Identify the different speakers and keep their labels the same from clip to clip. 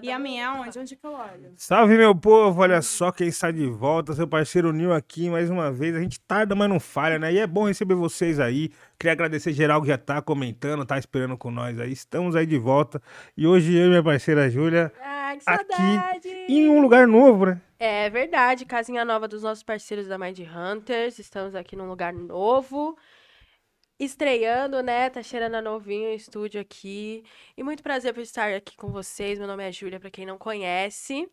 Speaker 1: E
Speaker 2: tá
Speaker 1: a minha é onde? Onde que eu olho?
Speaker 3: Salve, meu povo! Olha só quem está de volta, seu parceiro Nil aqui mais uma vez. A gente tarda, mas não falha, né? E é bom receber vocês aí. Queria agradecer geral que já tá comentando, tá esperando com nós aí. Estamos aí de volta. E hoje eu e minha parceira Júlia
Speaker 2: Ai, que
Speaker 3: Aqui,
Speaker 2: saudade!
Speaker 3: em um lugar novo, né?
Speaker 2: É verdade, casinha nova dos nossos parceiros da Mind Hunters. Estamos aqui num lugar novo. Estreando, né? Tá cheirando a novinho o estúdio aqui. E muito prazer por estar aqui com vocês. Meu nome é Júlia, pra quem não conhece.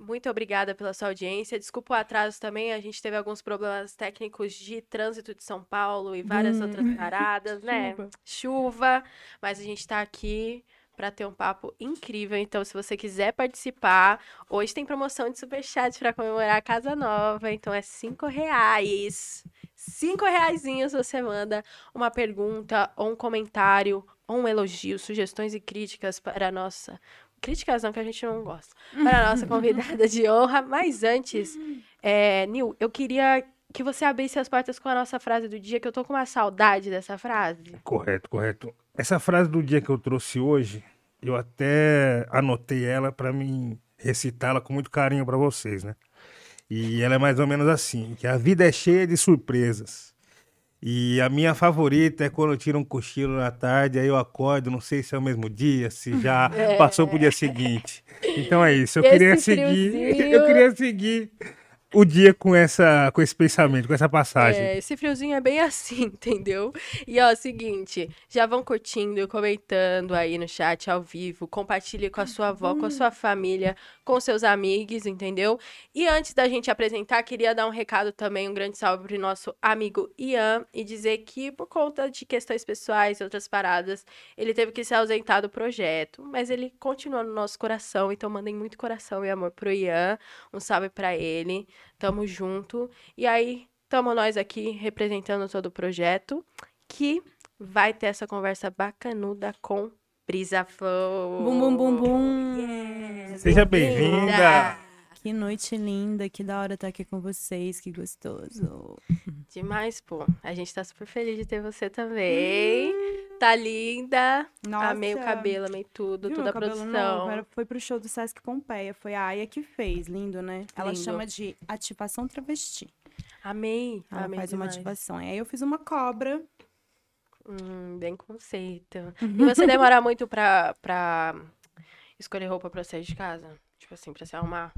Speaker 2: Muito obrigada pela sua audiência. Desculpa o atraso também, a gente teve alguns problemas técnicos de trânsito de São Paulo e várias
Speaker 1: Hum.
Speaker 2: outras paradas, né?
Speaker 1: Chuva.
Speaker 2: Chuva, mas a gente tá aqui para ter um papo incrível. Então, se você quiser participar, hoje tem promoção de superchat para comemorar a casa nova. Então, é cinco reais. Cinco reaisinhos você manda uma pergunta ou um comentário ou um elogio, sugestões e críticas para a nossa... Críticas não, que a gente não gosta. Para a nossa convidada de honra. Mas antes, é, Nil, eu queria que você abrisse as portas com a nossa frase do dia, que eu tô com uma saudade dessa frase.
Speaker 3: Correto, correto. Essa frase do dia que eu trouxe hoje, eu até anotei ela pra mim recitá-la com muito carinho pra vocês, né? E ela é mais ou menos assim, que a vida é cheia de surpresas. E a minha favorita é quando eu tiro um cochilo na tarde, aí eu acordo, não sei se é o mesmo dia, se já passou pro dia seguinte. Então é isso, eu
Speaker 2: Esse
Speaker 3: queria seguir,
Speaker 2: friozinho.
Speaker 3: eu queria seguir o dia com essa com esse pensamento, com essa passagem.
Speaker 2: É, esse friozinho é bem assim, entendeu? E ó, seguinte, já vão curtindo, comentando aí no chat ao vivo, compartilhe com a sua avó, com a sua família, com seus amigos, entendeu? E antes da gente apresentar, queria dar um recado também, um grande salve pro nosso amigo Ian e dizer que por conta de questões pessoais e outras paradas, ele teve que se ausentar do projeto, mas ele continua no nosso coração, então mandem muito coração e amor pro Ian, um salve pra ele. Tamo junto. E aí, tamo nós aqui representando todo o projeto, que vai ter essa conversa bacanuda com Brisa Flow.
Speaker 1: Bum, bum, bum, bum.
Speaker 2: Yeah.
Speaker 3: Seja bem-vinda.
Speaker 1: Que noite linda, que da hora estar aqui com vocês, que gostoso.
Speaker 2: Demais, pô. A gente tá super feliz de ter você também. Tá linda.
Speaker 1: Nossa.
Speaker 2: Amei o cabelo, amei tudo,
Speaker 1: Viu
Speaker 2: toda a produção.
Speaker 1: Era- Foi pro show do Sesc Pompeia, foi a Aya que fez, lindo, né? Ela
Speaker 2: Lindo.
Speaker 1: chama de ativação travesti.
Speaker 2: Amei.
Speaker 1: Ela
Speaker 2: amei
Speaker 1: faz uma
Speaker 2: demais.
Speaker 1: ativação. Aí eu fiz uma cobra.
Speaker 2: Hum, bem conceito. E você demora muito pra, pra escolher roupa pra sair de casa? Tipo assim, pra se arrumar?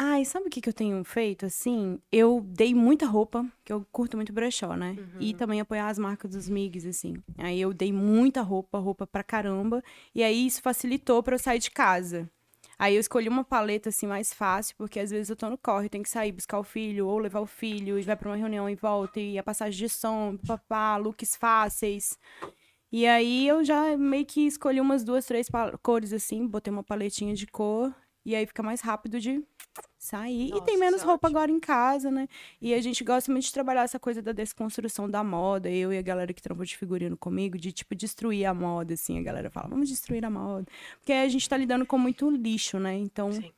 Speaker 1: Ai, sabe o que, que eu tenho feito, assim? Eu dei muita roupa, que eu curto muito brechó, né? E também apoiar as marcas dos MIGs, assim. Aí eu dei muita roupa, roupa pra caramba. E aí isso facilitou pra eu sair de casa. Aí eu escolhi uma paleta, assim, mais fácil, porque às vezes eu tô no corre, tenho que sair buscar o filho, ou levar o filho, e vai pra uma reunião e volta, e a passagem de som, papá, looks fáceis. E aí eu já meio que escolhi umas duas, três cores, assim, botei uma paletinha de cor, e aí fica mais rápido de sair. e tem
Speaker 2: Nossa,
Speaker 1: menos
Speaker 2: é
Speaker 1: roupa
Speaker 2: ótimo.
Speaker 1: agora em casa, né? E a gente gosta muito de trabalhar essa coisa da desconstrução da moda. Eu e a galera que trampa de figurino comigo, de tipo destruir a moda, assim. A galera fala, vamos destruir a moda. Porque a gente tá lidando com muito lixo, né? Então
Speaker 2: Sim.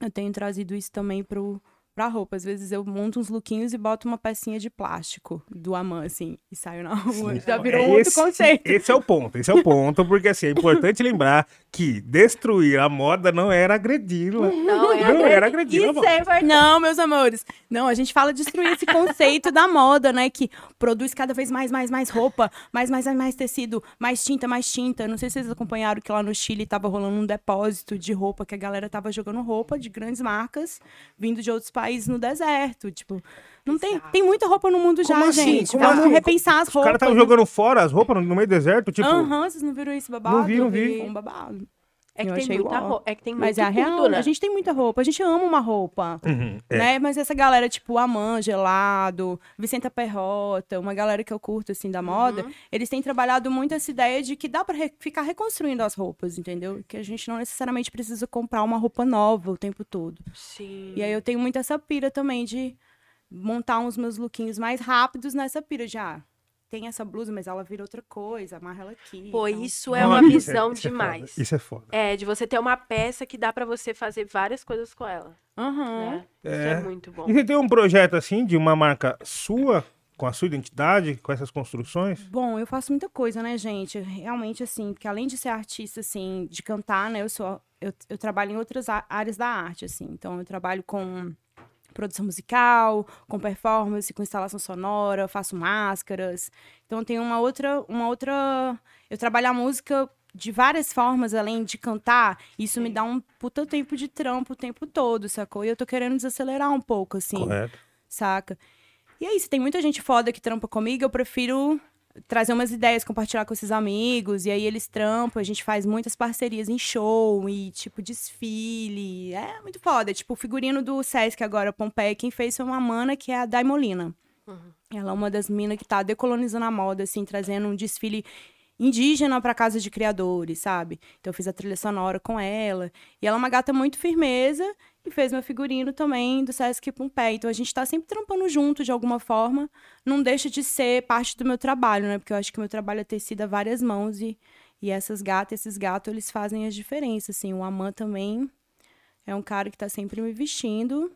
Speaker 1: eu tenho trazido isso também pro, pra roupa. Às vezes eu monto uns lookinhos e boto uma pecinha de plástico do Amã, assim, e saio na rua. Já
Speaker 3: Não,
Speaker 1: virou
Speaker 3: é
Speaker 1: um outro
Speaker 3: esse-
Speaker 1: conceito.
Speaker 3: Esse é o ponto, esse é o ponto, porque assim, é importante lembrar que destruir a moda não era agredi-la.
Speaker 2: Não, é
Speaker 3: Não era agredir a
Speaker 2: Isso
Speaker 3: moda.
Speaker 2: é verdade.
Speaker 1: Não, meus amores. Não, a gente fala destruir esse conceito da moda, né? Que produz cada vez mais, mais, mais roupa, mais, mais, mais, mais tecido, mais tinta, mais tinta. Não sei se vocês acompanharam que lá no Chile tava rolando um depósito de roupa, que a galera tava jogando roupa de grandes marcas vindo de outros países no deserto. Tipo, não tem, tem muita roupa no mundo já,
Speaker 3: Como assim?
Speaker 1: gente.
Speaker 3: Como
Speaker 1: Vamos
Speaker 3: assim?
Speaker 1: repensar as
Speaker 3: Os
Speaker 1: roupas.
Speaker 3: caras estavam
Speaker 1: né?
Speaker 3: jogando fora as roupas no, meio do deserto, tipo.
Speaker 1: Aham, vocês não viram isso babado?
Speaker 3: Não vi, não vi.
Speaker 1: Um babado.
Speaker 2: É que
Speaker 1: Eu
Speaker 2: tem
Speaker 1: achei
Speaker 2: muita
Speaker 1: uau.
Speaker 2: roupa. É que tem
Speaker 1: Mas é a real,
Speaker 2: né?
Speaker 1: a gente tem muita roupa, a gente ama uma roupa.
Speaker 3: Uhum, é.
Speaker 1: Né? Mas essa galera, tipo, Aman, Gelado, Vicenta Perrota, uma galera que eu curto, assim, da moda,
Speaker 2: Uhum.
Speaker 1: eles têm trabalhado muito essa ideia de que dá pra re- ficar reconstruindo as roupas, entendeu? Que a gente não necessariamente precisa comprar uma roupa nova o tempo todo.
Speaker 2: Sim.
Speaker 1: E aí eu tenho muito essa pira também de montar uns meus lookinhos mais rápidos nessa pira ah, tem essa blusa, mas ela vira outra coisa, amarra ela aqui.
Speaker 2: Pô,
Speaker 1: então.
Speaker 2: isso é
Speaker 3: Não,
Speaker 2: uma
Speaker 3: isso
Speaker 2: visão
Speaker 3: isso é
Speaker 2: demais.
Speaker 3: foda, Isso é foda.
Speaker 2: É, de você ter uma peça que dá pra você fazer várias coisas com ela,
Speaker 1: Aham.
Speaker 2: né? Isso
Speaker 3: É.
Speaker 2: é muito bom.
Speaker 3: E você tem um projeto assim de uma marca sua com a sua identidade, com essas construções?
Speaker 1: Bom, eu faço muita coisa, né, gente? Realmente, assim, porque além de ser artista, assim, de cantar, né, eu sou. Eu, eu trabalho em outras áreas da arte, assim. Então, eu trabalho com produção musical, com performance, com instalação sonora, faço máscaras. Então tem uma outra, uma outra, eu trabalho a música de várias formas, além de cantar, isso Sim. me dá um puta tempo de trampo o tempo todo, sacou? E eu tô querendo desacelerar um pouco, assim.
Speaker 3: Correto.
Speaker 1: Saca? E é isso, tem muita gente foda que trampa comigo, eu prefiro trazer umas ideias, compartilhar com esses amigos, e aí eles trampam, a gente faz muitas parcerias em show e, tipo, desfile. É muito foda. Tipo, o figurino do Sesc agora, Pompeia, quem fez foi uma mana que é a Daimolina. Uhum. Ela é uma das minas que tá decolonizando a moda, assim, trazendo um desfile indígena para casa de criadores, sabe? Então eu fiz a trilha sonora com ela. E ela é uma gata muito firmeza e fez meu figurino também do Sesc Pompeia. Então a gente está sempre trampando junto de alguma forma. Não deixa de ser parte do meu trabalho, né? Porque eu acho que o meu trabalho é tecido a várias mãos e, e essas gatas, esses gatos, eles fazem as diferenças, assim. O Amã também é um cara que está sempre me vestindo.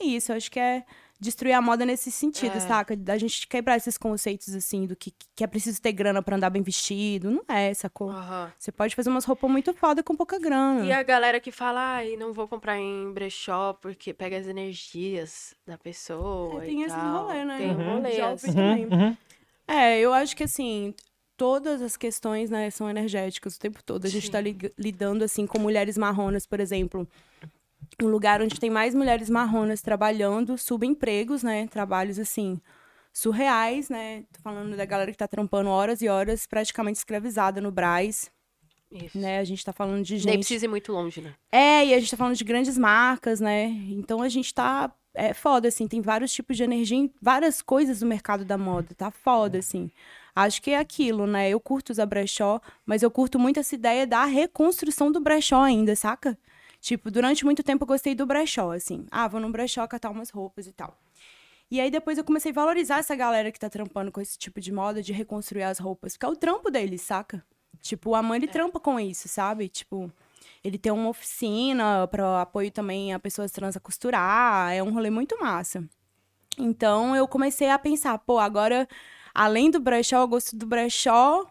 Speaker 1: E é isso, eu acho que é destruir a moda nesse sentido, é. saca? Da gente quebrar esses conceitos, assim, do que, que é preciso ter grana para andar bem vestido. Não é, sacou? Uhum. Você pode fazer umas roupas muito foda com pouca grana.
Speaker 2: E a galera que fala, ai, não vou comprar em brechó porque pega as energias da pessoa.
Speaker 1: É, tem esse rolê, né?
Speaker 2: Tem uhum. rolê.
Speaker 1: Ouvi também. Uhum. É, eu acho que assim, todas as questões, né, são energéticas o tempo todo. A gente está li lidando, assim, com mulheres marronas, por exemplo um lugar onde tem mais mulheres marronas trabalhando, subempregos, né? Trabalhos assim surreais, né? Tô falando da galera que tá trampando horas e horas, praticamente escravizada no Braz. Isso. Né? A gente tá falando de gente.
Speaker 2: Nem precisa ir muito longe, né?
Speaker 1: É, e a gente tá falando de grandes marcas, né? Então a gente tá. É foda, assim, tem vários tipos de energia, várias coisas no mercado da moda, tá foda, assim. Acho que é aquilo, né? Eu curto usar brechó, mas eu curto muito essa ideia da reconstrução do brechó ainda, saca? Tipo, durante muito tempo eu gostei do brechó, assim. Ah, vou no brechó catar umas roupas e tal. E aí depois eu comecei a valorizar essa galera que tá trampando com esse tipo de moda, de reconstruir as roupas. Porque é o trampo deles, saca? Tipo, a mãe ele é. trampa com isso, sabe? Tipo, ele tem uma oficina para apoio também a pessoas trans a costurar. É um rolê muito massa. Então eu comecei a pensar, pô, agora, além do brechó, eu gosto do brechó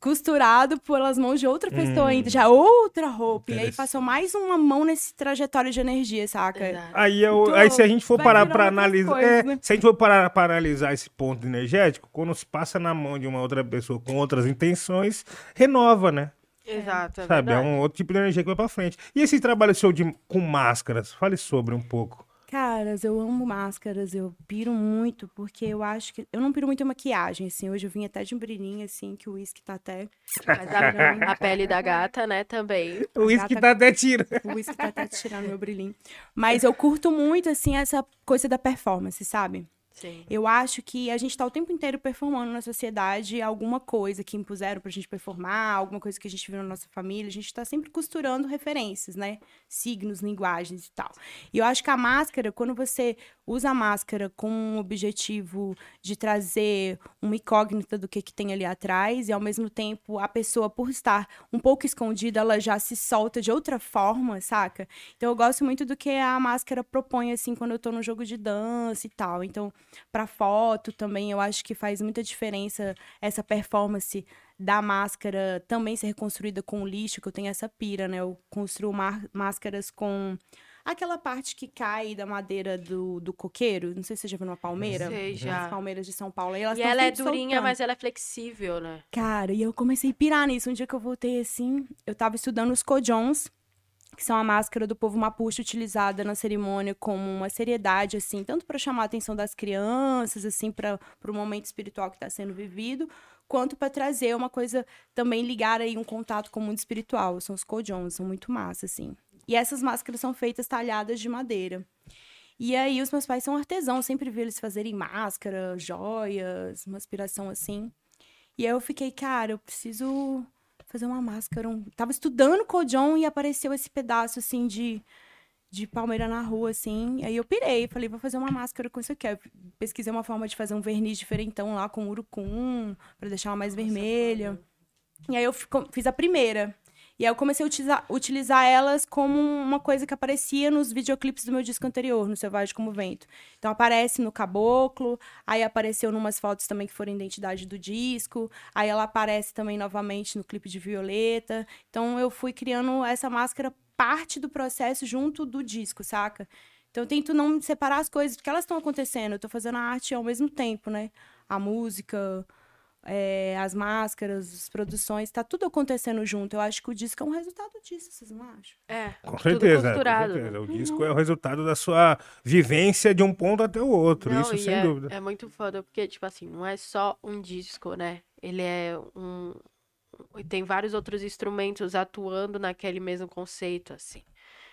Speaker 1: costurado pelas mãos de outra pessoa hum. ainda, já outra roupa. E aí passou mais uma mão nesse trajetório de energia, saca?
Speaker 3: Aí, eu, então, aí se a gente for parar para analisar, coisas, é, né? se a gente for parar para analisar esse ponto energético, quando se passa na mão de uma outra pessoa com outras intenções, renova, né?
Speaker 2: Exato, é
Speaker 3: Sabe, é um outro tipo de energia que vai para frente. E esse trabalho seu de, com máscaras, fale sobre um pouco.
Speaker 1: Caras, eu amo máscaras, eu piro muito, porque eu acho que. Eu não piro muito em maquiagem, assim. Hoje eu vim até de um brilhinho, assim, que o uísque tá até.
Speaker 2: Mas a, a, pele da gata, né, também.
Speaker 3: O uísque tá até tirando.
Speaker 1: O uísque tá até tirando meu brilhinho. Mas eu curto muito, assim, essa coisa da performance, sabe? Eu acho que a gente está o tempo inteiro performando na sociedade alguma coisa que impuseram para a gente performar, alguma coisa que a gente viu na nossa família. A gente está sempre costurando referências, né? Signos, linguagens e tal. E eu acho que a máscara, quando você usa a máscara com um objetivo de trazer uma incógnita do que, que tem ali atrás, e ao mesmo tempo a pessoa, por estar um pouco escondida, ela já se solta de outra forma, saca? Então eu gosto muito do que a máscara propõe, assim, quando eu tô no jogo de dança e tal. Então para foto também, eu acho que faz muita diferença essa performance da máscara também ser reconstruída com lixo, que eu tenho essa pira, né? Eu construo máscaras com aquela parte que cai da madeira do, do coqueiro. Não sei se você já viu uma palmeira.
Speaker 2: Sei, já.
Speaker 1: As palmeiras de São Paulo. E, elas
Speaker 2: e ela é durinha, soltando. mas ela é flexível, né?
Speaker 1: Cara, e eu comecei a pirar nisso. Um dia que eu voltei assim, eu tava estudando os cojons que são a máscara do povo mapuche utilizada na cerimônia como uma seriedade, assim, tanto para chamar a atenção das crianças, assim, para o momento espiritual que está sendo vivido, quanto para trazer uma coisa, também ligar aí um contato com o mundo espiritual. São os cojons, são muito massa, assim. E essas máscaras são feitas talhadas de madeira. E aí, os meus pais são artesãos, sempre vi eles fazerem máscara, joias, uma aspiração assim. E aí eu fiquei, cara, eu preciso fazer uma máscara. Um... Tava estudando Kojon e apareceu esse pedaço, assim, de, de palmeira na rua, assim. Aí eu pirei, falei, vou fazer uma máscara com isso aqui. Eu pesquisei uma forma de fazer um verniz diferentão lá com urucum, para deixar ela mais Nossa, vermelha. E aí eu fiz a primeira. E aí eu comecei a utilizar, utilizar elas como uma coisa que aparecia nos videoclipes do meu disco anterior, no Selvagem como Vento. Então aparece no Caboclo, aí apareceu numas fotos também que foram identidade do disco, aí ela aparece também novamente no clipe de Violeta. Então eu fui criando essa máscara parte do processo junto do disco, saca? Então eu tento não separar as coisas, porque elas estão acontecendo. Eu tô fazendo a arte ao mesmo tempo, né? A música, é, as máscaras, as produções, tá tudo acontecendo junto. Eu acho que o disco é um resultado disso, vocês não acham?
Speaker 2: É.
Speaker 3: Com certeza, com
Speaker 2: costurado.
Speaker 3: certeza. O disco é o resultado da sua vivência de um ponto até o outro,
Speaker 2: Não,
Speaker 3: isso sem
Speaker 2: é,
Speaker 3: dúvida.
Speaker 2: É muito foda, porque, tipo assim, não é só um disco, né? Ele é um. e Tem vários outros instrumentos atuando naquele mesmo conceito, assim.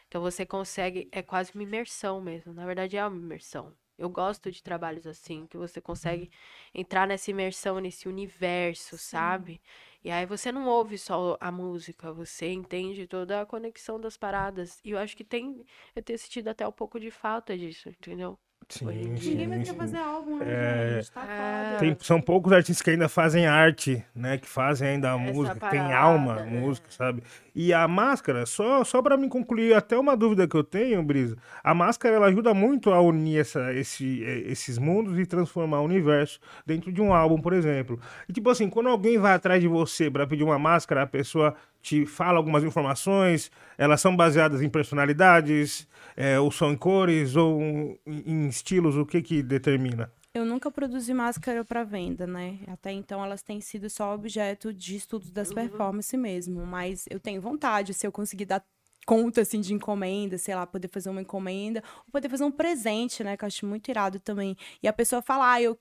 Speaker 2: Então você consegue. É quase uma imersão mesmo. Na verdade, é uma imersão. Eu gosto de trabalhos assim, que você consegue entrar nessa imersão, nesse universo, sabe? E aí você não ouve só a música, você entende toda a conexão das paradas. E eu acho que tem. Eu tenho sentido até um pouco de falta disso, entendeu?
Speaker 3: Sim,
Speaker 1: Ninguém vai querer fazer álbum, né,
Speaker 3: É.
Speaker 1: gente? Tá
Speaker 2: É.
Speaker 3: Tem- são poucos artistas que ainda fazem arte, né? Que fazem ainda a música, que tem
Speaker 2: parada,
Speaker 3: alma, a
Speaker 2: né?
Speaker 3: música, sabe? E a máscara, só, só para me concluir, até uma dúvida que eu tenho, Brisa, a máscara ela ajuda muito a unir essa, esse, eh, esses mundos e transformar o universo dentro de um álbum, por exemplo. E tipo assim, quando alguém vai atrás de você para pedir uma máscara, a pessoa te fala algumas informações, elas são baseadas em personalidades, eh, ou são em cores, ou em, em estilos, o que que determina?
Speaker 1: Eu nunca produzi máscara para venda, né? Até então elas têm sido só objeto de estudos das performances mesmo. Mas eu tenho vontade, se eu conseguir dar conta, assim, de encomenda, sei lá, poder fazer uma encomenda, ou poder fazer um presente, né? Que eu acho muito irado também. E a pessoa falar, ah, eu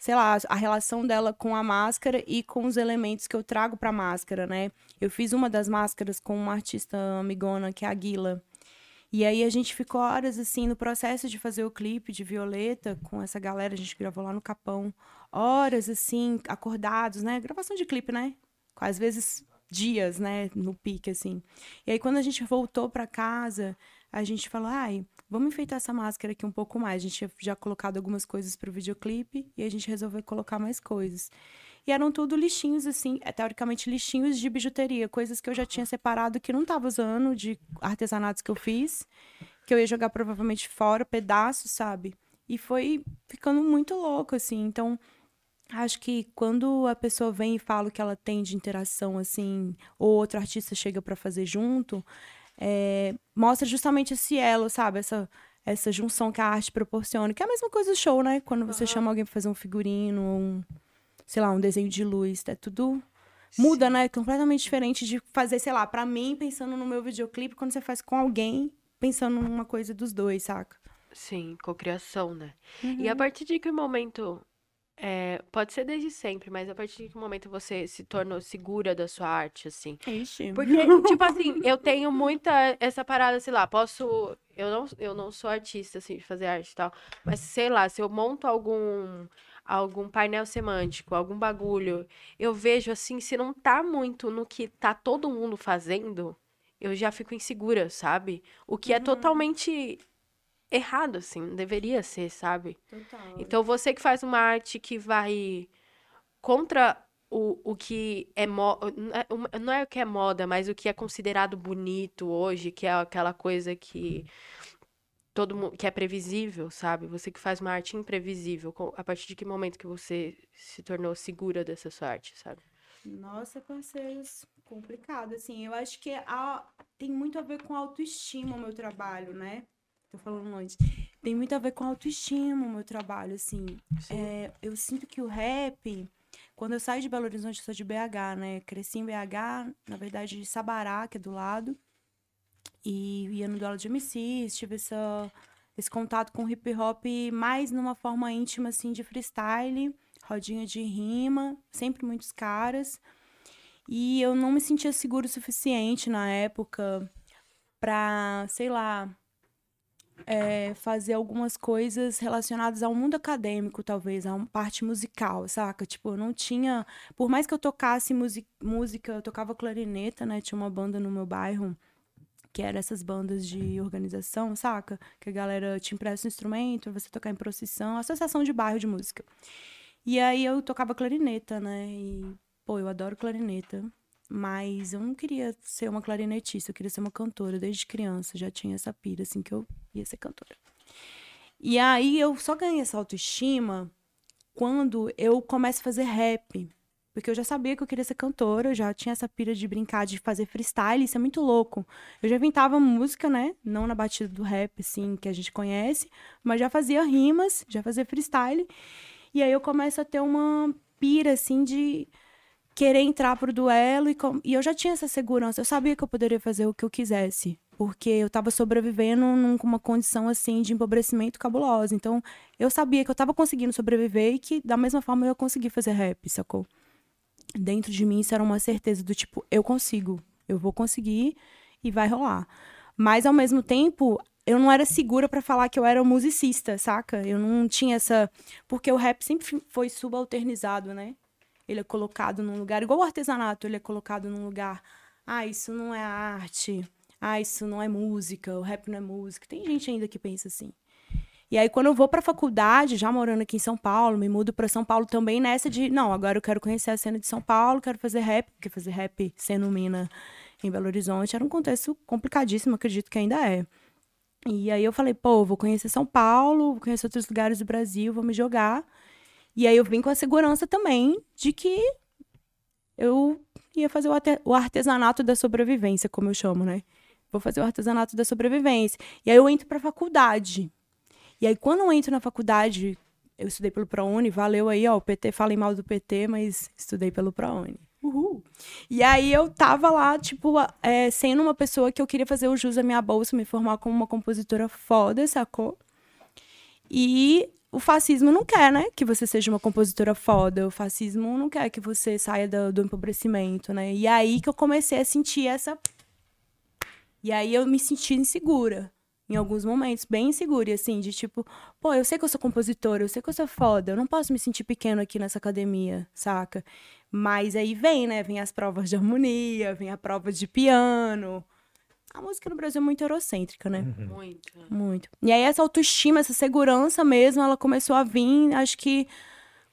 Speaker 1: sei lá, a relação dela com a máscara e com os elementos que eu trago pra máscara, né? Eu fiz uma das máscaras com uma artista amigona, que é a Guila. E aí a gente ficou horas assim no processo de fazer o clipe de Violeta com essa galera, a gente gravou lá no Capão. Horas assim, acordados, né? Gravação de clipe, né? Às vezes dias, né, no pique assim. E aí quando a gente voltou pra casa, a gente falou: "Ai, vamos enfeitar essa máscara aqui um pouco mais". A gente tinha já colocado algumas coisas pro videoclipe e a gente resolveu colocar mais coisas. E eram tudo lixinhos, assim, é, teoricamente lixinhos de bijuteria, coisas que eu já tinha separado que não tava usando, de artesanatos que eu fiz, que eu ia jogar provavelmente fora, pedaços, sabe? E foi ficando muito louco, assim. Então, acho que quando a pessoa vem e fala o que ela tem de interação, assim, ou outro artista chega pra fazer junto, é, mostra justamente esse elo, sabe? Essa, essa junção que a arte proporciona, que é a mesma coisa do show, né? Quando você chama alguém pra fazer um figurino, um, sei lá, um desenho de luz, é tudo muda, né? Completamente diferente de fazer, sei lá, pra mim, pensando no meu videoclipe, quando você faz com alguém, pensando numa coisa dos dois, saca?
Speaker 2: Sim, cocriação, né?
Speaker 1: Uhum.
Speaker 2: E a partir de que momento. É, pode ser desde sempre, mas a partir de que momento você se tornou segura da sua arte, assim?
Speaker 1: Ixi.
Speaker 2: Porque, tipo assim, eu tenho muita essa parada, sei lá, posso. Eu não, eu não sou artista, assim, de fazer arte e tal. Mas, sei lá, se eu monto algum. Algum painel semântico, algum bagulho, eu vejo assim, se não tá muito no que tá todo mundo fazendo, eu já fico insegura, sabe? O que é totalmente errado, assim, deveria ser, sabe?
Speaker 1: Total.
Speaker 2: Então, você que faz uma arte que vai contra o, o que é moda, não é o que é moda, mas o que é considerado bonito hoje, que é aquela coisa que todo mundo, que é previsível, sabe? Você que faz uma arte imprevisível, a partir de que momento que você se tornou segura dessa sua arte, sabe?
Speaker 1: Nossa, parceiros, complicado, assim. Eu acho que a- tem muito a ver com autoestima o meu trabalho, né? Tô falando longe. Tem muito a ver com autoestima o meu trabalho, assim. É, eu sinto que o rap, quando eu saio de Belo Horizonte, eu sou de BH, né? Cresci em BH, na verdade, de Sabará, que é do lado. E ia no duelo de MCs, tive essa, esse contato com hip hop mais numa forma íntima, assim, de freestyle, rodinha de rima, sempre muitos caras. E eu não me sentia seguro o suficiente na época pra, sei lá, é, fazer algumas coisas relacionadas ao mundo acadêmico, talvez, a parte musical, saca? Tipo, eu não tinha. Por mais que eu tocasse música, eu tocava clarineta, né? Tinha uma banda no meu bairro que era essas bandas de organização, saca? Que a galera te empresta um instrumento você tocar em procissão, associação de bairro de música. E aí eu tocava clarineta, né? E, pô, eu adoro clarineta. Mas eu não queria ser uma clarinetista, eu queria ser uma cantora desde criança, já tinha essa pira, assim, que eu ia ser cantora. E aí eu só ganhei essa autoestima quando eu começo a fazer rap. Porque eu já sabia que eu queria ser cantora, eu já tinha essa pira de brincar, de fazer freestyle, isso é muito louco. Eu já inventava música, né? Não na batida do rap, assim, que a gente conhece, mas já fazia rimas, já fazia freestyle. E aí eu começo a ter uma pira, assim, de querer entrar pro duelo e, com... e eu já tinha essa segurança, eu sabia que eu poderia fazer o que eu quisesse, porque eu estava sobrevivendo numa condição assim de empobrecimento cabulosa. Então, eu sabia que eu estava conseguindo sobreviver e que da mesma forma eu ia conseguir fazer rap, sacou? Dentro de mim isso era uma certeza do tipo, eu consigo, eu vou conseguir e vai rolar. Mas ao mesmo tempo, eu não era segura para falar que eu era musicista, saca? Eu não tinha essa, porque o rap sempre foi subalternizado, né? Ele é colocado num lugar, igual o artesanato, ele é colocado num lugar. Ah, isso não é arte. Ah, isso não é música. O rap não é música. Tem gente ainda que pensa assim. E aí, quando eu vou pra faculdade, já morando aqui em São Paulo, me mudo para São Paulo também nessa de, não, agora eu quero conhecer a cena de São Paulo, quero fazer rap, porque fazer rap sendo mina em Belo Horizonte era um contexto complicadíssimo, acredito que ainda é. E aí eu falei, pô, vou conhecer São Paulo, vou conhecer outros lugares do Brasil, vou me jogar. E aí eu vim com a segurança também de que eu ia fazer o artesanato da sobrevivência, como eu chamo, né? Vou fazer o artesanato da sobrevivência. E aí eu entro para a faculdade. E aí quando eu entro na faculdade, eu estudei pelo ProUni, valeu aí, ó, o PT, falei mal do PT, mas estudei pelo ProUni. Uhul. E aí eu tava lá, tipo, é, sendo uma pessoa que eu queria fazer o jus à minha bolsa, me formar como uma compositora foda, sacou? E o fascismo não quer, né, que você seja uma compositora foda. O fascismo não quer que você saia do, do empobrecimento, né? E aí que eu comecei a sentir essa. E aí eu me senti insegura. Em alguns momentos, bem insegura, e assim, de tipo, pô, eu sei que eu sou compositora, eu sei que eu sou foda, eu não posso me sentir pequeno aqui nessa academia, saca? Mas aí vem, né? Vem as provas de harmonia, vem a prova de piano, a música no Brasil é muito eurocêntrica, né?
Speaker 2: Uhum. Muito.
Speaker 1: Muito. E aí essa autoestima, essa segurança mesmo, ela começou a vir, acho que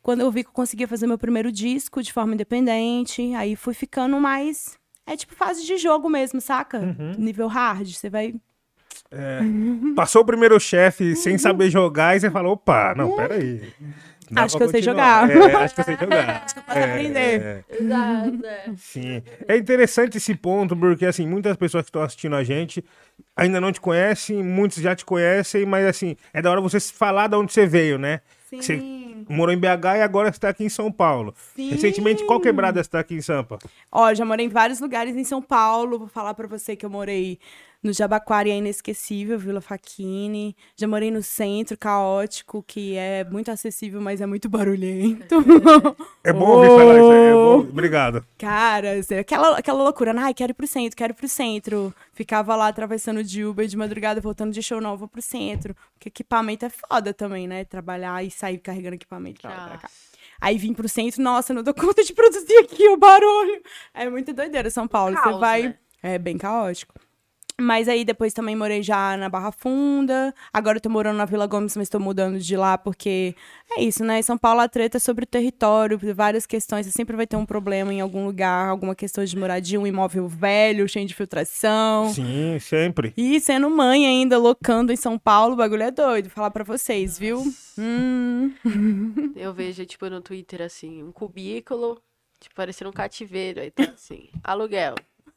Speaker 1: quando eu vi que eu conseguia fazer meu primeiro disco de forma independente, aí fui ficando mais é tipo fase de jogo mesmo, saca? Uhum. Nível hard, você vai
Speaker 3: é, passou o primeiro chefe sem saber jogar e você falou, opa, não, peraí.
Speaker 1: Acho que eu sei jogar.
Speaker 3: É, acho que eu sei jogar.
Speaker 1: acho que eu posso é, aprender.
Speaker 2: É. Exato. É.
Speaker 3: Sim. É interessante esse ponto, porque assim, muitas pessoas que estão assistindo a gente ainda não te conhecem, muitos já te conhecem, mas assim, é da hora você falar de onde você veio, né?
Speaker 1: Sim.
Speaker 3: Você morou em BH e agora está aqui em São Paulo. Sim. Recentemente, qual quebrada está aqui em Sampa?
Speaker 1: Ó, já morei em vários lugares em São Paulo. Vou falar para você que eu morei no Jabaquara é inesquecível, Vila Faquini. Já morei no centro, caótico, que é muito acessível, mas é muito barulhento.
Speaker 3: É bom ouvir oh! falar isso aí. É bom. Obrigado.
Speaker 1: Cara, aquela, aquela loucura. Ai, quero ir pro centro, quero ir pro centro. Ficava lá atravessando de Uber de madrugada, voltando de show novo pro centro. Porque equipamento é foda também, né? Trabalhar e sair carregando equipamento pra lá pra cá. Aí vim pro centro, nossa, não dou conta de produzir aqui o barulho. É muito doideira São Paulo. Caos, Você vai. Né? É bem caótico. Mas aí depois também morei já na Barra Funda. Agora eu tô morando na Vila Gomes, mas tô mudando de lá porque é isso, né? Em São Paulo a treta é sobre o território, várias questões. Você sempre vai ter um problema em algum lugar, alguma questão de moradia, um imóvel velho, cheio de filtração.
Speaker 3: Sim, sempre.
Speaker 1: E sendo mãe ainda, locando em São Paulo, o bagulho é doido. Falar para vocês, viu? Hum.
Speaker 2: Eu vejo, tipo, no Twitter, assim, um cubículo, tipo, parecendo um cativeiro. Aí tá assim, aluguel,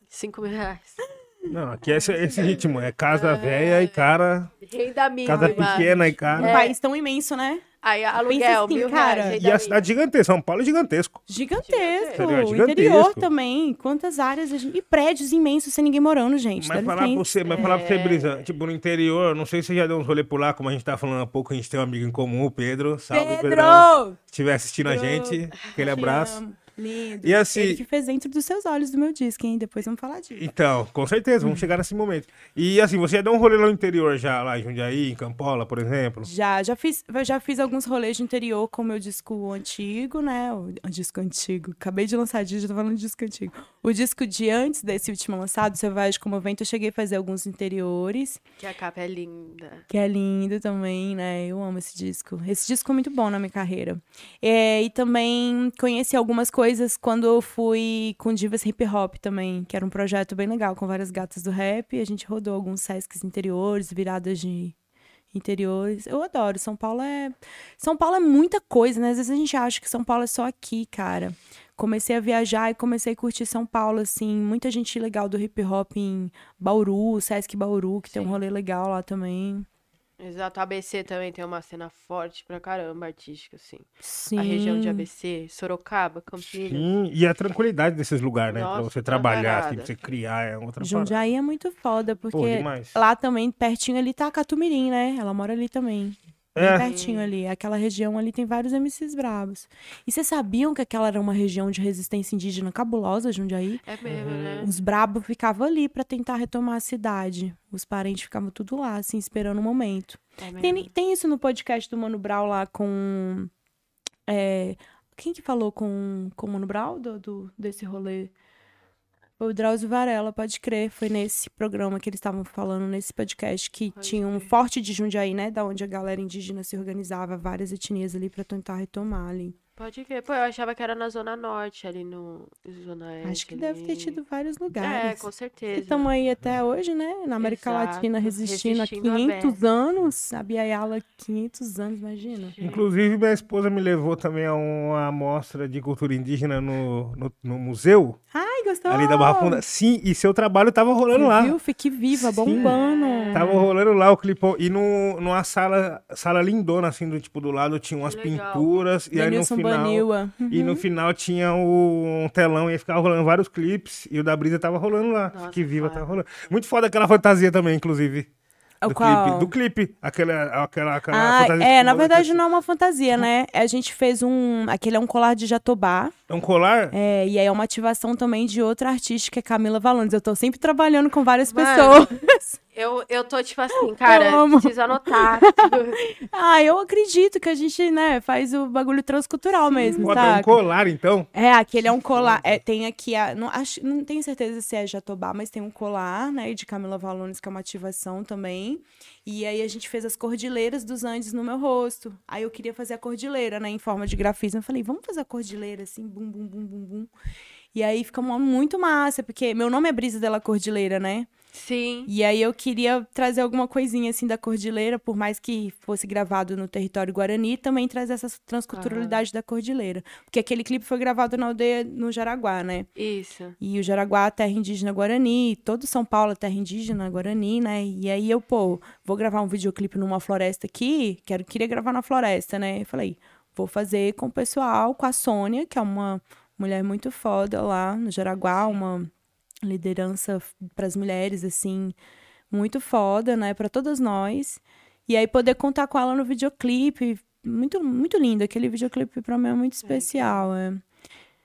Speaker 2: 5 mil reais.
Speaker 3: Não, aqui é esse, esse ritmo, é casa velha e cara.
Speaker 2: Renda mínima.
Speaker 3: Casa pequena e cara.
Speaker 1: Um país tão imenso, né?
Speaker 2: Aí aluguel, assim, mil cara. reais.
Speaker 3: E a cidade gigantesca, São Paulo é gigantesco.
Speaker 1: Gigantesco. gigantesco. Interior também. Quantas áreas. Gente... E prédios imensos sem ninguém morando, gente.
Speaker 3: Mas falar pra você, mas falar pra você, é. Brisa, tipo, no interior, não sei se você já deu uns rolê por lá, como a gente tá falando há pouco, a gente tem um amigo em comum, o Pedro. Salve, Pedro! Pedrão. Se estiver assistindo Pedro. a gente, aquele abraço.
Speaker 1: Lindo. E assim. Ele que fez dentro dos seus olhos do meu disco, hein? Depois vamos falar disso.
Speaker 3: Então, com certeza, vamos chegar nesse momento. E assim, você já deu um rolê lá no interior já, lá em Jundiaí, em Campola, por exemplo?
Speaker 1: Já, já fiz, já fiz alguns rolês de interior com o meu disco antigo, né? O, o disco antigo. Acabei de lançar disco, já tô falando de disco antigo. O disco de antes desse último lançado, Selvagem como Vento, eu cheguei a fazer alguns interiores.
Speaker 2: Que a capa é linda.
Speaker 1: Que é lindo também, né? Eu amo esse disco. Esse disco é muito bom na minha carreira. É, e também conheci algumas coisas coisas quando eu fui com Divas Hip Hop também, que era um projeto bem legal com várias gatas do rap. A gente rodou alguns Sescs interiores, viradas de interiores. Eu adoro. São Paulo é. São Paulo é muita coisa, né? Às vezes a gente acha que São Paulo é só aqui, cara. Comecei a viajar e comecei a curtir São Paulo, assim. Muita gente legal do hip hop em Bauru, Sesc Bauru, que Sim. tem um rolê legal lá também.
Speaker 2: Exato, ABC também tem uma cena forte pra caramba, artística, assim.
Speaker 1: Sim.
Speaker 2: A região de ABC, Sorocaba, Campinas.
Speaker 3: Sim, e a tranquilidade desses lugares, né? Nossa, pra você trabalhar, assim, pra você criar, é outra
Speaker 1: Jundiaí
Speaker 3: parada.
Speaker 1: é muito foda, porque Pô, lá também, pertinho ali, tá a Catumirim, né? Ela mora ali também. Bem é. pertinho ali. Aquela região ali tem vários MCs bravos. E vocês sabiam que aquela era uma região de resistência indígena cabulosa, Jundiaí?
Speaker 2: É mesmo, né?
Speaker 1: Os brabos ficavam ali para tentar retomar a cidade. Os parentes ficavam tudo lá, assim, esperando o um momento. É tem, tem isso no podcast do Mano Brau lá com. É, quem que falou com, com o Mano Brau do, do, desse rolê? O Drauzio Varela, pode crer, foi nesse programa que eles estavam falando, nesse podcast, que pode tinha um crer. forte de Jundiaí, né? Da onde a galera indígena se organizava, várias etnias ali para tentar retomar ali.
Speaker 2: Pode ver. Pô, eu achava que era na Zona Norte, ali no Zona Oeste.
Speaker 1: Acho que
Speaker 2: ali.
Speaker 1: deve ter tido vários lugares.
Speaker 2: É, com certeza.
Speaker 1: Estamos aí até hoje, né? Na América Exato. Latina, resistindo, resistindo há 500 anos. A Biayala, 500 anos, imagina.
Speaker 3: Inclusive, minha esposa me levou também a uma amostra de cultura indígena no, no, no museu.
Speaker 1: Ai, gostou?
Speaker 3: Ali da Barra Funda. Sim, e seu trabalho tava rolando Você lá.
Speaker 1: Viu? Fique viva, bombando.
Speaker 3: Sim, tava rolando lá o clipe. E no, numa sala, sala lindona, assim, do tipo, do lado tinha umas pinturas. E aí no final
Speaker 1: Uhum.
Speaker 3: E no final tinha o, um telão e ficava rolando vários clipes. E o da Brisa tava rolando lá. Nossa, que viva tava rolando. Muito foda aquela fantasia também, inclusive. Do
Speaker 1: Qual?
Speaker 3: clipe, do clipe, aquela, aquela, aquela
Speaker 1: ah, fantasia. É, na verdade não é uma fantasia, né? A gente fez um. Aquele é um colar de jatobá.
Speaker 3: É um colar?
Speaker 1: É, e aí é uma ativação também de outra artista, que é Camila Valones. Eu tô sempre trabalhando com várias Mano, pessoas.
Speaker 2: Eu, eu tô, tipo assim, cara, preciso anotar.
Speaker 1: ah, eu acredito que a gente, né, faz o bagulho transcultural Sim. mesmo, Pô,
Speaker 3: é um colar, então?
Speaker 1: É, aquele é um colar. É, tem aqui, a, não, acho, não tenho certeza se é Jatobá, mas tem um colar, né, de Camila Valones, que é uma ativação também. E aí a gente fez as cordilheiras dos Andes no meu rosto. Aí eu queria fazer a cordilheira, né, em forma de grafismo. Eu falei, vamos fazer a cordilheira, assim, bum, bum, bum, bum, bum. E aí fica muito massa, porque meu nome é Brisa dela Cordilheira, né?
Speaker 2: Sim.
Speaker 1: E aí eu queria trazer alguma coisinha assim da cordilheira, por mais que fosse gravado no território guarani, também trazer essa transculturalidade uhum. da cordilheira. Porque aquele clipe foi gravado na aldeia no Jaraguá, né?
Speaker 2: Isso.
Speaker 1: E o Jaraguá, terra indígena guarani, todo São Paulo, a terra indígena guarani, né? E aí eu, pô, vou gravar um videoclipe numa floresta aqui, quero, queria gravar na floresta, né? Eu falei, vou fazer com o pessoal, com a Sônia, que é uma mulher muito foda lá no Jaraguá, uma liderança para as mulheres, assim, muito foda, né, para todas nós. E aí poder contar com ela no videoclipe, muito, muito lindo. Aquele videoclipe para mim é muito especial. É.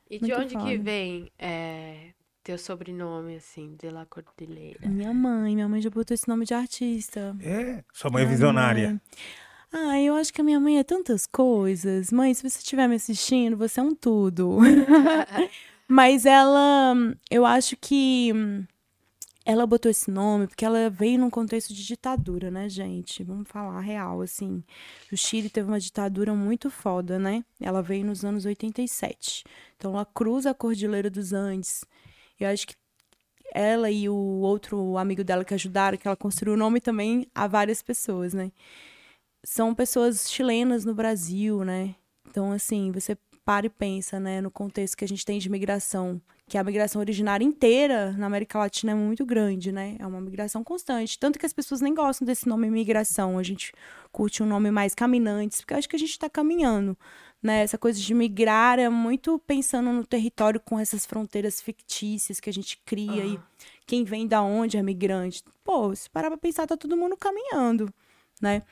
Speaker 2: E de onde foda. que vem é, teu sobrenome, assim, de La Cordilheira?
Speaker 1: Minha mãe, minha mãe já botou esse nome de artista.
Speaker 3: É? Sua mãe é visionária. Mãe.
Speaker 1: Ah, eu acho que a minha mãe é tantas coisas. Mãe, se você estiver me assistindo, você é um tudo. Mas ela, eu acho que ela botou esse nome porque ela veio num contexto de ditadura, né, gente? Vamos falar real, assim. O Chile teve uma ditadura muito foda, né? Ela veio nos anos 87. Então ela cruza a Cordilheira dos Andes. Eu acho que ela e o outro amigo dela que ajudaram, que ela construiu o nome também a várias pessoas, né? São pessoas chilenas no Brasil, né? Então, assim, você para e pensa, né, no contexto que a gente tem de migração, que a migração originária inteira na América Latina é muito grande, né? É uma migração constante. Tanto que as pessoas nem gostam desse nome migração. A gente curte um nome mais caminantes, porque acho que a gente está caminhando. Né? Essa coisa de migrar é muito pensando no território com essas fronteiras fictícias que a gente cria e quem vem da onde é migrante. Pô, se parar pra pensar, tá todo mundo caminhando, né?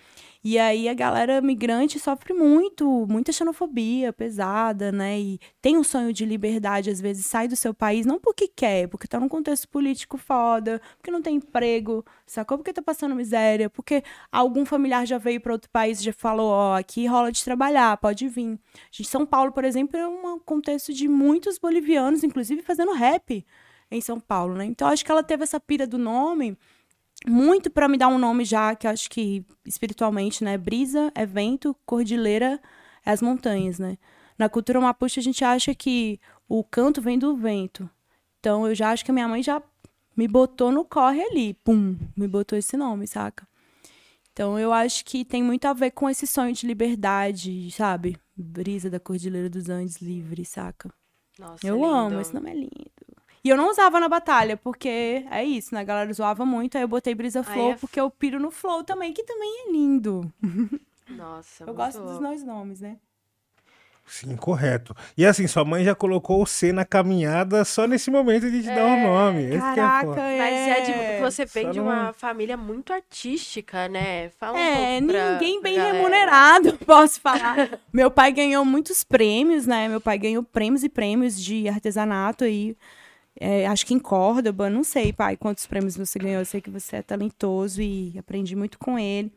Speaker 1: E aí a galera migrante sofre muito, muita xenofobia pesada, né? E tem um sonho de liberdade, às vezes sai do seu país, não porque quer, porque tá num contexto político foda, porque não tem emprego, sacou? Porque tá passando miséria, porque algum familiar já veio para outro país e já falou, ó, oh, aqui rola de trabalhar, pode vir. Gente, São Paulo, por exemplo, é um contexto de muitos bolivianos, inclusive fazendo rap em São Paulo, né? Então acho que ela teve essa pira do nome muito para me dar um nome já que acho que espiritualmente, né? Brisa, evento, cordilheira, é as montanhas, né? Na cultura mapuche a gente acha que o canto vem do vento. Então eu já acho que a minha mãe já me botou no corre ali, pum, me botou esse nome, saca? Então eu acho que tem muito a ver com esse sonho de liberdade, sabe? Brisa da Cordilheira dos Andes livre, saca?
Speaker 2: Nossa,
Speaker 1: eu
Speaker 2: lindo.
Speaker 1: amo, esse nome é lindo. E eu não usava na batalha, porque é isso, né? A galera zoava muito, aí eu botei Brisa Flow,
Speaker 2: é
Speaker 1: porque eu piro no Flow também, que também é lindo.
Speaker 2: Nossa,
Speaker 1: Eu gosto dos
Speaker 2: louco.
Speaker 1: dois nomes, né?
Speaker 3: Sim, correto. E assim, sua mãe já colocou o C na caminhada só nesse momento de te dar o nome. Esse é
Speaker 1: Caraca,
Speaker 3: foda.
Speaker 1: é.
Speaker 2: Mas é tipo, você vem
Speaker 3: Só
Speaker 2: de
Speaker 3: não-
Speaker 2: uma família muito artística, né? Fala um
Speaker 1: É,
Speaker 2: pouco pra-
Speaker 1: ninguém
Speaker 2: pra
Speaker 1: bem
Speaker 2: galera.
Speaker 1: remunerado, posso falar. Meu pai ganhou muitos prêmios, né? Meu pai ganhou prêmios e prêmios de artesanato aí. É, acho que em Córdoba, não sei, pai, quantos prêmios você ganhou. Eu sei que você é talentoso e aprendi muito com ele.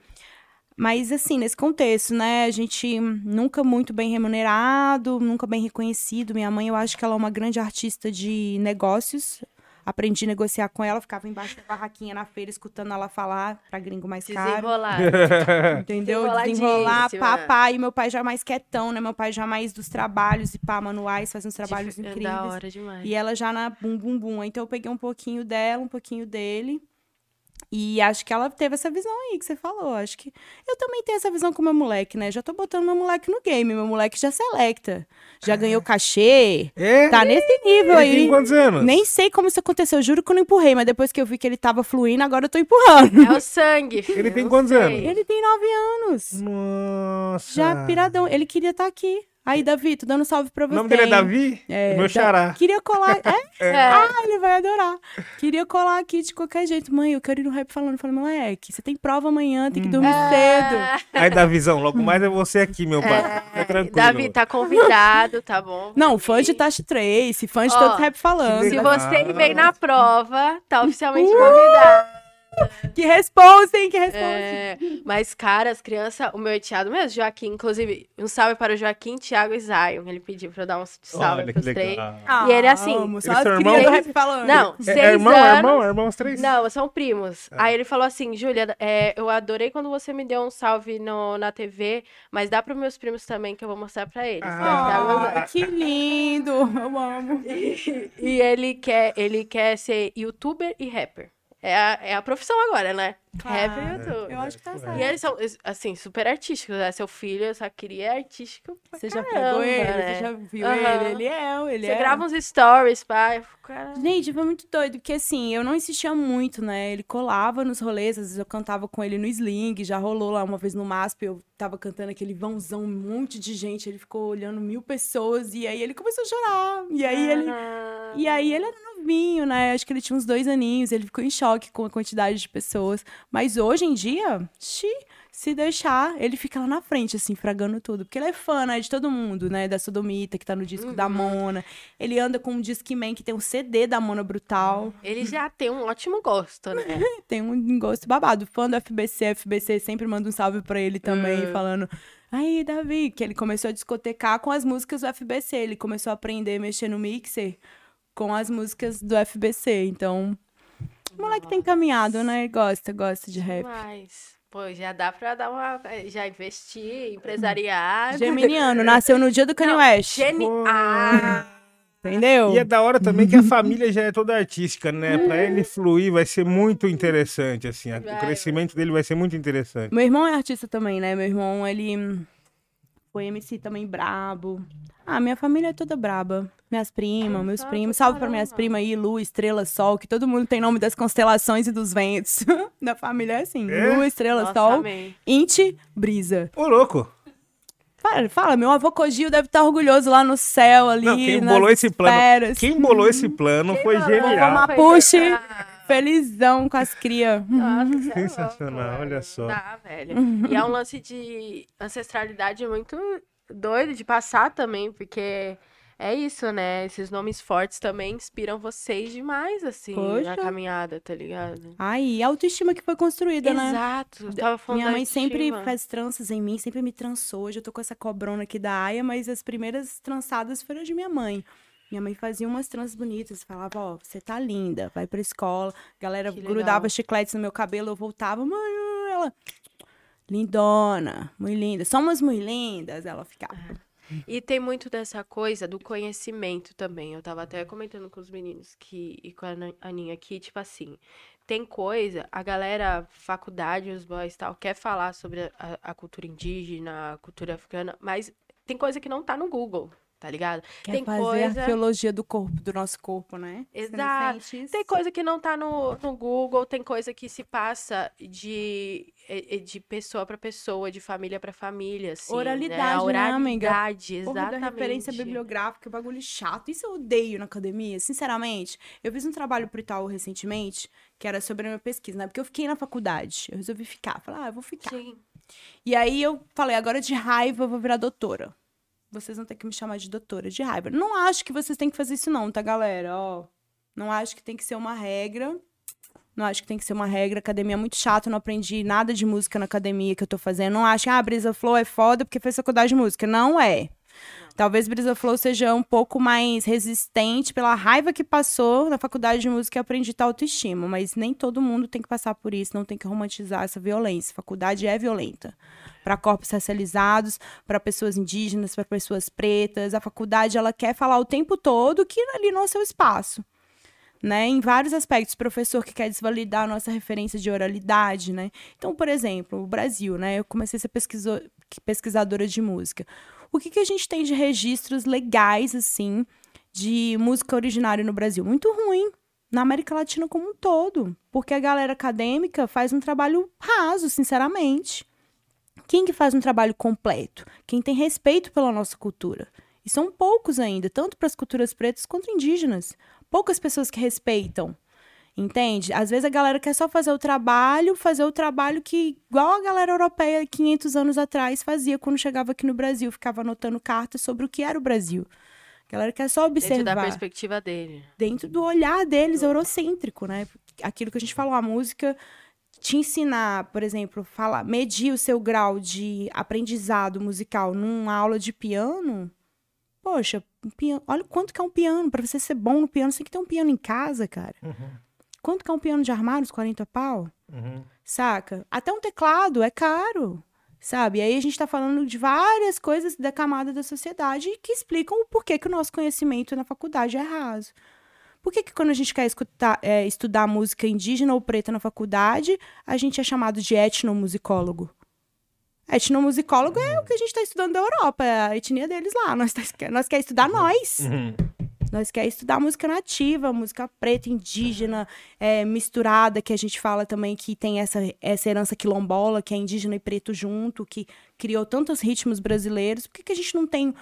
Speaker 1: Mas, assim, nesse contexto, né? A gente nunca muito bem remunerado, nunca bem reconhecido. Minha mãe, eu acho que ela é uma grande artista de negócios. Aprendi a negociar com ela, ficava embaixo da barraquinha na feira, escutando ela falar pra gringo mais caro.
Speaker 2: Desenrolar.
Speaker 1: Entendeu? Desenrolar, pá, pá. E meu pai já mais quietão, né? Meu pai já mais dos trabalhos e pá, manuais, fazendo uns trabalhos
Speaker 2: Dif- é
Speaker 1: incríveis.
Speaker 2: Da hora demais.
Speaker 1: E ela já na bum, bum, bum. Então eu peguei um pouquinho dela, um pouquinho dele. E acho que ela teve essa visão aí que você falou. Acho que eu também tenho essa visão com meu moleque, né? Já tô botando meu moleque no game. Meu moleque já selecta. Já ganhou cachê.
Speaker 3: É?
Speaker 1: Tá nesse nível
Speaker 3: Ele tem
Speaker 1: aí.
Speaker 3: quantos anos?
Speaker 1: Nem sei como isso aconteceu. Juro que eu não empurrei, mas depois que eu vi que ele tava fluindo, agora eu tô empurrando.
Speaker 2: É o sangue. filho,
Speaker 3: Ele tem
Speaker 2: eu
Speaker 3: quantos
Speaker 2: sei.
Speaker 3: anos?
Speaker 1: Ele tem nove anos.
Speaker 3: Nossa.
Speaker 1: Já piradão. Ele queria estar aqui. Aí, Davi, tô dando salve pra
Speaker 3: O
Speaker 1: você.
Speaker 3: nome dele é Davi?
Speaker 1: É,
Speaker 3: Meu
Speaker 1: Da-
Speaker 3: xará.
Speaker 1: Queria colar. É?
Speaker 2: É.
Speaker 1: Ah, ele vai adorar. Queria colar aqui de qualquer jeito. Mãe, eu quero ir no rap falando. Falei, moleque, você tem prova amanhã, tem que dormir
Speaker 2: É.
Speaker 1: cedo.
Speaker 3: Aí, Davizão, logo mais é você aqui, meu pai. Fica tranquilo.
Speaker 2: Davi tá convidado, tá bom?
Speaker 1: Não, fã de Tashi Trace, fã de
Speaker 2: Ó,
Speaker 1: todo rap falando.
Speaker 2: Se você vem na prova, tá oficialmente
Speaker 1: Uh!
Speaker 2: convidado.
Speaker 1: Que responsem, que responsem.
Speaker 2: É, mas, cara, as crianças, o meu enteado mesmo, Joaquim, inclusive, um salve para o Joaquim, Thiago e Zion. Ele pediu pra eu dar um salve
Speaker 3: Olha que
Speaker 2: pros três.
Speaker 1: Ah,
Speaker 2: E ele assim,
Speaker 1: amo, só
Speaker 3: são irmãos?
Speaker 1: falando.
Speaker 2: Não,
Speaker 3: É,
Speaker 2: seis
Speaker 3: é irmão,
Speaker 2: anos.
Speaker 3: é irmão, é irmão, os três?
Speaker 2: Não, são primos. Aí ele falou assim, Júlia, é, eu adorei quando você me deu um salve no, na TV, mas dá pros meus primos também, que eu vou mostrar pra eles.
Speaker 3: Ah.
Speaker 1: Ah, que lindo. Eu amo.
Speaker 2: E ele quer, ele quer ser youtuber e rapper. É a, é a profissão agora, né? Rapper e youtuber.
Speaker 1: Eu acho que tá certo.
Speaker 2: E eles são, assim, super artísticos. Né? Seu filho, eu só queria artístico pra
Speaker 1: Você já
Speaker 2: caramba,
Speaker 1: pegou ele,
Speaker 2: né?
Speaker 1: você já viu
Speaker 2: Aham.
Speaker 1: ele, ele é, ele
Speaker 2: Você
Speaker 1: é.
Speaker 2: grava uns stories, pai. Cara...
Speaker 1: Gente, foi muito doido, porque assim, eu não insistia muito, né? Ele colava nos rolês, às vezes eu cantava com ele no sling, já rolou lá uma vez no MASP, eu tava cantando aquele vãozão, um monte de gente, ele ficou olhando mil pessoas, e aí ele começou a chorar. E aí ele.
Speaker 2: Ah,
Speaker 1: E aí ele era novinho, né? Acho que ele tinha uns dois aninhos, ele ficou em choque com a quantidade de pessoas. Mas hoje em dia, se deixar, ele fica lá na frente, assim, fragando tudo. Porque ele é fã, né, de todo mundo, né? Da Sodomita, que tá no disco da Mona. Ele anda com um Discman que tem um CD da Mona Brutal.
Speaker 2: Ele já tem um ótimo gosto, né?
Speaker 1: Tem um gosto babado. Fã do FBC, FBC sempre manda um salve pra ele também,
Speaker 2: É.
Speaker 1: falando. Aí, Davi, que ele começou a discotecar com as músicas do FBC. Ele começou a aprender a mexer no mixer com as músicas do FBC. Então, o moleque tem caminhado, né? Gosta, gosta de rap.
Speaker 2: Mas, pô, já dá pra dar uma. Já investir, empresariar.
Speaker 1: Geminiano, nasceu no dia do Kanye West.
Speaker 2: Geni... Ah,
Speaker 1: Entendeu?
Speaker 3: E é da hora também que a família já é toda artística, né? Pra ele fluir vai ser muito interessante, assim. a- O
Speaker 2: Vai,
Speaker 3: crescimento dele vai ser muito interessante.
Speaker 1: Meu irmão é artista também, né? Meu irmão, ele foi MC também brabo. Ah, minha família é toda braba. Minhas primas, meus primos. Salve pra minhas primas aí, Lua, Estrela, Sol, que todo mundo tem nome das constelações e dos ventos. da família é assim.
Speaker 3: É?
Speaker 1: Lua, Estrela,
Speaker 2: nossa,
Speaker 1: Sol,
Speaker 2: amei.
Speaker 1: Inti, Brisa.
Speaker 3: Ô, louco!
Speaker 1: Fala, fala, meu avô Cogil deve estar orgulhoso lá no céu ali.
Speaker 3: Não, quem bolou esse plano, quem bolou esse plano foi
Speaker 2: bolou?
Speaker 3: genial.
Speaker 2: Foi
Speaker 1: Mapuche. Felizão com as crias.
Speaker 2: Nossa, é
Speaker 3: Sensacional,
Speaker 2: louco,
Speaker 3: olha só.
Speaker 2: Dá, velho. E é um lance de ancestralidade muito doido de passar também, porque é isso, né? Esses nomes fortes também inspiram vocês demais, assim,
Speaker 1: Poxa.
Speaker 2: na caminhada, tá ligado?
Speaker 1: Ai, a autoestima que foi construída, né?
Speaker 2: Exato. Tava falando
Speaker 1: Minha mãe sempre
Speaker 2: autoestima.
Speaker 1: faz tranças em mim, sempre me trançou. Hoje eu tô com essa cobrona aqui da Aya, mas as primeiras trançadas foram de minha mãe. Minha mãe fazia umas tranças bonitas, falava, ó, você tá linda, vai pra escola. A galera
Speaker 2: Que legal.
Speaker 1: grudava chicletes no meu cabelo, eu voltava, mãe, ela... Lindona, muito linda. Somos muito lindas, ela ficava.
Speaker 2: E tem muito dessa coisa do conhecimento também. Eu tava até comentando com os meninos que, e com a Aninha aqui, tipo assim, tem coisa, a galera, faculdade, os boys tal, quer falar sobre a, a cultura indígena, a cultura africana, mas tem coisa que não tá no Google tá ligado?
Speaker 1: Quer
Speaker 2: tem
Speaker 1: fazer
Speaker 2: coisa...
Speaker 1: a arqueologia do corpo, do nosso corpo, né?
Speaker 2: Exato. Tem coisa que não tá no, no Google, tem coisa que se passa de, de pessoa para pessoa, de família para família, assim,
Speaker 1: Oralidade,
Speaker 2: né?
Speaker 1: Oralidade,
Speaker 2: né, exatamente.
Speaker 1: Da referência bibliográfica, bagulho chato. Isso eu odeio na academia, sinceramente. Eu fiz um trabalho pro Itaú recentemente, que era sobre a minha pesquisa, né? Porque eu fiquei na faculdade, eu resolvi ficar. Falei, ah, eu vou ficar. Sim. E aí eu falei, agora de raiva eu vou virar doutora vocês vão ter que me chamar de doutora de raiva. Não acho que vocês têm que fazer isso, não, tá, galera? Ó, não acho que tem que ser uma regra. Não acho que tem que ser uma regra. Academia é muito chato, não aprendi nada de música na academia que eu tô fazendo. Não acho que ah, a Brisa Flow é foda porque fez faculdade de música. Não é. Talvez Brisa Flow seja um pouco mais resistente pela raiva que passou na faculdade de música e aprendi tal autoestima, mas nem todo mundo tem que passar por isso, não tem que romantizar essa violência. Faculdade é violenta. Para corpos racializados, para pessoas indígenas, para pessoas pretas, a faculdade ela quer falar o tempo todo que ali não é seu espaço. Né, em vários aspectos, professor que quer desvalidar a nossa referência de oralidade, né? Então, por exemplo, o Brasil, né? Eu comecei a ser pesquisadora de música o que, que a gente tem de registros legais, assim, de música originária no Brasil? Muito ruim. Na América Latina como um todo. Porque a galera acadêmica faz um trabalho raso, sinceramente. Quem que faz um trabalho completo? Quem tem respeito pela nossa cultura. E são poucos ainda, tanto para as culturas pretas quanto indígenas. Poucas pessoas que respeitam Entende? Às vezes a galera quer só fazer o trabalho, fazer o trabalho que, igual a galera europeia 500 anos atrás fazia quando chegava aqui no Brasil, ficava anotando cartas sobre o que era o Brasil. A galera quer só observar. Dentro
Speaker 2: da perspectiva dele.
Speaker 1: Dentro do olhar deles, eurocêntrico, né? Aquilo que a gente falou, a música te ensinar, por exemplo, falar, medir o seu grau de aprendizado musical numa aula de piano. Poxa, um piano, olha quanto que é um piano. Para você ser bom no piano, você tem que ter um piano em casa, cara. Uhum. Quanto que é um piano de armário? Uns 40 pau? Uhum. Saca? Até um teclado é caro. Sabe? E aí a gente está falando de várias coisas da camada da sociedade que explicam o porquê que o nosso conhecimento na faculdade é raso. Por que, que quando a gente quer escutar, é, estudar música indígena ou preta na faculdade, a gente é chamado de etnomusicólogo? Etnomusicólogo é o que a gente está estudando da Europa, é a etnia deles lá. Nós, tá, nós quer estudar uhum. nós. Uhum. Nós quer estudar música nativa, música preta, indígena, é, misturada, que a gente fala também que tem essa, essa herança quilombola, que é indígena e preto junto, que criou tantos ritmos brasileiros. Por que, que a gente não tem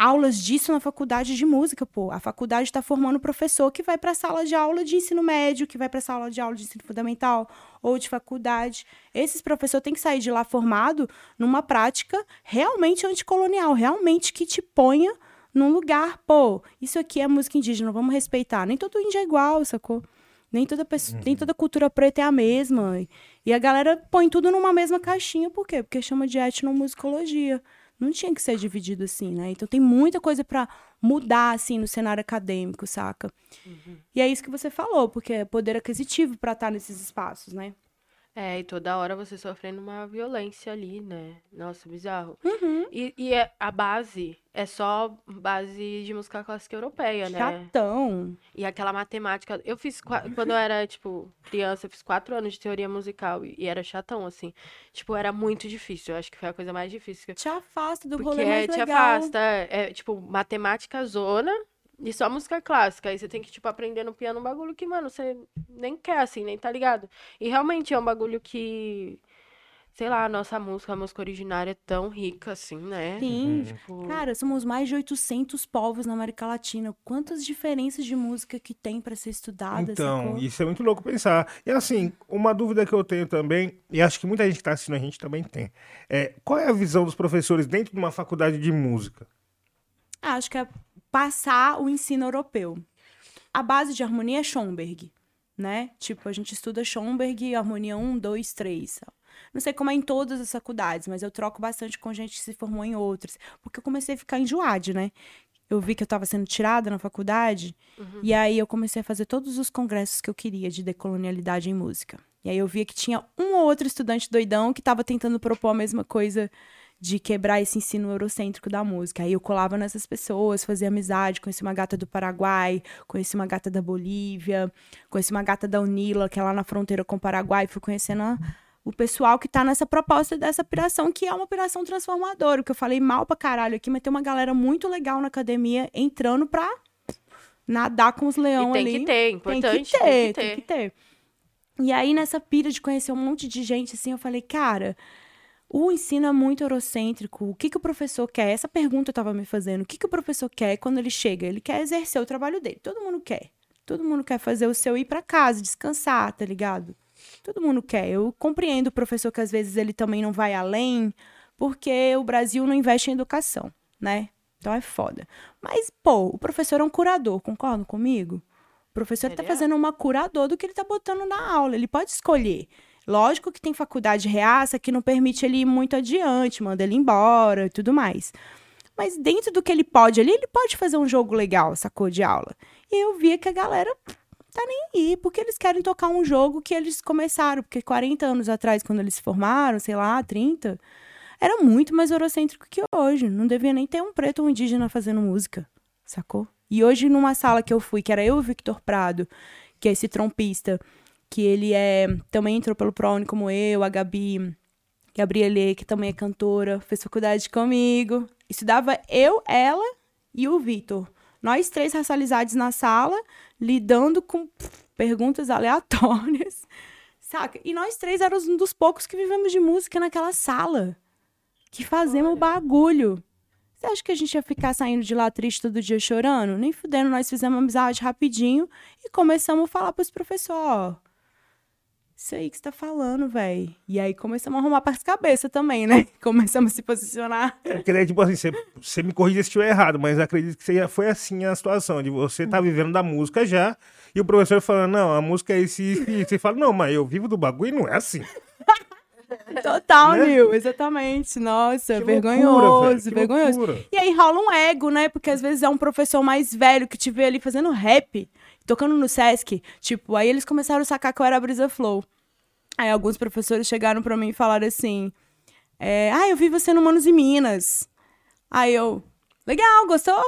Speaker 1: aulas disso na faculdade de música, pô? A faculdade está formando professor que vai para a sala de aula de ensino médio, que vai para a sala de aula de ensino fundamental ou de faculdade. Esses professores têm que sair de lá formado numa prática realmente anticolonial, realmente que te ponha num lugar, pô, isso aqui é música indígena, vamos respeitar. Nem todo índio é igual, sacou? Nem toda, pessoa, uhum. nem toda cultura preta é a mesma. E a galera põe tudo numa mesma caixinha, por quê? Porque chama de etnomusicologia. Não tinha que ser dividido assim, né? Então tem muita coisa para mudar, assim, no cenário acadêmico, saca? Uhum. E é isso que você falou, porque é poder aquisitivo para estar nesses espaços, né?
Speaker 2: É, e toda hora você sofrendo uma violência ali, né? Nossa, bizarro.
Speaker 1: Uhum.
Speaker 2: E, e é, a base é só base de música clássica europeia, né?
Speaker 1: Chatão.
Speaker 2: E aquela matemática. Eu fiz, quando eu era, tipo, criança, eu fiz quatro anos de teoria musical e, e era chatão, assim. Tipo, era muito difícil. Eu acho que foi a coisa mais difícil.
Speaker 1: Te afasta do
Speaker 2: Porque
Speaker 1: rolê mais
Speaker 2: é,
Speaker 1: legal.
Speaker 2: te afasta. É, é, tipo, matemática zona e só música clássica. Aí você tem que, tipo, aprender no piano um bagulho que, mano, você nem quer, assim, nem tá ligado. E realmente é um bagulho que. Sei lá, a nossa música, a música originária é tão rica assim, né?
Speaker 1: Sim. Uhum. Tipo... Cara, somos mais de 800 povos na América Latina. Quantas diferenças de música que tem para ser estudada?
Speaker 3: Então, sacou? isso é muito louco pensar. E assim, uma dúvida que eu tenho também, e acho que muita gente que tá assistindo a gente também tem, é qual é a visão dos professores dentro de uma faculdade de música?
Speaker 1: Acho que é passar o ensino europeu. A base de harmonia é Schoenberg, né? Tipo, a gente estuda Schoenberg, harmonia 1, 2, 3. Não sei como é em todas as faculdades, mas eu troco bastante com gente que se formou em outras. Porque eu comecei a ficar enjoada, né? Eu vi que eu estava sendo tirada na faculdade, uhum. e aí eu comecei a fazer todos os congressos que eu queria de decolonialidade em música. E aí eu via que tinha um ou outro estudante doidão que estava tentando propor a mesma coisa de quebrar esse ensino eurocêntrico da música. Aí eu colava nessas pessoas, fazia amizade, conheci uma gata do Paraguai, conheci uma gata da Bolívia, conheci uma gata da Unila, que é lá na fronteira com o Paraguai, fui conhecendo a, o pessoal que tá nessa proposta dessa operação, que é uma operação transformadora, que eu falei mal pra caralho aqui, mas tem uma galera muito legal na academia entrando pra nadar com os leões
Speaker 2: tem
Speaker 1: ali.
Speaker 2: que ter, importante.
Speaker 1: Tem que ter, tem que ter. E aí, nessa pira de conhecer um monte de gente, assim, eu falei, cara, o ensino é muito eurocêntrico. O que, que o professor quer? Essa pergunta eu estava me fazendo. O que, que o professor quer quando ele chega? Ele quer exercer o trabalho dele. Todo mundo quer. Todo mundo quer fazer o seu ir para casa, descansar, tá ligado? Todo mundo quer. Eu compreendo o professor que às vezes ele também não vai além, porque o Brasil não investe em educação, né? Então é foda. Mas, pô, o professor é um curador, concordam comigo? O professor está
Speaker 2: é.
Speaker 1: fazendo uma curador do que ele está botando na aula. Ele pode escolher. Lógico que tem faculdade reaça que não permite ele ir muito adiante, manda ele embora e tudo mais. Mas dentro do que ele pode ali, ele pode fazer um jogo legal, sacou, de aula. E eu via que a galera tá nem aí, porque eles querem tocar um jogo que eles começaram. Porque 40 anos atrás, quando eles se formaram, sei lá, 30, era muito mais eurocêntrico que hoje. Não devia nem ter um preto ou um indígena fazendo música, sacou? E hoje, numa sala que eu fui, que era eu e o Victor Prado, que é esse trompista, que ele é também entrou pelo ProUni como eu, a Gabi Gabriele, que também é cantora, fez faculdade comigo. Estudava eu, ela e o Vitor. Nós três racializados na sala, lidando com pff, perguntas aleatórias, saca? E nós três éramos um dos poucos que vivemos de música naquela sala, que fazemos bagulho. Você acha que a gente ia ficar saindo de lá triste todo dia chorando? Nem fudendo, nós fizemos amizade rapidinho e começamos a falar pros professores, ó. Isso aí que você tá falando, velho. E aí começamos a arrumar pras cabeças também, né? Começamos a se posicionar.
Speaker 3: Eu queria, tipo assim, você, você me corrija se estiver errado, mas acredito que seja- foi assim a situação, de você tá vivendo da música já, e o professor falando, não, a música é esse, isso, e você fala, não, mas eu vivo do bagulho e não é assim.
Speaker 1: Total,
Speaker 3: Né?
Speaker 1: Nil, exatamente. Nossa,
Speaker 3: Que
Speaker 1: vergonhoso,
Speaker 3: loucura,
Speaker 1: vergonhoso.
Speaker 3: loucura.
Speaker 1: E aí rola um ego, né? Porque às vezes é um professor mais velho que te vê ali fazendo rap, tocando no Sesc. Tipo, aí eles começaram a sacar que eu era a Brisa Flow. Aí alguns professores chegaram pra mim e falaram assim: é, Ah, eu vi você no Manos e Minas. Aí eu, legal, gostou?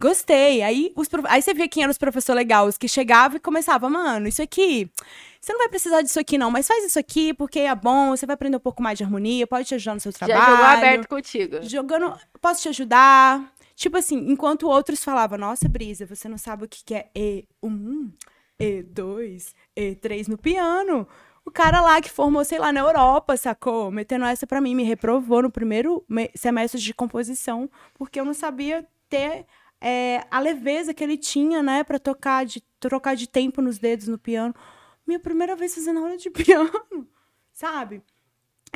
Speaker 1: Gostei. Aí, os prof- aí você via quem eram os professores legais, os que chegavam e começava, mano, isso aqui, você não vai precisar disso aqui não, mas faz isso aqui porque é bom, você vai aprender um pouco mais de harmonia, pode te ajudar no seu trabalho.
Speaker 2: Já jogou aberto contigo.
Speaker 1: Jogando, posso te ajudar? Tipo assim, enquanto outros falavam, nossa, Brisa, você não sabe o que que é E1, E2, E3 no piano. O cara lá que formou, sei lá, na Europa, sacou? Metendo essa pra mim, me reprovou no primeiro me- semestre de composição, porque eu não sabia ter é, a leveza que ele tinha, né, pra tocar de, trocar de tempo nos dedos no piano. Minha primeira vez fazendo aula de piano, sabe?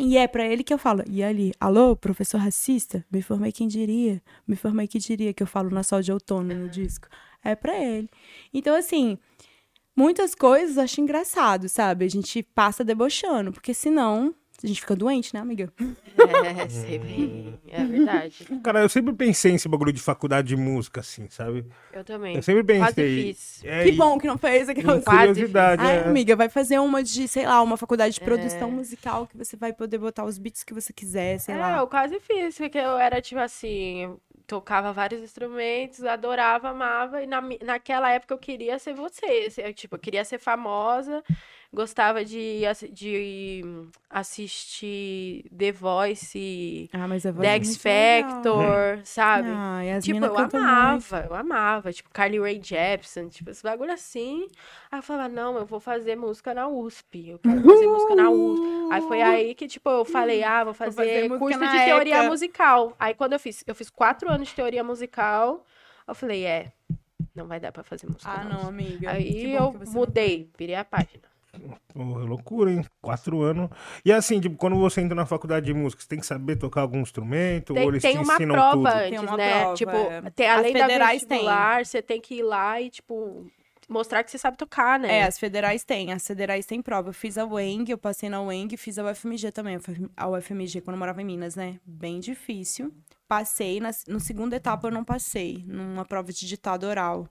Speaker 1: E é pra ele que eu falo. E ali, alô, professor racista? Me formei quem diria. Me formei quem diria que eu falo na sol de outono no disco. É pra ele. Então, assim, muitas coisas eu acho engraçado, sabe? A gente passa debochando, porque senão a gente fica doente, né, amiga?
Speaker 2: É, sei bem. É verdade.
Speaker 3: Cara, eu sempre pensei nesse bagulho de faculdade de música, assim, sabe?
Speaker 2: Eu também.
Speaker 3: Eu sempre
Speaker 2: Quase
Speaker 3: pensei.
Speaker 2: fiz.
Speaker 3: É,
Speaker 1: que bom que não fez aquela.
Speaker 3: curiosidade,
Speaker 1: Ai,
Speaker 3: é.
Speaker 1: amiga, vai fazer uma de, sei lá, uma faculdade de
Speaker 2: É.
Speaker 1: produção musical que você vai poder botar os beats que você quiser, sei
Speaker 2: é,
Speaker 1: lá.
Speaker 2: eu quase fiz, porque eu era tipo assim, tocava vários instrumentos, adorava, amava, e na, naquela época eu queria ser você, eu, tipo, eu queria ser famosa, gostava de, de assistir The Voice,
Speaker 1: Ah, mas voz
Speaker 2: The
Speaker 1: é
Speaker 2: X. Factor, sabe?
Speaker 1: Ah, e
Speaker 2: Tipo, eu
Speaker 1: cantam muito.
Speaker 2: amava, eu amava, tipo, Carly Rae Jepsen, tipo, esse bagulho assim. Aí eu falava, não, eu vou fazer música na USP, eu quero fazer música na USP. Aí foi aí que, tipo, eu falei, ah, vou fazer,
Speaker 1: fazer música
Speaker 2: curso de teoria
Speaker 1: ECA.
Speaker 2: musical. Aí quando eu fiz, eu fiz quatro anos de teoria musical, eu falei, é, não vai dar pra fazer música
Speaker 1: Ah, não,
Speaker 2: USP.
Speaker 1: amiga.
Speaker 2: Aí eu
Speaker 1: não
Speaker 2: mudei, virei a página.
Speaker 3: Porra, loucura, hein? Quatro anos. E assim, tipo, quando você entra na faculdade de música, você tem que saber tocar algum instrumento? ou
Speaker 2: Tem,
Speaker 3: eles
Speaker 2: tem
Speaker 3: te
Speaker 2: uma
Speaker 3: ensinam
Speaker 2: prova
Speaker 3: tudo?
Speaker 2: antes,
Speaker 1: Tem uma
Speaker 2: né?
Speaker 1: prova,
Speaker 2: tipo,
Speaker 1: é.
Speaker 2: tem,
Speaker 1: As
Speaker 2: além da
Speaker 1: federais têm.
Speaker 2: vestibular, você tem que ir lá e, tipo, mostrar que você sabe tocar, né?
Speaker 1: É, as federais têm, as federais têm prova. Eu fiz a UENG, eu passei na UENG, fiz a UFMG também, a UFMG quando eu morava em Minas, né? Bem difícil. Passei, na no segunda etapa eu não passei, numa prova de ditado oral,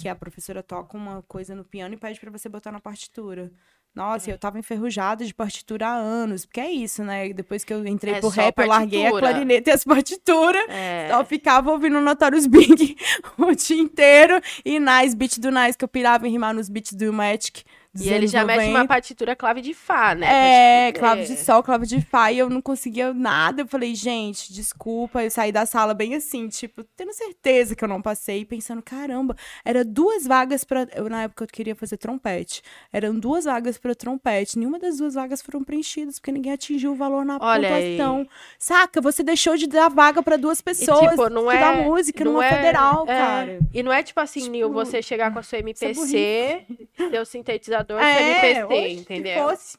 Speaker 1: que a professora toca uma coisa no piano e pede pra você botar na partitura. Nossa, eu tava enferrujada de partitura há anos, porque é isso, né? Depois que eu entrei
Speaker 2: É
Speaker 1: pro rap, eu larguei a clarineta e as partituras.
Speaker 2: É.
Speaker 1: Só ficava ouvindo Notorious Big o dia inteiro. E Nice, beat do Nice, que eu pirava em rimar nos beats do Magic.
Speaker 2: E ele já mexe
Speaker 1: 90.
Speaker 2: uma partitura clave de Fá, né?
Speaker 1: É, clave de sol, clave de fá, e eu não conseguia nada. Eu falei, gente, desculpa. Eu saí da sala bem assim, tipo, tendo certeza que eu não passei, pensando, caramba, era duas vagas pra. Eu, na época, eu queria fazer trompete. Eram duas vagas pra trompete. Nenhuma das duas vagas foram preenchidas, porque ninguém atingiu o valor na
Speaker 2: Olha aí.
Speaker 1: pontuação. Saca? Você deixou de dar vaga pra duas
Speaker 2: E,
Speaker 1: pessoas.
Speaker 2: tipo, não é.
Speaker 1: música
Speaker 2: não
Speaker 1: numa
Speaker 2: é-
Speaker 1: federal,
Speaker 2: é.
Speaker 1: cara.
Speaker 2: E não é tipo assim, Nil,
Speaker 1: Tipo,
Speaker 2: você chegar com a sua MPC, seu sintetizador, seu
Speaker 1: É, que
Speaker 2: entendeu?
Speaker 1: fosse.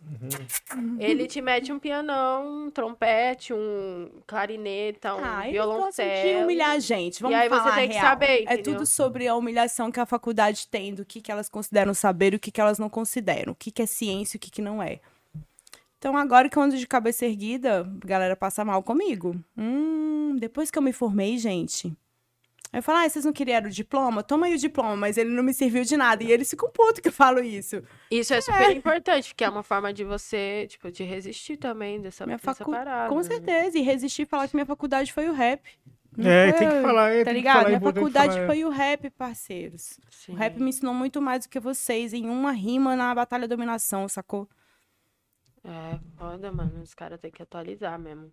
Speaker 2: Ele te mete um pianão, um trompete, um clarineta, um
Speaker 1: Ah, gostam de
Speaker 2: violoncelo.
Speaker 1: humilhar a gente. Vamos
Speaker 2: aí você
Speaker 1: falar
Speaker 2: tem
Speaker 1: a
Speaker 2: que
Speaker 1: real.
Speaker 2: saber,
Speaker 1: É
Speaker 2: entendeu?
Speaker 1: tudo sobre a humilhação que a faculdade tem, do que, que elas consideram saber e o que, que elas não consideram. O que, que é ciência e o que, que não é. Então, agora que eu ando de cabeça erguida, a galera passa mal comigo. Hum, depois que eu me formei, gente. Aí eu falo, ah, vocês não queriam o diploma? Toma aí o diploma, mas ele não me serviu de nada. E eles ficam putos que eu falo isso.
Speaker 2: Isso é super importante, porque é uma forma de você, tipo, de resistir também dessa,
Speaker 1: Minha
Speaker 2: dessa
Speaker 1: facu...
Speaker 2: parada.
Speaker 1: Com
Speaker 2: né?
Speaker 1: certeza. E resistir e falar que minha faculdade foi o rap. Não
Speaker 3: É,
Speaker 1: foi
Speaker 3: tem que falar, é,
Speaker 1: Tá ligado?
Speaker 3: falar, é
Speaker 1: Minha faculdade
Speaker 3: falar, é.
Speaker 1: foi o rap, parceiros.
Speaker 2: Sim.
Speaker 1: O rap me ensinou muito mais do que vocês em uma rima na Batalha Dominação, sacou?
Speaker 2: É, foda, mano. Os caras têm que atualizar mesmo.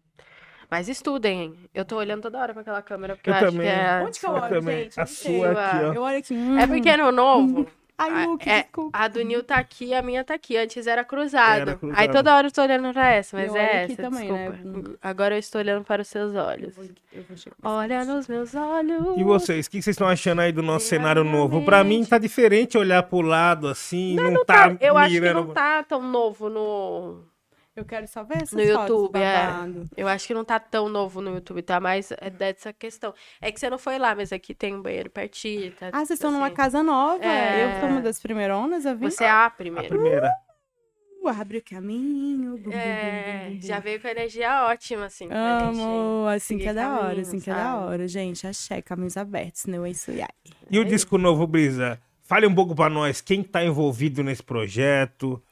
Speaker 2: Mas estudem, hein? Eu tô olhando toda hora pra aquela câmera, porque eu,
Speaker 3: Eu
Speaker 2: acho
Speaker 3: também.
Speaker 2: que é...
Speaker 1: Onde que eu
Speaker 3: Eu
Speaker 1: olho,
Speaker 3: também.
Speaker 1: gente?
Speaker 3: A
Speaker 1: não
Speaker 3: sua aqui, ó.
Speaker 1: Eu olho aqui.
Speaker 2: É
Speaker 1: hum.
Speaker 2: porque no novo,
Speaker 1: Ai, Luke,
Speaker 2: é,
Speaker 1: desculpa.
Speaker 2: a do Nil tá aqui, a minha tá aqui. Antes era cruzado.
Speaker 3: Era cruzado.
Speaker 2: Aí toda hora eu tô olhando pra essa, mas
Speaker 1: Eu
Speaker 2: é
Speaker 1: olho
Speaker 2: essa,
Speaker 1: aqui também, né?
Speaker 2: desculpa. Agora eu estou olhando para os seus olhos.
Speaker 1: Eu vou- eu vou.
Speaker 2: Olha nos meus olhos.
Speaker 3: E vocês, o que vocês estão achando aí do nosso cenário novo? Pra mim tá diferente olhar pro lado assim, não, tá,
Speaker 2: Eu acho que
Speaker 3: mirando.
Speaker 2: não tá tão novo no...
Speaker 1: Eu quero só ver essas
Speaker 2: No
Speaker 1: fotos
Speaker 2: YouTube, é. Eu acho que não tá tão novo no YouTube, tá? Mas é dessa questão. É que você não foi lá, mas aqui tem um banheiro pertinho. Tá,
Speaker 1: Ah, vocês estão numa
Speaker 2: assim.
Speaker 1: casa nova.
Speaker 2: É.
Speaker 1: Eu sou uma das primeironas a vir.
Speaker 2: Você é a
Speaker 3: A
Speaker 2: primeira.
Speaker 3: primeira.
Speaker 1: Uh, abre o caminho. bum, bum, bum,
Speaker 2: É,
Speaker 1: bum, bum,
Speaker 2: já veio com energia ótima, assim.
Speaker 1: Amo, assim que é da hora, assim que é da hora, gente. Axé, caminhos abertos, não é isso aí.
Speaker 3: E o disco novo, Brisa? Fale um pouco pra nós, quem tá envolvido nesse projeto?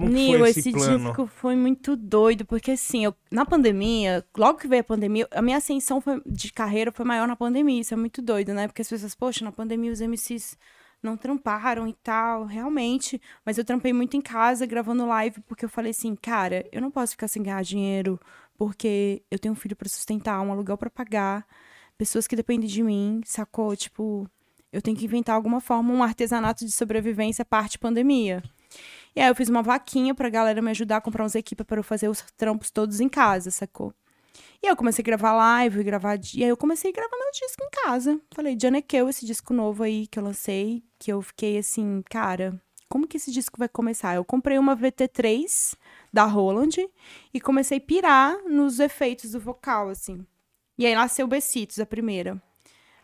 Speaker 3: Como que
Speaker 1: Nil,
Speaker 3: foi esse,
Speaker 1: esse
Speaker 3: plano?
Speaker 1: disco foi muito doido, porque assim, eu- na pandemia, logo que veio a pandemia, a minha ascensão foi- de carreira foi maior na pandemia, isso é muito doido, né? Porque as pessoas, poxa, na pandemia os MCs não tramparam e tal, realmente, mas eu trampei muito em casa, gravando live, porque eu falei assim, cara, eu não posso ficar sem ganhar dinheiro, porque eu tenho um filho pra sustentar, um aluguel pra pagar, pessoas que dependem de mim, sacou? Tipo, eu tenho que inventar alguma forma, um artesanato de sobrevivência parte pandemia. E aí eu fiz uma vaquinha pra galera me ajudar a comprar uns equipes para eu fazer os trampos todos em casa, sacou? E aí eu comecei a gravar live, gravar. E aí eu comecei a gravar meu disco em casa. Falei, Janequeu, esse disco novo aí que eu lancei, que eu fiquei assim, cara, como que esse disco vai começar? Eu comprei uma VT3 da Roland e comecei a pirar nos efeitos do vocal, assim. E aí nasceu Bessitos, a primeira.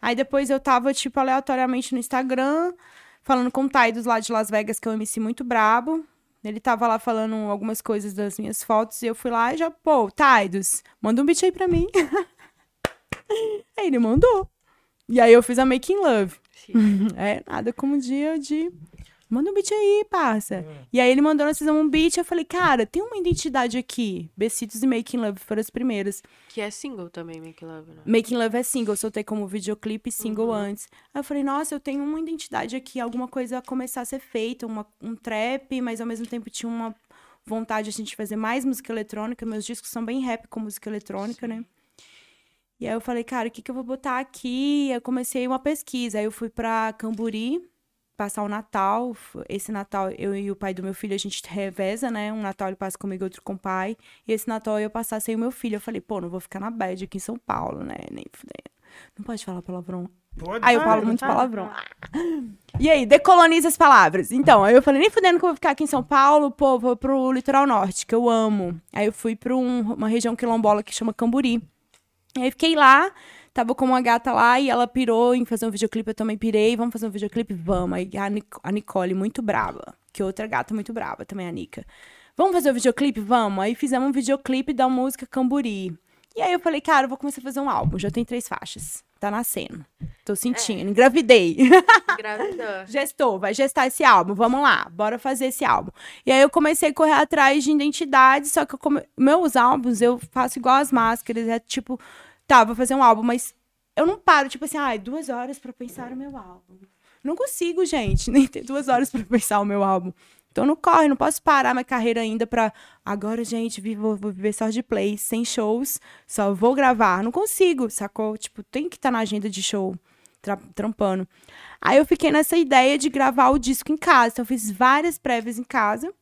Speaker 1: Aí depois eu tava, tipo, aleatoriamente no Instagram, falando com o Taidos lá de Las Vegas, que é um MC muito brabo. Ele tava lá falando algumas coisas das minhas fotos e eu fui lá e já, pô, Taidos, manda um beat aí pra mim. aí ele mandou. E aí eu fiz a Making Love. É nada como um dia de. Manda um beat aí, parça. E aí ele mandou nós fizemos um beat. Eu falei, cara, tem uma identidade aqui. Bessitos e Making Love foram as primeiras.
Speaker 2: Que é single também, Make Love, né?
Speaker 1: Making Love é single, eu soltei como videoclipe single antes. Aí eu falei, nossa, eu tenho uma identidade aqui, alguma coisa a começar a ser feita, uma, um trap, mas ao mesmo tempo tinha uma vontade assim, de fazer mais música eletrônica. Meus discos são bem rap com música eletrônica, né? E aí eu falei, cara, o que, que eu vou botar aqui? Aí eu comecei uma pesquisa. Aí eu fui pra Camburi passar o Natal. Esse Natal, eu e o pai do meu filho, a gente reveza, né? Um Natal ele passa comigo, outro com o pai. E esse Natal eu ia passar sem o meu filho. Eu falei, pô, não vou ficar na bad aqui em São Paulo, né? Nem fudendo. Não pode falar palavrão.
Speaker 3: Pode
Speaker 1: Aí eu falo muito
Speaker 2: fala.
Speaker 1: palavrão. E aí, decoloniza as palavras. Então, aí eu falei, nem fudendo que eu vou ficar aqui em São Paulo, pô, vou pro litoral norte, que eu amo. Aí eu fui pra um- uma região quilombola que chama Camburi. Aí fiquei lá, tava com uma gata lá e ela pirou em fazer um videoclipe, eu também pirei, vamos fazer um videoclipe? Vamos. Aí a, Nic- a Nicole, muito brava, que outra gata muito brava também, a Nica. Vamos fazer o videoclipe? Vamos. Aí fizemos um videoclipe da música Camburi, E aí eu falei, cara, eu vou começar a fazer um álbum. Já tem três faixas. Tá nascendo. Tô sentindo. Engravidei.
Speaker 2: Engravidou.
Speaker 1: Gestou, vai gestar esse álbum. Vamos lá, bora fazer esse álbum. E aí eu comecei a correr atrás de identidade, só que come... meus álbuns eu faço igual as máscaras. É tipo, tá, vou fazer um álbum, mas eu não paro, tipo assim, ai, duas horas pra pensar o meu álbum. Não consigo, gente, nem ter duas horas pra pensar o meu álbum. Então não corre, não posso parar minha carreira ainda pra. Agora, gente, vou, vou viver só de play, sem shows, só vou gravar. Não consigo, sacou? Tipo, tem que estar tá na agenda de show, tra trampando. Aí eu fiquei nessa ideia de gravar o disco em casa. Então eu fiz várias prévias em casa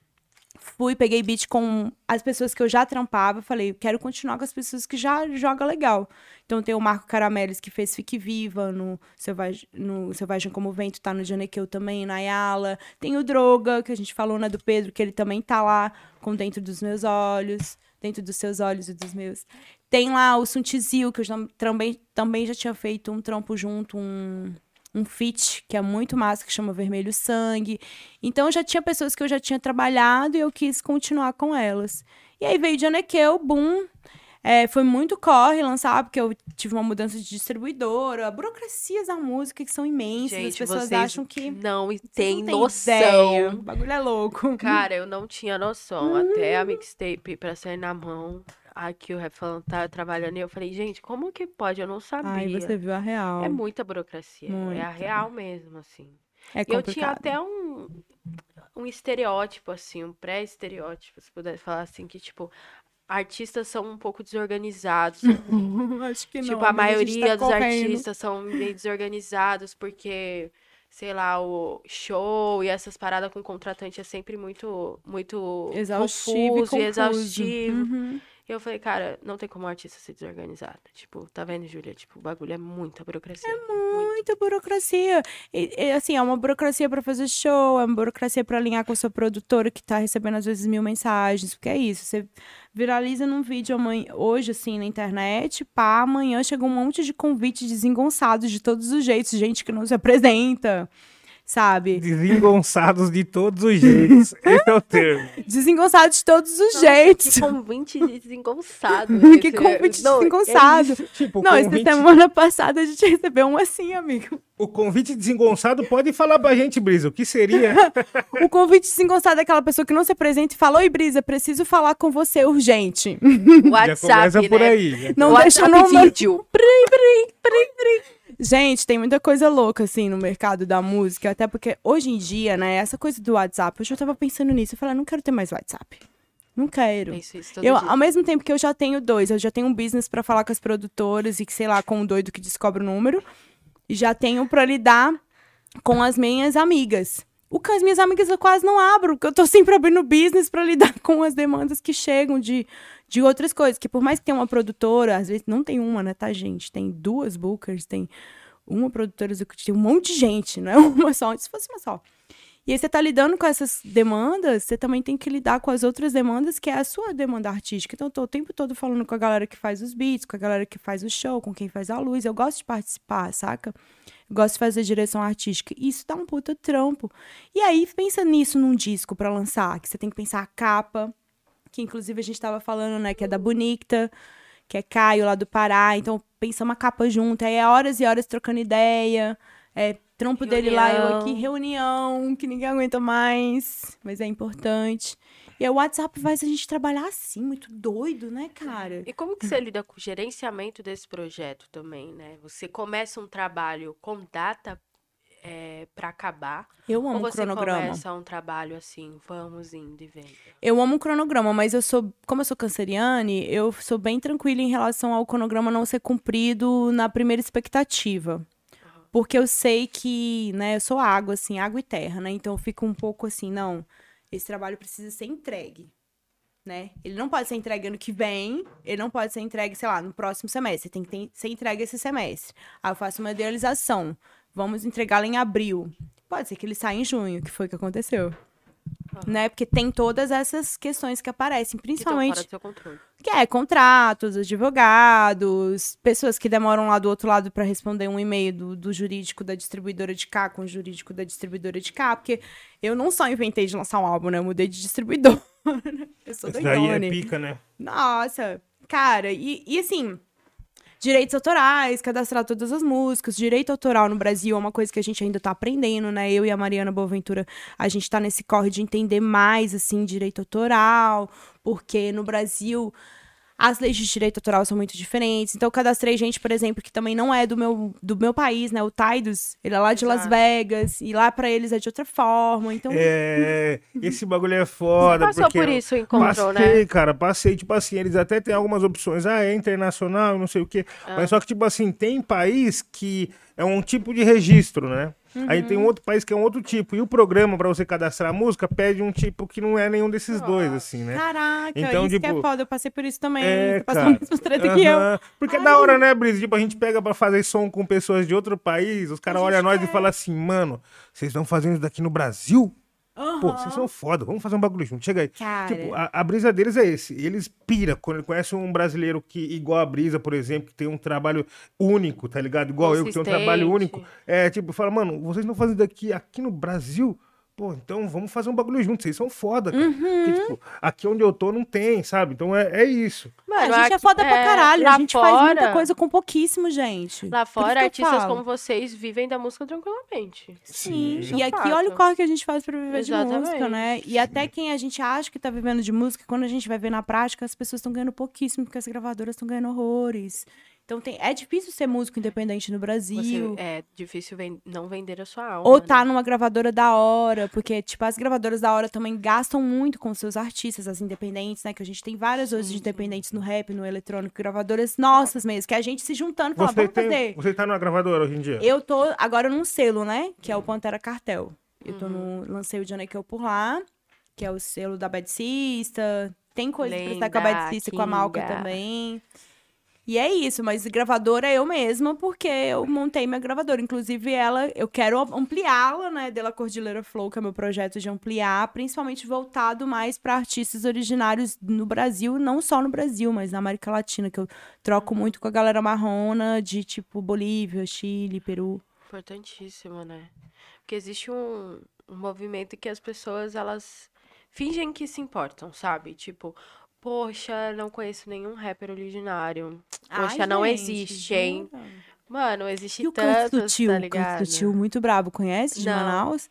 Speaker 1: fui, peguei beat com as pessoas que eu já trampava, falei, quero continuar com as pessoas que já jogam legal. Então tem o Marco Carameles que fez Fique Viva no Selvagem, no Selvagem como Vento, tá no Janequeu também, na Yala. Tem o Droga, que a gente falou, né, do Pedro, que ele também tá lá com Dentro dos Meus Olhos, Dentro dos Seus Olhos e dos Meus. Tem lá o Suntizil, que eu também, também já tinha feito um trampo junto, um um fit que é muito massa, que chama Vermelho Sangue. Então já tinha pessoas que eu já tinha trabalhado e eu quis continuar com elas. E aí veio Janequeu, boom. É, foi muito corre lançar, porque eu tive uma mudança de distribuidora, burocracias da música que são imensas. Gente, as pessoas acham que.
Speaker 2: Não, e tem noção.
Speaker 1: Ideia. O bagulho é louco.
Speaker 2: Cara, eu não tinha noção. Até a mixtape pra sair na mão aqui o rap falando tá trabalhando e eu falei, gente, como que pode? Eu não sabia.
Speaker 1: Ai, você viu a real.
Speaker 2: É muita burocracia. Muita. É a real mesmo, assim.
Speaker 1: É
Speaker 2: eu tinha até um, um estereótipo, assim, um pré-estereótipo, se pudesse falar assim, que, tipo, artistas são um pouco desorganizados.
Speaker 1: Acho que
Speaker 2: não.
Speaker 1: Tipo,
Speaker 2: a maioria a tá dos correndo. artistas são meio desorganizados porque sei lá, o show e essas paradas com contratante é sempre muito, muito
Speaker 1: exaustivo
Speaker 2: confuso
Speaker 1: e,
Speaker 2: e exaustivo.
Speaker 1: Uhum.
Speaker 2: E eu falei, cara, não tem como artista ser desorganizado. Tipo, tá vendo, Júlia? Tipo, o bagulho é muita burocracia.
Speaker 1: É muita burocracia. E, e, assim, é uma burocracia para fazer show, é uma burocracia para alinhar com a sua produtora que tá recebendo às vezes mil mensagens. Porque é isso, você viraliza num vídeo amanhã, hoje, assim, na internet, pá, amanhã chega um monte de convites desengonçados de todos os jeitos, gente que não se apresenta sabe?
Speaker 3: Desengonçados de todos os jeitos. Esse é o termo.
Speaker 1: Desengonçados de todos os
Speaker 2: Nossa,
Speaker 1: jeitos.
Speaker 2: Que convite desengonçado.
Speaker 1: que convite não, desengonçado. É tipo, não, convite... essa semana passada a gente recebeu um assim, amigo.
Speaker 3: O convite desengonçado pode falar pra gente, Brisa, o que seria?
Speaker 1: o convite desengonçado é aquela pessoa que não se apresenta e fala, oi, Brisa, preciso falar com você urgente.
Speaker 2: WhatsApp,
Speaker 3: Já começa
Speaker 2: né?
Speaker 3: por aí.
Speaker 1: Não
Speaker 2: WhatsApp
Speaker 1: deixa no
Speaker 2: vídeo. Prim, prim, prim, prim.
Speaker 1: Gente, tem muita coisa louca, assim, no mercado da música. Até porque hoje em dia, né, essa coisa do WhatsApp, eu já tava pensando nisso. Eu falei, ah, não quero ter mais WhatsApp. Não quero.
Speaker 2: Isso, isso,
Speaker 1: eu,
Speaker 2: dia.
Speaker 1: ao mesmo tempo que eu já tenho dois, eu já tenho um business para falar com as produtoras e que, sei lá, com um doido que descobre o número. E já tenho pra lidar com as minhas amigas. O que as minhas amigas eu quase não abro, porque eu tô sempre abrindo business para lidar com as demandas que chegam de, de outras coisas. Que por mais que tenha uma produtora, às vezes não tem uma, né, tá, gente? Tem duas bookers, tem uma produtora executiva, um monte de gente, não é uma só, se fosse uma só. E aí você tá lidando com essas demandas, você também tem que lidar com as outras demandas, que é a sua demanda artística. Então, eu tô o tempo todo falando com a galera que faz os beats, com a galera que faz o show, com quem faz a luz. Eu gosto de participar, saca? Gosto de fazer direção artística. Isso dá um puta trampo. E aí, pensa nisso num disco para lançar, que você tem que pensar a capa, que inclusive a gente tava falando, né, que é da Bonicta que é Caio lá do Pará. Então, pensa uma capa junto. Aí é horas e horas trocando ideia. É trampo reunião. dele lá, eu aqui, reunião, que ninguém aguenta mais. Mas é importante. E o WhatsApp faz a gente trabalhar assim, muito doido, né, cara?
Speaker 2: E como que você lida com o gerenciamento desse projeto também, né? Você começa um trabalho com data é, para acabar?
Speaker 1: Eu amo
Speaker 2: ou você
Speaker 1: cronograma.
Speaker 2: começa um trabalho assim, vamos indo e vendo?
Speaker 1: Eu amo cronograma, mas eu sou, como eu sou canceriane, eu sou bem tranquila em relação ao cronograma não ser cumprido na primeira expectativa. Porque eu sei que, né, eu sou água, assim, água e terra, né? Então eu fico um pouco assim, não, esse trabalho precisa ser entregue. Né? Ele não pode ser entregue ano que vem, ele não pode ser entregue, sei lá, no próximo semestre, tem que ter, ser entregue esse semestre. Aí eu faço uma idealização vamos entregá-la em abril. Pode ser que ele saia em junho, que foi o que aconteceu. Uhum. Né? Porque tem todas essas questões que aparecem, principalmente.
Speaker 2: Que, controle.
Speaker 1: que é contratos, advogados, pessoas que demoram lá do outro lado para responder um e-mail do, do, jurídico da distribuidora de cá com o jurídico da distribuidora de cá, porque eu não só inventei de lançar um álbum, né? Eu mudei de distribuidor. eu sou
Speaker 3: Isso daí é pica, né?
Speaker 1: Nossa, Cara, e, e assim, direitos autorais, cadastrar todas as músicas. Direito autoral no Brasil é uma coisa que a gente ainda tá aprendendo, né? Eu e a Mariana Boaventura, a gente tá nesse corre de entender mais, assim, direito autoral, porque no Brasil as leis de direito autoral são muito diferentes. Então, eu cadastrei gente, por exemplo, que também não é do meu, do meu país, né? O Tidus, ele é lá de Las
Speaker 2: Exato.
Speaker 1: Vegas, e lá pra eles é de outra forma. Então,
Speaker 3: É, esse bagulho é
Speaker 2: Você
Speaker 3: foda.
Speaker 2: passou
Speaker 3: porque
Speaker 2: por isso, encontrou,
Speaker 3: passei,
Speaker 2: né?
Speaker 3: cara, passei. Tipo assim, eles até têm algumas opções. Ah, é internacional, não sei o quê.
Speaker 2: Ah.
Speaker 3: Mas só que, tipo assim, tem país que é um tipo de registro, né? Aí
Speaker 2: Uhum.
Speaker 3: tem um outro país que é um outro tipo. E o programa, pra você cadastrar a música, pede um tipo que não é nenhum desses dois, assim, né?
Speaker 1: caraca,
Speaker 3: Então,
Speaker 1: isso que é
Speaker 3: tipo,
Speaker 1: foda. Eu passei por isso também.
Speaker 3: É,
Speaker 1: Você passou
Speaker 3: cara.
Speaker 1: a mesma treta que eu.
Speaker 3: Porque é da hora, né, Brisa? Tipo, a gente pega pra fazer som com pessoas de outro país, os caras olham nós e falam assim, mano, vocês estão fazendo isso daqui no Brasil? Pô, vocês são foda, vamos fazer um bagulho junto. Chega aí.
Speaker 1: Cara.
Speaker 3: Tipo, a, a brisa deles é esse. Eles pira quando conhecem um brasileiro que, igual a Brisa, por exemplo, que tem um trabalho único, tá ligado? Igual eu, que tem um trabalho único. É, tipo, fala, mano, vocês não fazem daqui aqui no Brasil? Pô, então vamos fazer um bagulho junto. Vocês são foda, cara.
Speaker 1: Uhum.
Speaker 3: Porque, tipo, aqui onde eu tô não tem, sabe? Então é, é isso.
Speaker 2: Mano,
Speaker 1: a gente é foda pra caralho.
Speaker 2: lá
Speaker 1: A gente faz muita
Speaker 2: fora-
Speaker 1: coisa com pouquíssimo, gente.
Speaker 2: Lá fora, artistas como vocês vivem da música tranquilamente.
Speaker 1: Sim,
Speaker 2: Isso é
Speaker 1: e aqui
Speaker 2: fato.
Speaker 1: olha o corre que a gente faz pra viver de
Speaker 2: Exatamente.
Speaker 1: música, né? E até quem a gente acha que tá vivendo de música, quando a gente vai ver na prática, as pessoas estão ganhando pouquíssimo, porque as gravadoras estão ganhando horrores. Então tem, é difícil ser músico independente no Brasil.
Speaker 2: Você, é difícil ven- não vender a sua alma.
Speaker 1: Ou
Speaker 2: né?
Speaker 1: tá numa gravadora da hora, porque, tipo, as gravadoras da hora também gastam muito com seus artistas, as independentes, né? Que a gente tem várias hoje de independentes no rap, no eletrônico, gravadoras nossas mesmo, que a gente se juntando e fala,
Speaker 3: Você,
Speaker 1: vamos
Speaker 3: tem,
Speaker 1: fazer.
Speaker 3: você tá numa gravadora hoje em dia?
Speaker 1: Eu tô agora num selo, né? Que é o Pantera Cartel. Eu tô
Speaker 2: Uhum.
Speaker 1: no. Lancei o Johnny Kill por lá, que é o selo da Bad Sister. Tem coisa pra estar com a
Speaker 2: Lenda,
Speaker 1: Bad Sister, com a Malca também. E é isso, mas gravadora é eu mesma, porque eu montei minha gravadora. Inclusive, ela, eu quero ampliá-la, né? Dela Cordillera Flow, que é meu projeto de ampliar, principalmente voltado mais para artistas originários no Brasil, não só no Brasil, mas na América Latina, que eu troco muito com a galera marrona de tipo Bolívia, Chile, Peru.
Speaker 2: Importantíssimo, né? Porque existe um, um movimento que as pessoas, elas fingem que se importam, sabe? Tipo, poxa, não conheço nenhum rapper originário. Poxa,
Speaker 1: Ai,
Speaker 2: não
Speaker 1: gente,
Speaker 2: existe, hein?
Speaker 1: jura?
Speaker 2: Mano, existe
Speaker 1: E o
Speaker 2: tantos,
Speaker 1: Canto Sutil,
Speaker 2: tá
Speaker 1: o
Speaker 2: ligado?
Speaker 1: Canto Sutil, muito brabo, conhece de
Speaker 2: Não.
Speaker 1: Manaus?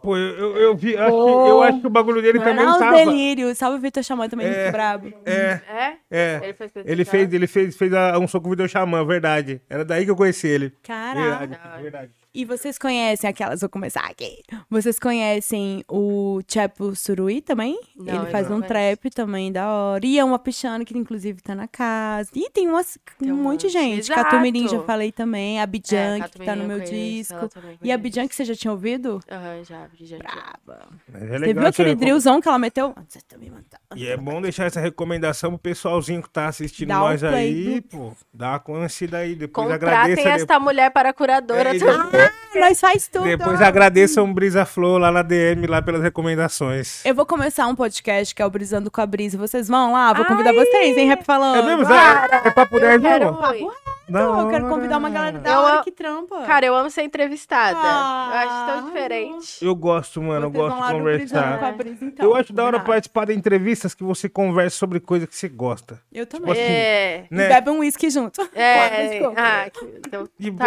Speaker 3: Pô, eu, eu, eu vi, acho que, eu acho que o bagulho dele também
Speaker 1: Manaus
Speaker 3: tava.
Speaker 1: Delírio, salve o Vitor Xamã também, muito brabo.
Speaker 3: É,
Speaker 2: É?
Speaker 3: é.
Speaker 2: Ele fez
Speaker 3: Ele fez, ele fez, fez a- um soco video xamã, verdade. Era daí que eu conheci ele.
Speaker 1: Caraca.
Speaker 3: Verdade, verdade.
Speaker 1: E vocês conhecem aquelas, vou começar aqui. Vocês conhecem o Chepo Surui também?
Speaker 2: Não,
Speaker 1: Ele faz
Speaker 2: não
Speaker 1: um
Speaker 2: conheço.
Speaker 1: trap também, da hora. E é uma pichana que inclusive tá na casa. E tem umas,
Speaker 2: Tem
Speaker 1: um
Speaker 2: um
Speaker 1: monte de gente.
Speaker 2: Exato.
Speaker 1: Catumirim já falei também.
Speaker 2: É,
Speaker 1: Abidjan, que
Speaker 2: Catumirim
Speaker 1: tá no
Speaker 2: eu
Speaker 1: meu
Speaker 2: conheço,
Speaker 1: disco. E
Speaker 2: conheço.
Speaker 1: Abidjan, que você já tinha ouvido?
Speaker 2: Aham, já, já.
Speaker 1: Braba.
Speaker 3: Mas é
Speaker 1: Você viu aquele
Speaker 3: recom-
Speaker 1: drillzão que ela meteu? Você tá me matando.
Speaker 3: E é bom deixar essa recomendação pro pessoalzinho que tá assistindo
Speaker 1: Dá um
Speaker 3: nós
Speaker 1: play,
Speaker 3: aí,
Speaker 1: viu?
Speaker 3: pô. Dá uma conhecida aí. Depois
Speaker 2: Contratem
Speaker 3: agradeça.
Speaker 2: esta mulher para curadora
Speaker 3: É,
Speaker 2: também.
Speaker 3: Depois,
Speaker 1: Nós faz tudo.
Speaker 3: depois agradeça um Brisa Flow lá na DM, lá pelas recomendações.
Speaker 1: Eu vou começar um podcast que é o Brisando com a Brisa. Vocês vão lá? Vou convidar vocês, hein? Rap falando.
Speaker 3: É mesmo?
Speaker 1: Ah,
Speaker 3: É, é papo 10
Speaker 2: Quero
Speaker 3: mesmo? Da
Speaker 1: eu quero convidar uma galera da
Speaker 2: Eu
Speaker 1: hora
Speaker 2: amo-
Speaker 1: que trampa.
Speaker 2: Cara, eu amo ser entrevistada.
Speaker 1: Ah.
Speaker 2: eu acho tão diferente.
Speaker 3: Eu gosto, mano. Eu gosto de
Speaker 1: com
Speaker 3: conversar.
Speaker 1: Brisa, então.
Speaker 3: Eu acho da hora participar de entrevistas que você conversa sobre coisa que você gosta.
Speaker 1: Eu também.
Speaker 3: assim,
Speaker 2: É.
Speaker 1: E
Speaker 3: Né?
Speaker 1: bebe um uísque junto.
Speaker 2: É. Ah, que, então,
Speaker 3: E,
Speaker 2: tá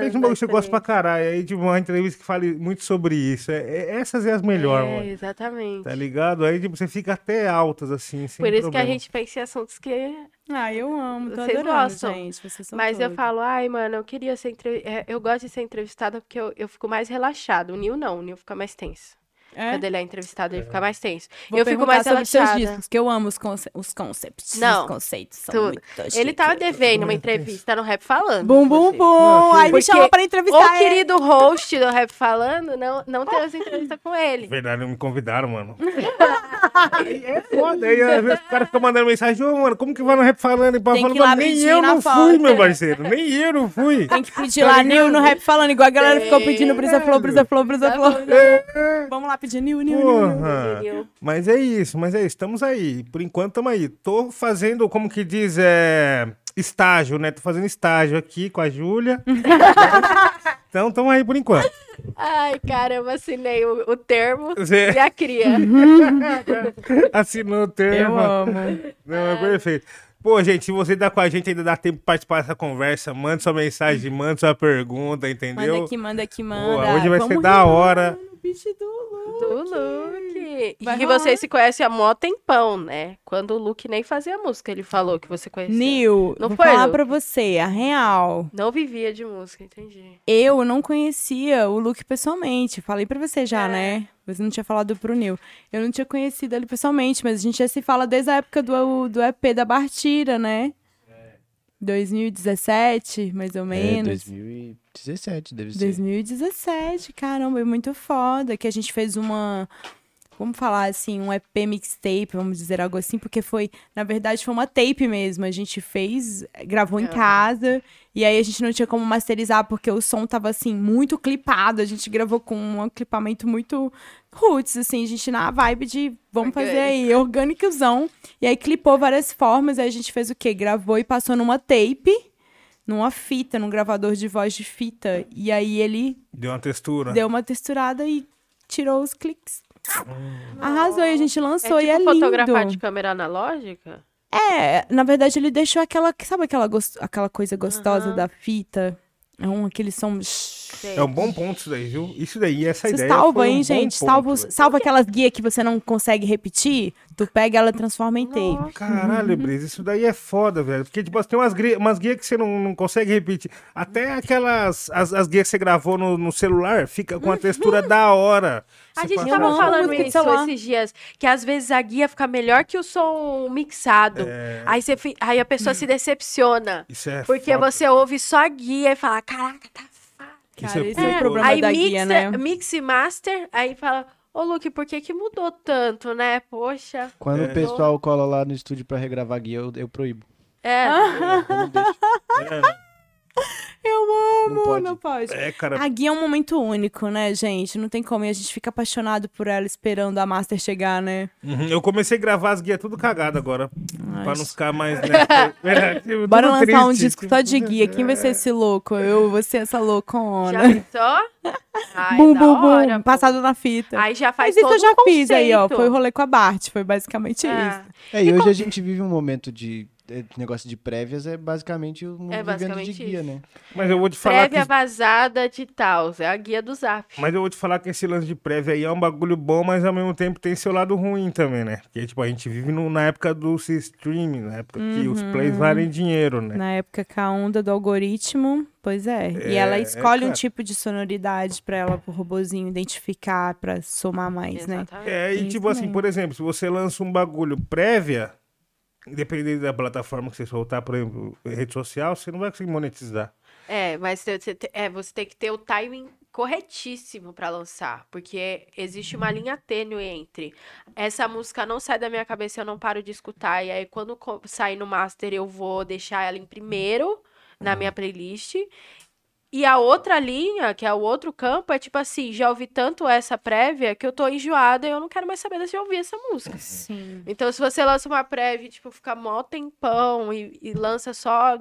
Speaker 3: pensa um bagulho que você gosta pra caralho. Aí, tipo, uma entrevista que fale muito sobre isso. É, é- essas é as melhores,
Speaker 2: É,
Speaker 3: mano.
Speaker 2: exatamente.
Speaker 3: Tá ligado? Aí, tipo, você fica até altas, assim, sem
Speaker 2: Por isso que
Speaker 3: problema.
Speaker 2: a gente pensa em assuntos que.
Speaker 1: Ah, eu amo. Tô
Speaker 2: Vocês
Speaker 1: adorando,
Speaker 2: gostam.
Speaker 1: gente. Vocês são
Speaker 2: Mas eu falo, ai, mano, eu queria ser entrev... é, Eu gosto de ser entrevistada porque eu, eu fico mais relaxada. O Nil não, o Nil fica mais tenso.
Speaker 1: É?
Speaker 2: Quando ele é entrevistado, ele fica mais tenso.
Speaker 1: Vou
Speaker 2: eu fico mais
Speaker 1: sobre os seus
Speaker 2: relaxada.
Speaker 1: discos, que eu amo os, conce os concepts.
Speaker 2: Não,
Speaker 1: Os conceitos são
Speaker 2: tudo.
Speaker 1: muito
Speaker 2: Ele tava
Speaker 1: chiques.
Speaker 2: devendo uma entrevista no Rap Falando.
Speaker 1: Bum, bum, bum. Aí me chama pra entrevistar
Speaker 2: O
Speaker 1: ele.
Speaker 2: querido host do Rap Falando não, não teve essa entrevista com ele.
Speaker 3: Verdade, não me convidaram, mano. É foda. Aí às vezes o cara fica mandando mensagem, ô, mano, como que vai no rap falando? E
Speaker 1: Tem
Speaker 3: falando,
Speaker 1: lá
Speaker 3: "Mano, nem eu não
Speaker 1: foto."
Speaker 3: fui, meu parceiro. Nem eu não fui.
Speaker 1: Tem que pedir
Speaker 3: Tá
Speaker 1: lá,
Speaker 3: ligado?
Speaker 1: Nil, no rap falando, igual a galera ficou pedindo brisa flow, brisa flow, brisa
Speaker 2: Tá
Speaker 1: flow.
Speaker 2: bom,
Speaker 3: É,
Speaker 1: Vamos lá Nil, Nil, Nil.
Speaker 3: Porra.
Speaker 2: Nil.
Speaker 3: Mas é isso, mas é isso. Estamos aí. Por enquanto, estamos aí. Tô fazendo, como que diz, é, estágio, né? Tô fazendo estágio aqui com a Júlia. então, estamos aí por enquanto.
Speaker 2: Ai, caramba, assinei o, o termo
Speaker 3: Você
Speaker 2: e a cria.
Speaker 3: assinou o termo.
Speaker 1: Eu amo.
Speaker 3: Não, é perfeito. Pô, gente, se você tá com a gente, ainda dá tempo de participar dessa conversa. Manda sua mensagem, manda sua pergunta, entendeu?
Speaker 1: Manda aqui, manda aqui, manda.
Speaker 3: hoje vai ser
Speaker 1: Vamos
Speaker 3: da hora.
Speaker 1: Beat do Luke.
Speaker 2: Do Luke.
Speaker 1: Vai
Speaker 2: E que
Speaker 1: rolar.
Speaker 2: vocês se conhecem há mó tempão, né? Quando o Luke nem fazia música, ele falou que você conhecia.
Speaker 1: Nil,
Speaker 2: Não
Speaker 1: vou
Speaker 2: foi,
Speaker 1: falar
Speaker 2: Lu?
Speaker 1: pra você, a real.
Speaker 2: Não vivia de música, entendi.
Speaker 1: Eu não conhecia o Luke pessoalmente. Falei pra você já,
Speaker 2: É.
Speaker 1: né? Você não tinha falado pro Nil. Eu não tinha conhecido ele pessoalmente, mas a gente já se fala desde a época do, do EP da Bartira, né? 2017, mais ou
Speaker 4: É,
Speaker 1: menos.
Speaker 4: 2017, deve ser.
Speaker 1: 2017, caramba, é muito foda. Que a gente fez uma. Vamos falar assim, um EP mixtape, vamos dizer algo assim, porque foi, na verdade, foi uma tape mesmo. A gente fez, gravou em
Speaker 2: Aham.
Speaker 1: casa, e aí a gente não tinha como masterizar, porque o som tava assim, muito clipado. A gente gravou com um clipamento muito roots, assim, a gente na vibe de vamos fazer aí, orgânicozão. E aí clipou várias formas, aí a gente fez o quê? Gravou e passou numa tape, numa fita, num gravador de voz de fita. E aí ele
Speaker 3: Deu uma textura.
Speaker 1: deu uma texturada e tirou os cliques. Arrasou e a gente
Speaker 2: É
Speaker 1: lançou
Speaker 2: tipo
Speaker 1: e é lindo.
Speaker 2: fotografar de câmera analógica?
Speaker 1: É, na verdade ele deixou aquela, sabe aquela, aquela coisa gostosa
Speaker 2: Aham.
Speaker 1: da fita? É um, aquele som...
Speaker 2: Sei.
Speaker 3: É um bom ponto isso daí, viu? Isso daí, essa
Speaker 1: Você
Speaker 3: ideia.
Speaker 1: salva,
Speaker 3: foi um
Speaker 1: hein,
Speaker 3: bom
Speaker 1: gente?
Speaker 3: ponto,
Speaker 1: salva,
Speaker 3: velho.
Speaker 1: salva aquelas guias que você não consegue repetir, tu pega ela e transforma em tape.
Speaker 2: Nossa.
Speaker 3: Caralho, Brisa, isso daí é foda, velho. Porque, tipo, tem umas, gri- umas guias que você não, não consegue repetir. Até aquelas. As, as guias que você gravou no, no celular fica com uma textura da hora.
Speaker 2: A gente
Speaker 3: passa-
Speaker 2: tava falando isso esses dias, que às vezes a guia fica melhor que o som mixado.
Speaker 3: É.
Speaker 2: Aí, você, aí a pessoa se decepciona.
Speaker 3: Isso é
Speaker 2: Porque
Speaker 3: foda.
Speaker 2: você ouve só a guia e fala, caraca, tá
Speaker 1: Cara,
Speaker 3: é
Speaker 1: esse é o problema
Speaker 2: Aí
Speaker 1: da
Speaker 2: mixa,
Speaker 1: guia, né?
Speaker 2: mix e master, aí fala, ô Luke, por que que mudou tanto, né? Poxa.
Speaker 4: Quando
Speaker 3: É.
Speaker 4: o pessoal cola lá no estúdio pra regravar a guia, eu, eu proíbo.
Speaker 2: É,
Speaker 4: Eu não deixo.
Speaker 3: É,
Speaker 1: Eu amo,
Speaker 4: Não pode.
Speaker 1: não pode.
Speaker 3: é, cara.
Speaker 1: A guia é um momento único, né, gente? Não tem como. E a gente fica apaixonado por ela esperando a Master chegar, né?
Speaker 3: Uhum, Eu comecei a gravar as guias tudo cagado agora.
Speaker 1: Ai,
Speaker 3: Pra não ficar mais. Né, é, tudo
Speaker 1: Bora lançar um
Speaker 3: triste.
Speaker 1: disco só de guia. Quem vai ser esse louco? Eu vou ser essa
Speaker 2: já
Speaker 1: loucona.
Speaker 2: pensou? Ai,
Speaker 1: Bum, bum, bum.
Speaker 2: hora.
Speaker 1: Passado na fita.
Speaker 2: Aí já faz
Speaker 1: Mas isso
Speaker 2: todo
Speaker 1: eu já
Speaker 2: um
Speaker 1: fiz aí, ó.
Speaker 2: conceito.
Speaker 1: Foi o rolê com a Bart. Foi basicamente
Speaker 2: É.
Speaker 1: isso.
Speaker 4: É, e hoje a gente vive um momento de. É, negócio de prévias é basicamente o mundo
Speaker 2: É
Speaker 4: vivendo
Speaker 2: basicamente
Speaker 4: de guia,
Speaker 2: isso.
Speaker 4: né?
Speaker 3: Mas eu vou te falar
Speaker 2: Prévia
Speaker 3: que.
Speaker 2: vazada de tal, é a guia do Zap.
Speaker 3: Mas eu vou te falar que esse lance de prévia aí é um bagulho bom, mas ao mesmo tempo tem seu lado ruim também, né? Porque, tipo, a gente vive no- na época do streaming, na época que os
Speaker 1: Uhum.
Speaker 3: plays valem dinheiro, né?
Speaker 1: Na época com a onda do algoritmo, pois é. e
Speaker 3: É,
Speaker 1: ela escolhe um
Speaker 3: cara.
Speaker 1: tipo de sonoridade pra ela, pro robozinho identificar, pra somar mais, né?
Speaker 2: Exatamente.
Speaker 3: É, e
Speaker 1: Isso
Speaker 3: tipo assim,
Speaker 1: mesmo.
Speaker 3: por exemplo, se você lança um bagulho prévia, independente da plataforma que você soltar, por exemplo, rede social, você não vai conseguir monetizar.
Speaker 2: É, mas você, é, você tem que ter o timing corretíssimo pra lançar, porque existe uma linha tênue entre essa música não sai da minha cabeça, eu não paro de escutar, e aí quando sair no master eu vou deixar ela em primeiro na minha playlist. E a outra linha, que é o outro campo, é tipo assim, já ouvi tanto essa prévia que eu tô enjoada e eu não quero mais saber de ouvir essa música.
Speaker 1: Sim.
Speaker 2: Então, se você lança uma prévia, e, tipo, fica mó tempão e, e lança só,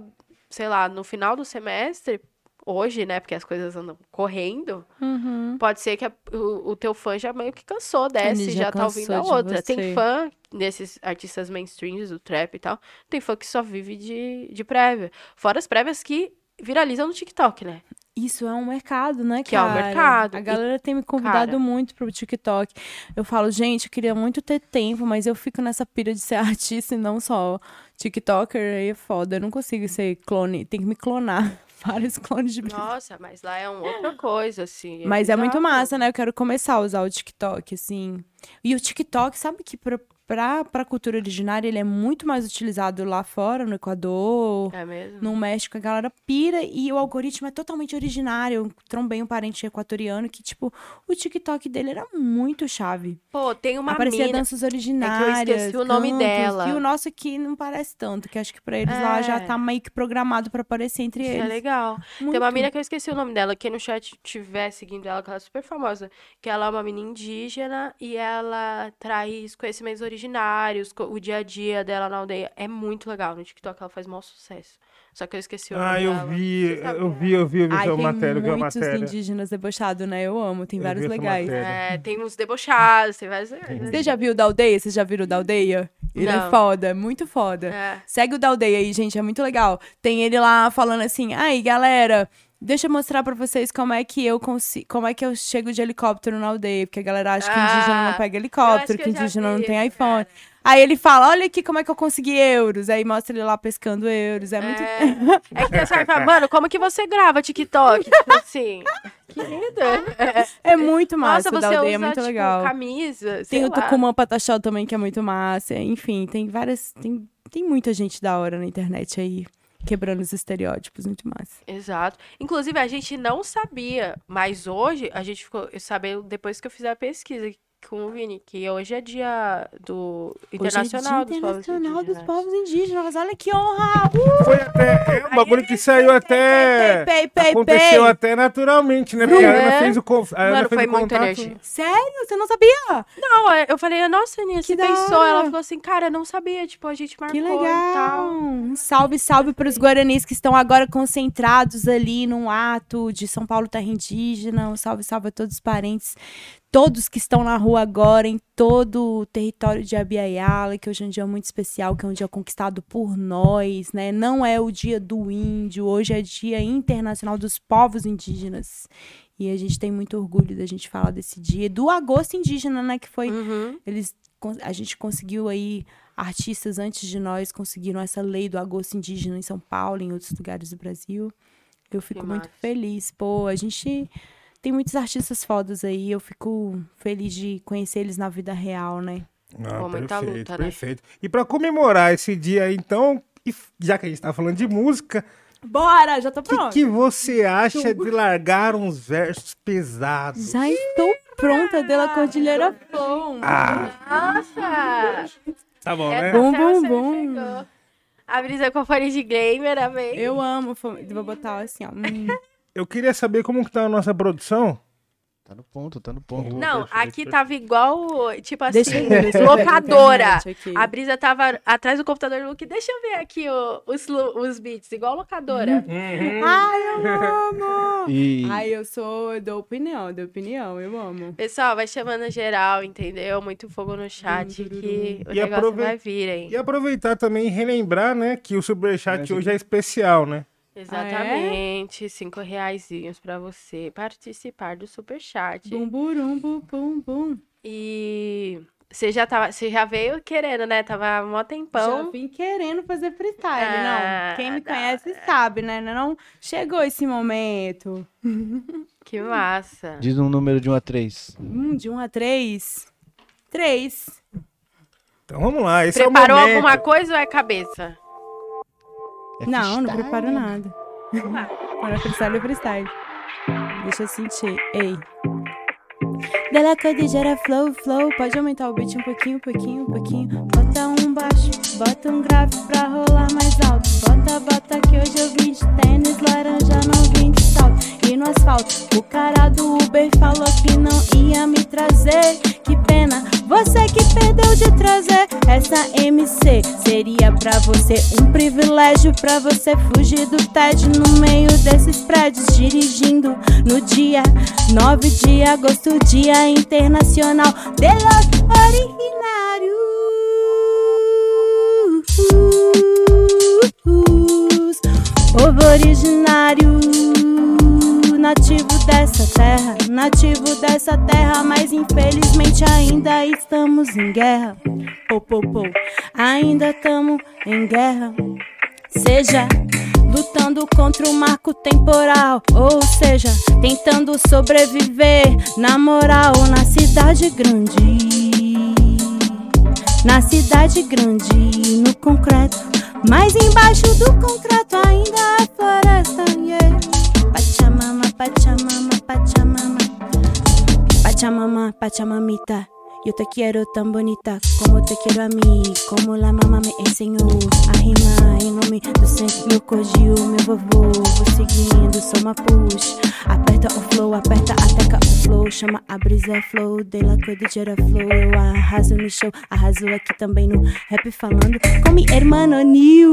Speaker 2: sei lá, no final do semestre, hoje, né, porque as coisas andam correndo,
Speaker 1: Uhum.
Speaker 2: pode ser que a- o, o teu fã já meio que cansou dessa
Speaker 1: Ele
Speaker 2: e
Speaker 1: já
Speaker 2: já tá ouvindo a outra.
Speaker 1: você.
Speaker 2: Tem fã desses artistas mainstreams, do trap e tal, tem fã que só vive de, de prévia. Fora as prévias que viralizam no TikTok, né?
Speaker 1: Isso é um mercado, né,
Speaker 2: Que é um
Speaker 1: cara?
Speaker 2: mercado.
Speaker 1: A
Speaker 2: E,
Speaker 1: galera tem me convidado
Speaker 2: cara-
Speaker 1: muito pro TikTok. Eu falo, gente, eu queria muito ter tempo, mas eu fico nessa pira de ser artista e não só TikToker, aí é foda. Eu não consigo ser clone, tem que me clonar. Vários clones de
Speaker 2: Nossa, mas lá é uma outra coisa, assim.
Speaker 1: Mas é muito massa, né? Eu quero começar a usar o TikTok, assim. E o TikTok, sabe que pra, pra, pra cultura originária ele é muito mais utilizado lá fora, no Equador,
Speaker 2: É mesmo?
Speaker 1: no México, a galera pira e o algoritmo é totalmente originário. Eu trombei um parente equatoriano que, tipo, o TikTok dele era muito chave.
Speaker 2: Pô, tem uma
Speaker 1: Aparecia
Speaker 2: mina...
Speaker 1: danças originárias.
Speaker 2: esqueci o nome
Speaker 1: cantos,
Speaker 2: dela.
Speaker 1: E o nosso aqui não parece tanto, que acho que pra eles lá já
Speaker 2: É.
Speaker 1: tá meio que programado pra aparecer entre
Speaker 2: Isso é
Speaker 1: eles.
Speaker 2: legal. Tem uma
Speaker 1: Muito.
Speaker 2: mina que eu esqueci o nome dela. Quem no chat tiver seguindo ela, que ela é super famosa. Que ela é uma mina indígena e ela traz conhecimentos originários, o dia a dia dela na aldeia. É muito legal. No TikTok ela faz maior sucesso. Só que eu esqueci o nome
Speaker 3: Ah, eu vi, eu
Speaker 2: né?
Speaker 3: vi, eu vi, eu vi
Speaker 1: Ai,
Speaker 3: essa
Speaker 1: tem
Speaker 3: matéria, a
Speaker 1: muitos
Speaker 3: matéria.
Speaker 1: indígenas debochados, né? Eu amo, tem
Speaker 3: Eu
Speaker 1: vários legais.
Speaker 2: É, tem uns debochados, tem vários. legais?
Speaker 1: Você já viu o da aldeia? Vocês já viram o da aldeia? Ele é
Speaker 2: Não.
Speaker 1: foda, é muito foda.
Speaker 2: É.
Speaker 1: Segue o da aldeia aí, gente, é muito legal. Tem ele lá falando assim: "Aí, galera, deixa eu mostrar pra vocês como é que eu consigo, como é que eu chego de helicóptero na aldeia, porque a galera acha que indígena
Speaker 2: Ah,
Speaker 1: não pega
Speaker 2: eu acho
Speaker 1: helicóptero,
Speaker 2: que
Speaker 1: que indígena não
Speaker 2: vi
Speaker 1: tem
Speaker 2: esse
Speaker 1: iPhone".
Speaker 2: cara.
Speaker 1: Aí ele fala: "Olha aqui como é que eu consegui euros". Aí mostra ele lá pescando euros. É muito
Speaker 2: É, é que você vai falar, mano, como que você grava TikTok? Tipo assim, querida.
Speaker 1: é muito
Speaker 2: Nossa,
Speaker 1: massa, o da
Speaker 2: você
Speaker 1: aldeia
Speaker 2: usa,
Speaker 1: é muito
Speaker 2: tipo,
Speaker 1: legal.
Speaker 2: camisa,
Speaker 1: Tem o. Tucumã Pataxó também, que é muito massa. Enfim, tem várias. Tem, tem muita gente da hora na internet aí, quebrando os estereótipos, muito massa.
Speaker 2: Exato. Inclusive, a gente não sabia, mas hoje a gente ficou sabendo depois que eu fiz a pesquisa com o Vini, que hoje é dia do Internacional
Speaker 1: Hoje é Dia
Speaker 2: dos Povos
Speaker 1: Internacional dos
Speaker 2: Indígenas.
Speaker 1: Povos Indígenas. Olha que honra! Uh!
Speaker 3: Foi até. É um bagulho que saiu até.
Speaker 1: Pei, pei, pei,
Speaker 3: Aconteceu até naturalmente, né? Porque a Ana
Speaker 2: É.
Speaker 3: fez o, conf... a Ana
Speaker 2: Mano,
Speaker 3: fez
Speaker 2: foi muita
Speaker 3: contato.
Speaker 2: energia.
Speaker 1: Sério? Você não sabia?
Speaker 2: Não, é, eu falei, nossa, Aninha, você
Speaker 1: Que
Speaker 2: pensou? Ela falou assim, cara, eu não sabia, tipo, a gente marcou
Speaker 1: Que
Speaker 2: e
Speaker 1: legal!
Speaker 2: tal.
Speaker 1: Um salve, salve para os guaranis que estão agora concentrados ali num ato de São Paulo Terra Indígena. Um salve, salve a todos os parentes, todos que estão na rua agora, em todo o território de Abiaiala, que hoje é um dia muito especial, que é um dia conquistado por nós, né? Não é o dia do índio, hoje é dia internacional dos povos indígenas. E a gente tem muito orgulho da gente falar desse dia, do agosto indígena, né? Que foi
Speaker 2: Uhum.
Speaker 1: eles a gente conseguiu aí artistas antes de nós conseguiram essa lei do agosto indígena em São Paulo, em outros lugares do Brasil. Eu fico
Speaker 2: Que
Speaker 1: muito
Speaker 2: massa.
Speaker 1: feliz. Pô, a gente tem muitos artistas fodas aí. Eu fico feliz de conhecer eles na vida real, né?
Speaker 3: Ah,
Speaker 2: Pô, muita
Speaker 3: perfeito,
Speaker 2: luta, né?
Speaker 3: perfeito. E pra comemorar esse dia aí, então, já que a gente tá falando de música,
Speaker 1: Bora, já tô
Speaker 3: o que,
Speaker 1: pronta.
Speaker 3: que você acha de largar uns versos pesados?
Speaker 1: Já estou pronta pela Cordilheira Flow.
Speaker 3: Ah,
Speaker 2: Nossa!
Speaker 3: tá bom, né?
Speaker 1: Bom, bom, bom.
Speaker 2: A brisa com fone de gamer, amei.
Speaker 1: Eu amo. Vou botar assim, ó. Hum.
Speaker 3: Eu queria saber como que tá a nossa produção.
Speaker 4: Tá no ponto, tá no ponto.
Speaker 2: Não,
Speaker 3: Perfeito,
Speaker 2: aqui tava igual, tipo assim,
Speaker 1: Deixa deixa
Speaker 2: locadora. A brisa tava atrás do computador do Luke. Deixa eu ver aqui o- os, os beats, igual locadora.
Speaker 1: Ai, eu amo!
Speaker 4: E
Speaker 1: Ai, eu sou. Eu dou opinião, dou opinião, eu amo.
Speaker 2: Pessoal, vai chamando geral, entendeu? Muito fogo no chat que o
Speaker 3: E
Speaker 2: negócio
Speaker 3: aprove-
Speaker 2: vai vir, hein?
Speaker 3: E aproveitar também e relembrar, né, que o Superchat
Speaker 4: Essa
Speaker 3: hoje é especial, né?
Speaker 2: Exatamente. Cinco reaisinhos pra você participar do Superchat.
Speaker 1: Bum, burum, bum, bum, bum.
Speaker 2: E você já tava, você já veio querendo, né? Tava mó
Speaker 1: Já
Speaker 2: tempão.
Speaker 1: vim querendo fazer freestyle,
Speaker 2: Ah,
Speaker 1: não. Quem me
Speaker 2: da
Speaker 1: conhece sabe, né? Não chegou esse momento.
Speaker 2: Que massa.
Speaker 4: diz um número de 1 a 3.
Speaker 1: Hum, de 1 a 3. 3.
Speaker 3: Então vamos lá, esse
Speaker 2: Preparou
Speaker 3: é o momento.
Speaker 2: alguma coisa ou é cabeça?
Speaker 4: É
Speaker 1: não, não preparo nada. É freestyle, é freestyle. Deixa eu sentir. Ei. Dela cordilheira flow, flow. Pode aumentar o beat um pouquinho, um pouquinho, um pouquinho. Bota um baixo, bota um grave pra rolar mais alto. Bota, bota que hoje eu vim de tênis laranja, não vim de salto. E no asfalto, o cara do Uber falou que não ia me trazer. Que pena, de trazer essa MC. Seria pra você um privilégio pra você fugir do TED no meio desses prédios, dirigindo no dia 9 de agosto, Dia Internacional de los Originários. Povo originário, nativo dessa terra, nativo dessa terra, mas infelizmente ainda estamos em guerra. Pô, pô, pô, ainda estamos em guerra. Seja lutando contra o marco temporal, ou seja, tentando sobreviver na moral na cidade grande. Na cidade grande, no concreto, mas embaixo do concreto ainda há floresta. Yeah. Pachamama, Pachamama, Pachamama. Pachamamita. Yo te quiero tan bonita como te quiero a mí, como la mamá me enseñó a rimar em nome do sente meu cordial, meu vovô. Vou seguindo, sou uma push. Aperta o flow, aperta, ataca o flow. Chama a brisa flow, dei lá coisa gera flow. Eu arraso no show, arraso aqui também no rap falando com mi hermano Nil.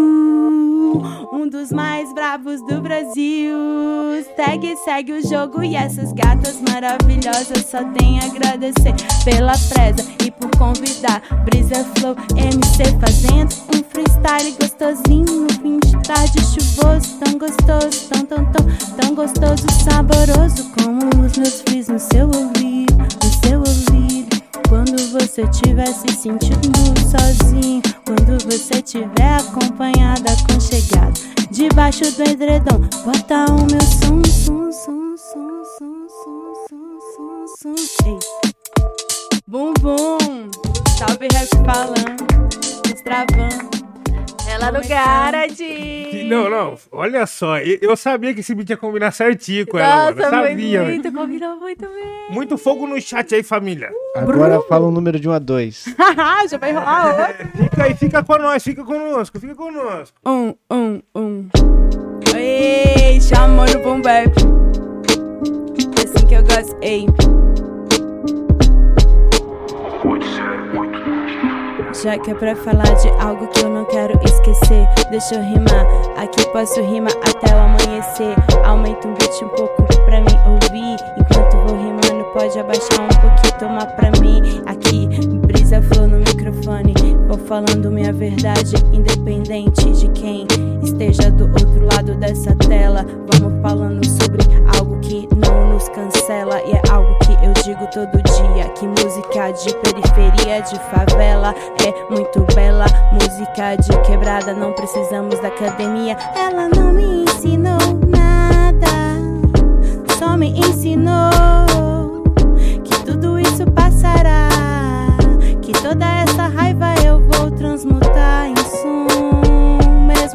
Speaker 1: Um dos mais bravos do Brasil. Segue, segue o jogo e essas gatas maravilhosas. Só tem a agradecer pela presa e por convidar. Brisa Flow MC fazendo um freestyle gostosinho no fim de tarde chuvoso. Tão gostoso, tão, tão, tão, tão gostoso, saboroso. Como os meus fris no seu ouvido, no seu ouvido. Quando você estiver se sentindo sozinho, quando você estiver acompanhada, aconchegado, debaixo do edredom, bota o meu som, som, som, som, som, som, som, som, som. Ei. Bum bum, salve rap falando, destravando.
Speaker 2: Ela no garage.
Speaker 3: Não, não, olha só, eu sabia que esse beat ia combinar certinho com ela, mano. Eu
Speaker 2: Nossa,
Speaker 3: sabia.
Speaker 2: foi
Speaker 3: velho.
Speaker 2: muito, combinou muito bem.
Speaker 3: Muito fogo no chat aí, família.
Speaker 4: Agora fala um número de 1 a 2.
Speaker 1: Já vai rolar outro.
Speaker 3: Fica aí, fica nós, fica conosco, fica conosco.
Speaker 1: Um, um, um. Ei, chamou no boom bap. Assim que eu gosto, ei. Já que é pra falar de algo que eu não quero esquecer, deixa eu rimar. Aqui posso rimar até o amanhecer. Aumenta um beat um pouco pra mim ouvir. Enquanto vou rimando, pode abaixar um pouquinho, tomar pra mim. Falando minha verdade, independente de quem esteja do outro lado dessa tela. Vamos falando sobre algo que não nos cancela. E é algo que eu digo todo dia: que música de periferia, de favela é muito bela. Música de quebrada, não precisamos da academia. Ela não me ensinou nada, só me ensinou que tudo isso passará.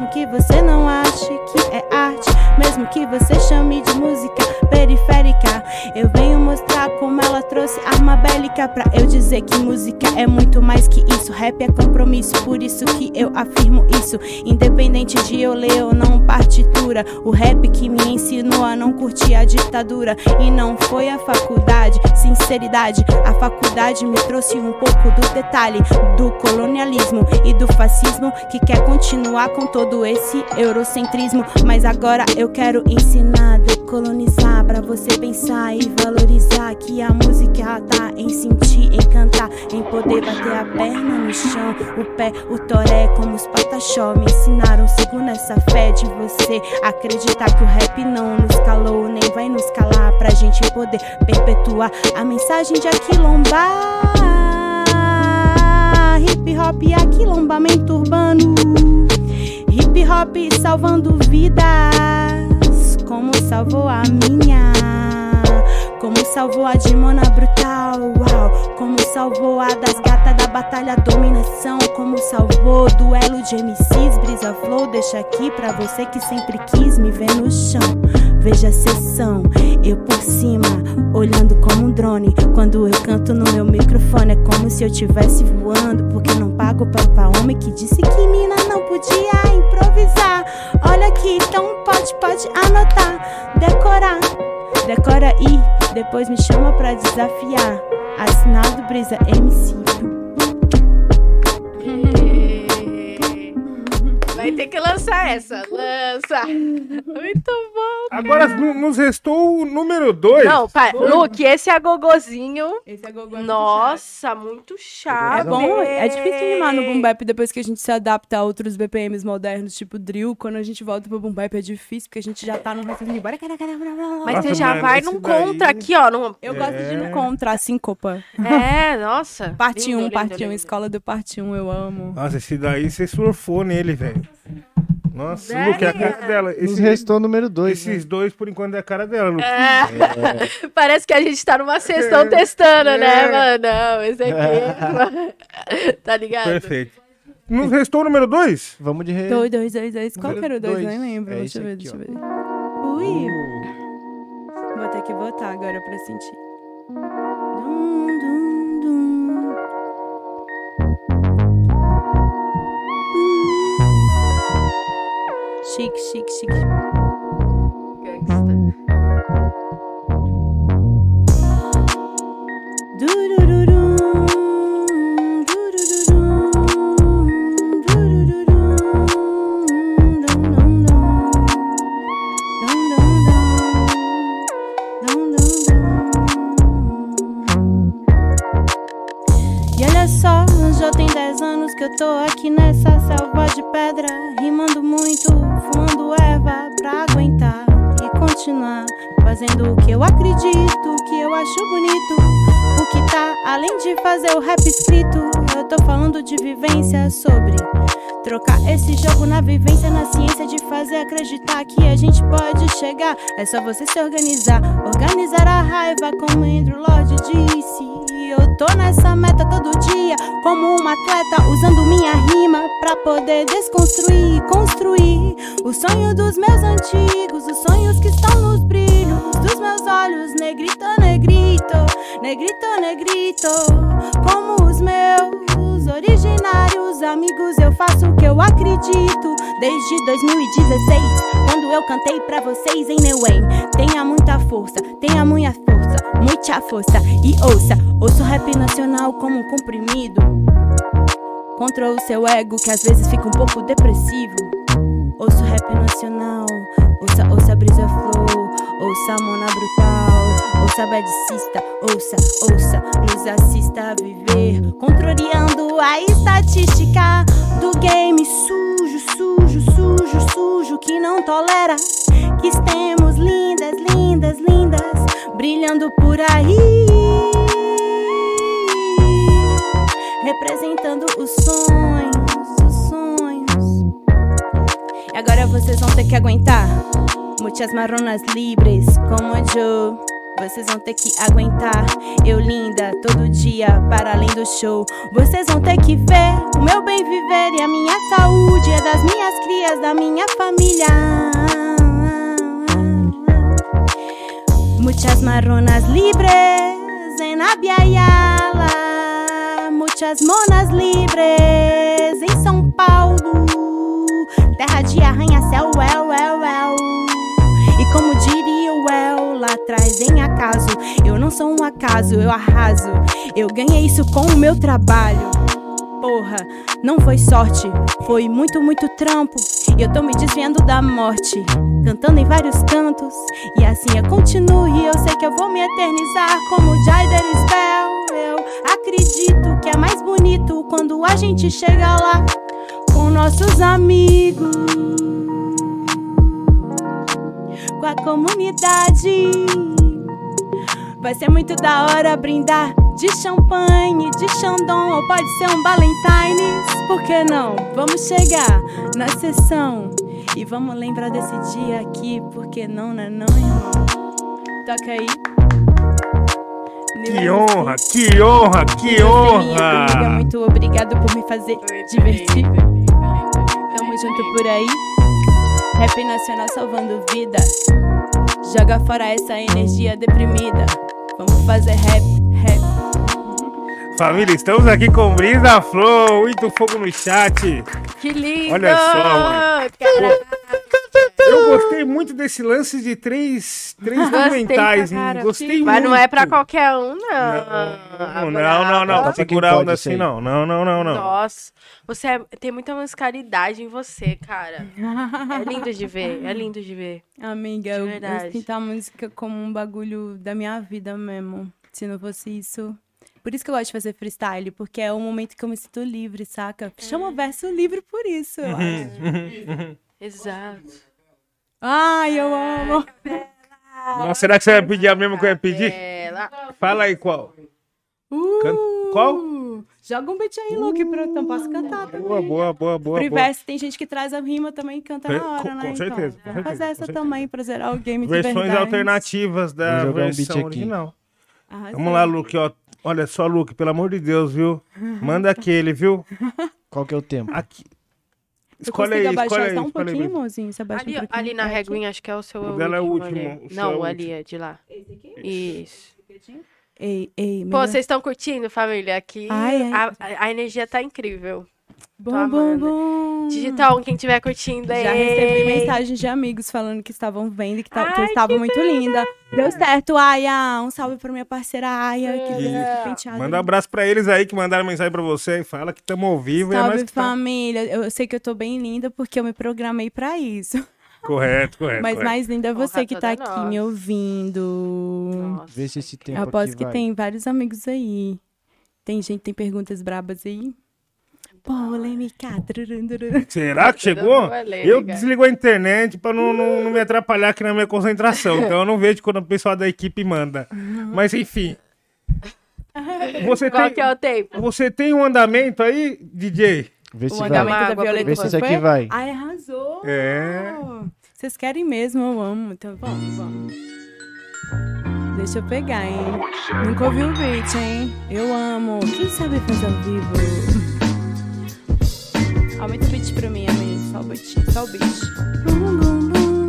Speaker 1: Mesmo que você não ache que é arte, mesmo que você chame de música periférica, eu venho mostrar como ela trouxe arma bélica pra eu dizer que música é muito mais que isso. Rap é compromisso, por isso que eu afirmo isso. Independente de eu ler ou não partitura, o rap que me ensinou a não curtir a ditadura. E não foi a faculdade, sinceridade. A faculdade me trouxe um pouco do detalhe do colonialismo e do fascismo que quer continuar com todo esse eurocentrismo. Mas agora eu quero ensinar, decolonizar pra você pensar e valorizar que a música tá em sentir, em cantar, em poder bater a perna no chão, o pé, o toré, como os pataxó me ensinaram. Sigo nessa fé de você acreditar que o rap não nos calou, nem vai nos calar pra gente poder perpetuar a mensagem de aquilombar. Hip hop e aquilombamento urbano. Hip hop salvando vidas, salvou a minha. Como salvou a de Mona Brutal, uau. Como salvou a das gatas da batalha dominação. Como salvou o duelo de MCs, brisa flow. Deixa aqui pra você que sempre quis me ver no chão. Veja a sessão, eu por cima, olhando como um drone. Quando eu canto no meu microfone, é como se eu tivesse voando. Porque não pago pra homem que disse que mina não podia improvisar. Olha aqui, então pode, pode anotar, decorar. Decora aí, depois me chama pra desafiar. Assinado Brisa MC.
Speaker 2: Que lançar essa. Lança. Muito bom.
Speaker 3: Agora nu- nos restou o número 2.
Speaker 2: Não, pai, Luke, esse é gogozinho.
Speaker 1: Esse é Gogô
Speaker 2: Nossa, muito chato.
Speaker 1: É bom, é difícil rimar no boom bap depois que a gente se adapta a outros BPMs modernos, tipo drill. Quando a gente volta pro boom bap é difícil, porque a gente já tá no raciocínio. Bora, cara, cara.
Speaker 2: Mas
Speaker 3: Nossa,
Speaker 2: você já vai num
Speaker 3: daí-
Speaker 2: contra aqui, ó. Num...
Speaker 1: Eu gosto de
Speaker 3: É.
Speaker 1: no contra, síncopa.
Speaker 2: É, nossa.
Speaker 1: Parte 1,
Speaker 2: Lindo, lindo,
Speaker 1: parte 1,
Speaker 2: lindo.
Speaker 1: escola do parte 1, eu amo.
Speaker 3: Nossa, esse daí você surfou nele, velho. Nossa,
Speaker 2: Sério?
Speaker 3: Luke, é a cara dela.
Speaker 4: Nos
Speaker 3: Esse-
Speaker 4: restou o número 2.
Speaker 3: esses dois, por enquanto, é a cara dela, Luke.
Speaker 2: É. Parece que a gente tá numa sessão testando, né, mano? Não, esse aqui. tá ligado?
Speaker 3: Perfeito. Nos restou o número 2?
Speaker 4: Vamos de re...
Speaker 1: Dois, dois, dois, dois. Qual
Speaker 4: Número
Speaker 1: que era o dois?
Speaker 4: dois.
Speaker 1: Nem lembro.
Speaker 4: É
Speaker 1: deixa eu ver,
Speaker 4: aqui,
Speaker 1: deixa eu ver. Ui, vou ter que botar agora pra sentir. Chique, chique, chique. E olha só, já tem 10 anos que eu tô aqui nessa selva de pedra, rimando muito, fumando erva pra aguentar e continuar fazendo o que eu acredito, o que eu acho bonito. O que tá além de fazer o rap escrito, eu tô falando de vivência sobre trocar esse jogo na vivência, na ciência de fazer acreditar que a gente pode chegar. É só você se organizar, organizar a raiva, como Andrew Lord disse. Tô nessa meta todo dia, como uma atleta, usando minha rima pra poder desconstruir e construir o sonho dos meus antigos, os sonhos que estão nos brilhos dos meus olhos, negrito, negrito, negrito, negrito, como os meus originários amigos. Eu faço o que eu acredito desde 2016, quando eu cantei pra vocês em Neuém. Tenha muita força, tenha muita força, muita força e ouça, ouça o rap nacional como um comprimido. Contra o seu ego que às vezes fica um pouco depressivo. Ouça o rap nacional, ouça, ouça brisa flow, ouça mona brutal, ouça badicista, ouça, ouça, nos assista a viver, contrariando a estatística do game. Sujo, sujo, sujo, sujo, que não tolera. Que estemos lindas, lindas, brilhando por aí representando os sonhos, os sonhos. E agora vocês vão ter que aguentar. Muitas marronas livres, como eu. Vocês vão ter que aguentar. Eu linda, todo dia, para além do show. Vocês vão ter que ver o meu bem viver e a minha saúde. É das minhas crias, da minha família. Muchas marronas libres en Abiayala, muchas monas livres em São Paulo, terra de arranha-céu, well, well, well. E como diria o El lá atrás, em acaso, eu não sou um acaso, eu arraso. Eu ganhei isso com o meu trabalho. Porra, não foi sorte, foi muito, muito trampo. E eu tô me desviando da morte, cantando em vários cantos. E assim eu continuo e eu sei que eu vou me eternizar como Jaider Spell. Eu acredito que é mais bonito quando a gente chega lá com nossos amigos, com a comunidade. Vai ser muito da hora brindar de champanhe, de chandon ou pode ser um Valentine's. Por que não? Vamos chegar na sessão e vamos lembrar desse dia aqui. Por que não, né, não, irmão? Toca aí.
Speaker 3: Que honra, que honra, que
Speaker 1: amiga,
Speaker 3: honra!
Speaker 1: muito obrigado por me fazer divertir. Tamo junto por aí. Rap nacional salvando vida. Joga fora essa energia deprimida. Vamos fazer rap, rap.
Speaker 3: Família, estamos aqui com Brisa Flow, muito fogo no chat.
Speaker 2: Que lindo!
Speaker 3: Olha só, mano. Eu gostei muito desse lance de três, três
Speaker 2: caramba.
Speaker 3: Gostei muito.
Speaker 2: Mas não é pra qualquer um, não.
Speaker 3: Não, não, não, não. Segurar onda assim, não. Não, não, não, não.
Speaker 2: Nossa, você é- tem muita musicalidade em você, cara. É lindo de ver, é lindo de ver.
Speaker 1: Amiga,
Speaker 2: De
Speaker 1: eu, eu
Speaker 2: verdade.
Speaker 1: sinto a música como um bagulho da minha vida mesmo. Se não fosse isso. Por isso que eu gosto de fazer freestyle, porque é o momento que eu me sinto livre, saca? Chama o verso livre por isso, eu acho.
Speaker 2: Exato.
Speaker 1: Ai, eu amo.
Speaker 3: Nossa, será que você vai pedir a mesma que eu ia pedir? Fala aí qual.
Speaker 1: Uh,
Speaker 3: Can- qual?
Speaker 1: Joga um beat aí, Luke, pra eu então posso cantar também.
Speaker 3: Boa, boa, boa, boa.
Speaker 1: Pro
Speaker 3: boa.
Speaker 1: verso tem gente que traz a rima também e canta
Speaker 3: Com-
Speaker 1: na hora,
Speaker 3: com
Speaker 1: né?
Speaker 3: certeza, com
Speaker 1: então,
Speaker 3: certeza,
Speaker 1: fazer
Speaker 3: com
Speaker 1: essa
Speaker 3: certeza.
Speaker 1: também pra zerar o game de
Speaker 3: Versões alternativas da
Speaker 4: um
Speaker 3: versão
Speaker 4: aqui.
Speaker 3: original.
Speaker 1: Arrasou.
Speaker 3: Vamos lá, Luke, ó. Olha só, Luke, pelo amor de Deus, viu? Manda aquele, viu?
Speaker 4: Qual que é o tempo?
Speaker 3: Aqui.
Speaker 1: Você
Speaker 3: Escolhe aí,
Speaker 1: abaixar
Speaker 3: escolhe aí,
Speaker 1: só um
Speaker 3: escolhe aí.
Speaker 1: pouquinho, mozinho? Você abaixa
Speaker 2: Ali,
Speaker 1: um pouquinho.
Speaker 2: ali na
Speaker 1: É aqui.
Speaker 2: reguinha, acho que é o seu.
Speaker 3: O dela é o
Speaker 2: último ali.
Speaker 3: o
Speaker 2: Não,
Speaker 3: é o
Speaker 2: ali é de lá. Isso.
Speaker 1: Ei, ei,
Speaker 2: Pô, vocês estão curtindo, família? Aqui
Speaker 1: Ai, ai.
Speaker 2: A, a- a energia tá incrível.
Speaker 1: Bum,
Speaker 2: amando.
Speaker 1: bum.
Speaker 2: Digital, quem estiver curtindo aí.
Speaker 1: Já recebi mensagens de amigos falando que estavam vendo e que, ta- que eu
Speaker 2: Ai,
Speaker 1: estava
Speaker 2: que
Speaker 1: muito linda. Deu certo, Aya. Um salve pra minha parceira Aya. Que
Speaker 3: Que-
Speaker 1: linda, que penteada.
Speaker 3: Manda um abraço pra eles aí que mandaram mensagem pra você e fala que estamos ao vivo e é
Speaker 1: Salve,
Speaker 3: nós tá.
Speaker 1: família. Eu sei que eu tô bem linda porque eu me programei pra isso.
Speaker 3: Correto, correto.
Speaker 1: Mas
Speaker 3: correto.
Speaker 1: mais linda é você
Speaker 2: Honra
Speaker 1: que tá aqui me
Speaker 2: nossa.
Speaker 1: ouvindo.
Speaker 2: Nossa.
Speaker 4: Vê se esse tempo
Speaker 1: Eu aposto que
Speaker 4: vai.
Speaker 1: tem vários amigos aí. Tem gente, tem perguntas brabas aí. Polêmica.
Speaker 3: Será que chegou?
Speaker 2: Valeu,
Speaker 3: Eu desligo a internet pra não, não, não me atrapalhar aqui na minha concentração. Então eu não vejo quando o pessoal da equipe manda. Mas enfim. Você
Speaker 2: Qual
Speaker 3: tem,
Speaker 2: que é o tempo?
Speaker 3: você tem um andamento aí, DJ?
Speaker 4: Vê se
Speaker 1: O
Speaker 4: vai.
Speaker 1: andamento da
Speaker 2: Água pra
Speaker 1: Violeta
Speaker 4: Vê se
Speaker 1: foi?
Speaker 4: isso aqui vai.
Speaker 1: Ai, arrasou!
Speaker 3: É.
Speaker 1: Vocês querem mesmo, eu amo. Então vamos, vamos. Deixa eu pegar, hein? Nunca ouvi o beat, hein? Eu amo. Quem sabe fazer ao vivo? Aumenta o beat pra mim, amém. Só o beat. Só o beat. Bum, bum, bum.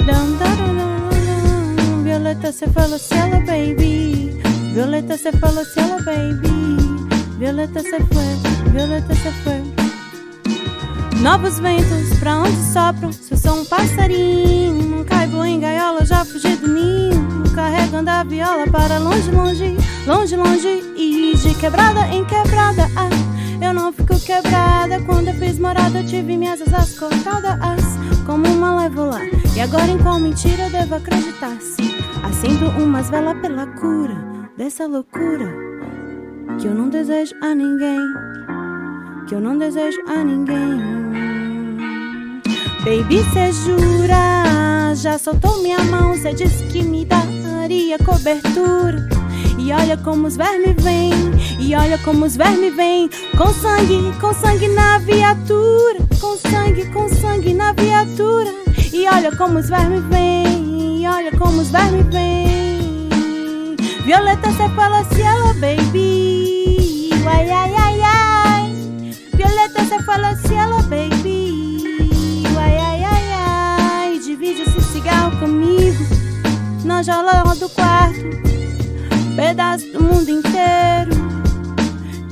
Speaker 1: Dum, da, da. Violeta, você falou se ela, baby. Violeta, você falou se ela, baby. Violeta, você foi. Violeta, você foi. Novos ventos, pra onde sopram? Se eu sou um passarinho, não caibo em gaiola, já fugi do ninho. Carregando a viola para longe, longe, longe, longe. E de quebrada em quebrada, ah, eu não fico quebrada. Quando eu fiz morada, tive minhas asas cortadas, como uma lévola. E agora em qual mentira eu devo acreditar? Se acendo umas velas pela cura dessa loucura que eu não desejo a ninguém que eu não desejo a ninguém. Baby, cê jura? Já soltou minha mão, cê disse que me daria cobertura. E olha como os vermes vêm, e olha como os vermes vêm. Com sangue, com sangue na viatura. Com sangue, com sangue na viatura. E olha como os vermes vêm, e olha como os vermes vêm. Violeta, cê fala se ela, baby. Ai, ai, ai, ai. Violeta, cê fala se ela, baby. Jaula do quarto. Pedaço do mundo inteiro.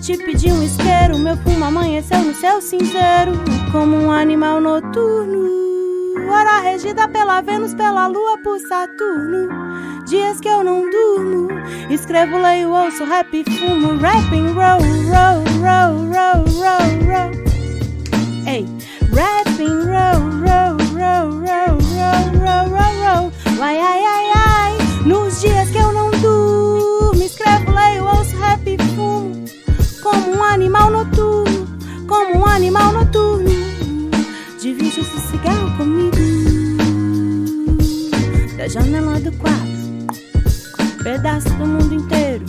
Speaker 1: Te pedi um isqueiro. Meu fumo amanheceu no céu cinzeiro. Como um animal noturno. Hora regida pela Vênus, pela Lua, por Saturno. Dias que eu não durmo. Escrevo, leio, ouço, rap, fumo. Rapping, roll, roll, roll, roll, roll, roll. Ei, rapping, roll, roll, roll, roll, roll, roll, roll, roll. Ai, ai. Dias que eu não durmo. Escrevo, leio, ouço, rap, fumo. Como um animal noturno. Como um animal noturno. Divide esse cigarro comigo. Da janela do quarto pedaço do mundo inteiro.